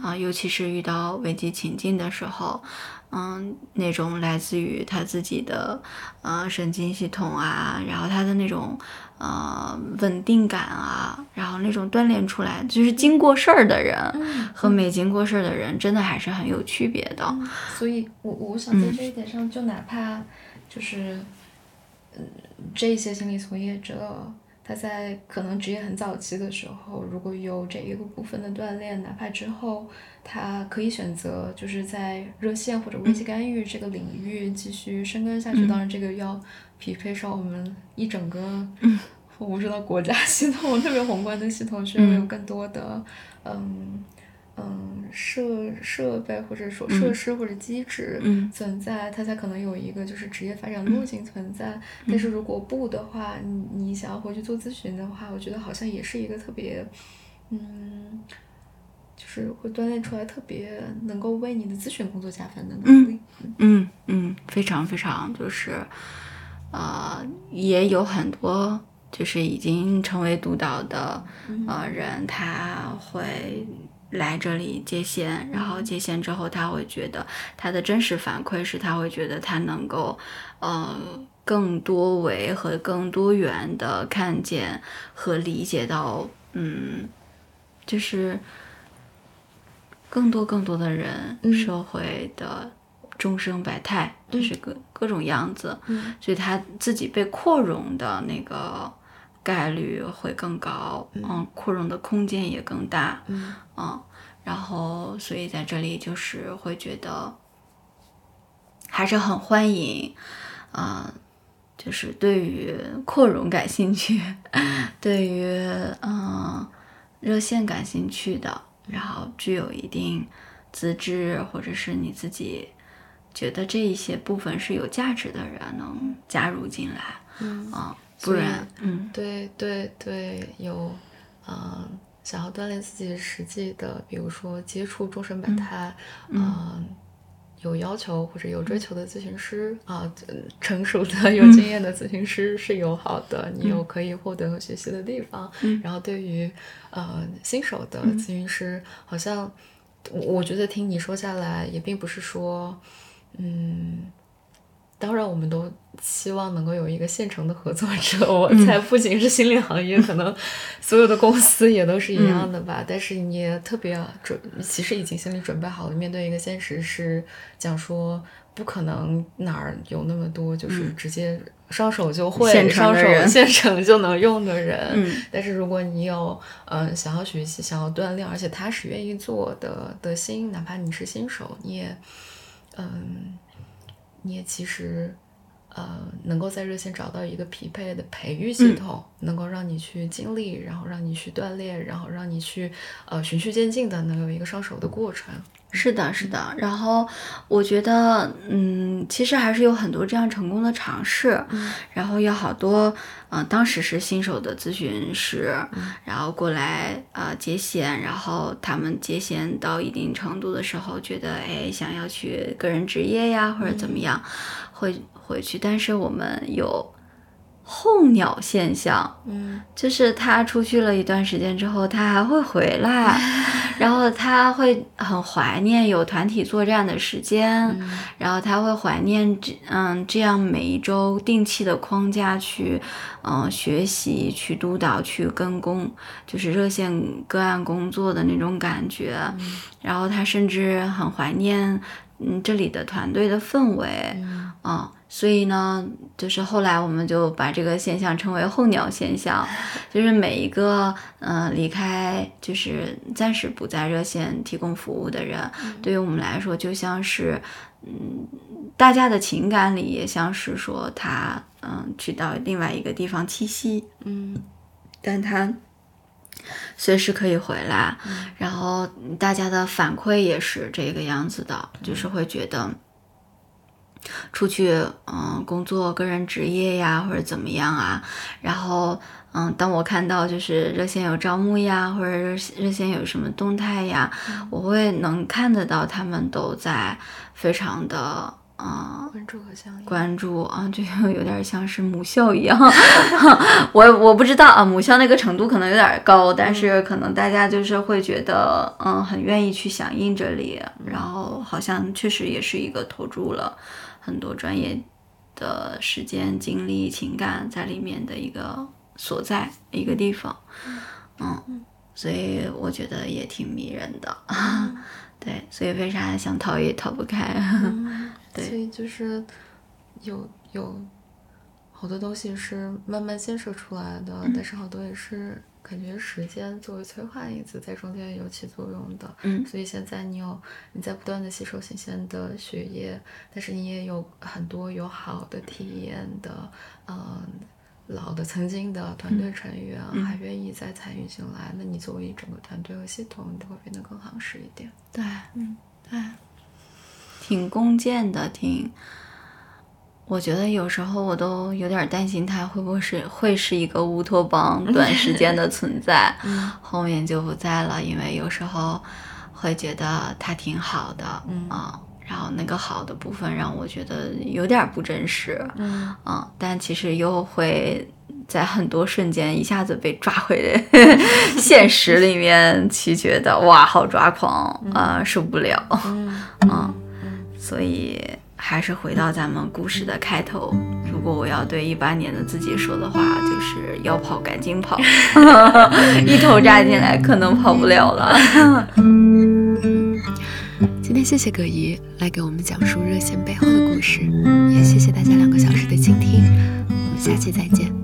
啊，尤其是遇到危机情境的时候。嗯，那种来自于他自己的呃神经系统啊，然后他的那种呃稳定感啊，然后那种锻炼出来，就是经过事儿的人和没经过事儿的人，真的还是很有区别的。所以，我我想在这一点上，就哪怕就是嗯这些心理从业者。他在可能职业很早期的时候，如果有这一个部分的锻炼，哪怕之后他可以选择就是在热线或者危机干预这个领域继续深耕下去。当然，这个要匹配上我们一整个，*laughs* 我不知道国家系统特别宏观的系统，需要有更多的嗯。嗯，设设备或者说设施或者机制存在，它才可能有一个就是职业发展路径存在。但是如果不的话，你你想要回去做咨询的话，我觉得好像也是一个特别，嗯，就是会锻炼出来特别能够为你的咨询工作加分的能力。嗯嗯，非常非常就是，呃，也有很多就是已经成为督导的呃人，他会。来这里接线，然后接线之后，他会觉得他的真实反馈是，他会觉得他能够，呃，更多维和更多元的看见和理解到，嗯，就是更多更多的人，社会的众生百态，就是各各种样子，所以他自己被扩容的那个。概率会更高，嗯，扩容的空间也更大，嗯，然后所以在这里就是会觉得还是很欢迎，啊，就是对于扩容感兴趣，对于嗯热线感兴趣的，然后具有一定资质或者是你自己觉得这一些部分是有价值的人能加入进来，嗯。啊。不然，嗯，对对对，有，嗯，想要锻炼自己实际的，比如说接触终身百态，嗯，有要求或者有追求的咨询师啊，成熟的有经验的咨询师是友好的，你有可以获得和学习的地方。然后对于呃新手的咨询师，好像我觉得听你说下来，也并不是说，嗯。当然，我们都希望能够有一个现成的合作者。*laughs* 我猜不仅是心理行业，可能所有的公司也都是一样的吧。但是你也特别准，其实已经心理准备好了，面对一个现实是讲说不可能哪儿有那么多就是直接上手就会、上手 *laughs* 现成就能用的人。但是如果你有嗯想要学习、想要锻炼，而且他是愿意做的的心，哪怕你是新手，你也嗯。你也其实，呃，能够在热线找到一个匹配的培育系统，能够让你去经历，然后让你去锻炼，然后让你去呃循序渐进的能有一个上手的过程。是的，是的。然后我觉得，嗯，其实还是有很多这样成功的尝试。嗯。然后有好多，嗯，当时是新手的咨询师，然后过来呃接线，然后他们接线到一定程度的时候，觉得哎想要去个人职业呀或者怎么样，会回去。但是我们有候鸟现象，嗯，就是他出去了一段时间之后，他还会回来，*laughs* 然后他会很怀念有团体作战的时间，然后他会怀念这嗯这样每一周定期的框架去嗯学习、去督导、去跟工，就是热线个案工作的那种感觉，然后他甚至很怀念嗯这里的团队的氛围，嗯。所以呢，就是后来我们就把这个现象称为“候鸟现象 *laughs* ”，就是每一个嗯离开，就是暂时不在热线提供服务的人，对于我们来说，就像是嗯大家的情感里也像是说他嗯去到另外一个地方栖息，嗯，但他随时可以回来，然后大家的反馈也是这个样子的，就是会觉得。出去，嗯，工作、个人职业呀，或者怎么样啊？然后，嗯，当我看到就是热线有招募呀，或者热热线有什么动态呀，我会能看得到他们都在非常的，嗯，关注和响应。关注啊，就有点像是母校一样。*laughs* 我我不知道啊，母校那个程度可能有点高，但是可能大家就是会觉得，嗯，很愿意去响应这里，然后好像确实也是一个投注了。很多专业的时间、精力、情感在里面的一个所在一个地方，嗯，所以我觉得也挺迷人的，*laughs* 对，所以为啥想逃也逃不开，对，所以就是有有好多东西是慢慢建设出来的，但是好多也是。感觉时间作为催化因子在中间有起作用的，嗯，所以现在你有你在不断的吸收新鲜的血液，但是你也有很多有好的体验的，嗯，老的曾经的团队成员还愿意再参与进来，那你作为整个团队和系统，你都会变得更夯实一点。对，嗯，对，挺弓箭的，挺。我觉得有时候我都有点担心他会不会是会是一个乌托邦，*laughs* 短时间的存在，*laughs* 后面就不在了。因为有时候会觉得他挺好的，嗯，然后那个好的部分让我觉得有点不真实，嗯，但其实又会在很多瞬间一下子被抓回 *laughs* 现实里面去，觉得哇，好抓狂啊，受不了，嗯，所以。还是回到咱们故事的开头，如果我要对一八年的自己说的话，就是要跑赶紧跑，*laughs* 一头扎进来可能跑不了了。*laughs* 今天谢谢葛姨来给我们讲述热线背后的故事，也谢谢大家两个小时的倾听，我们下期再见。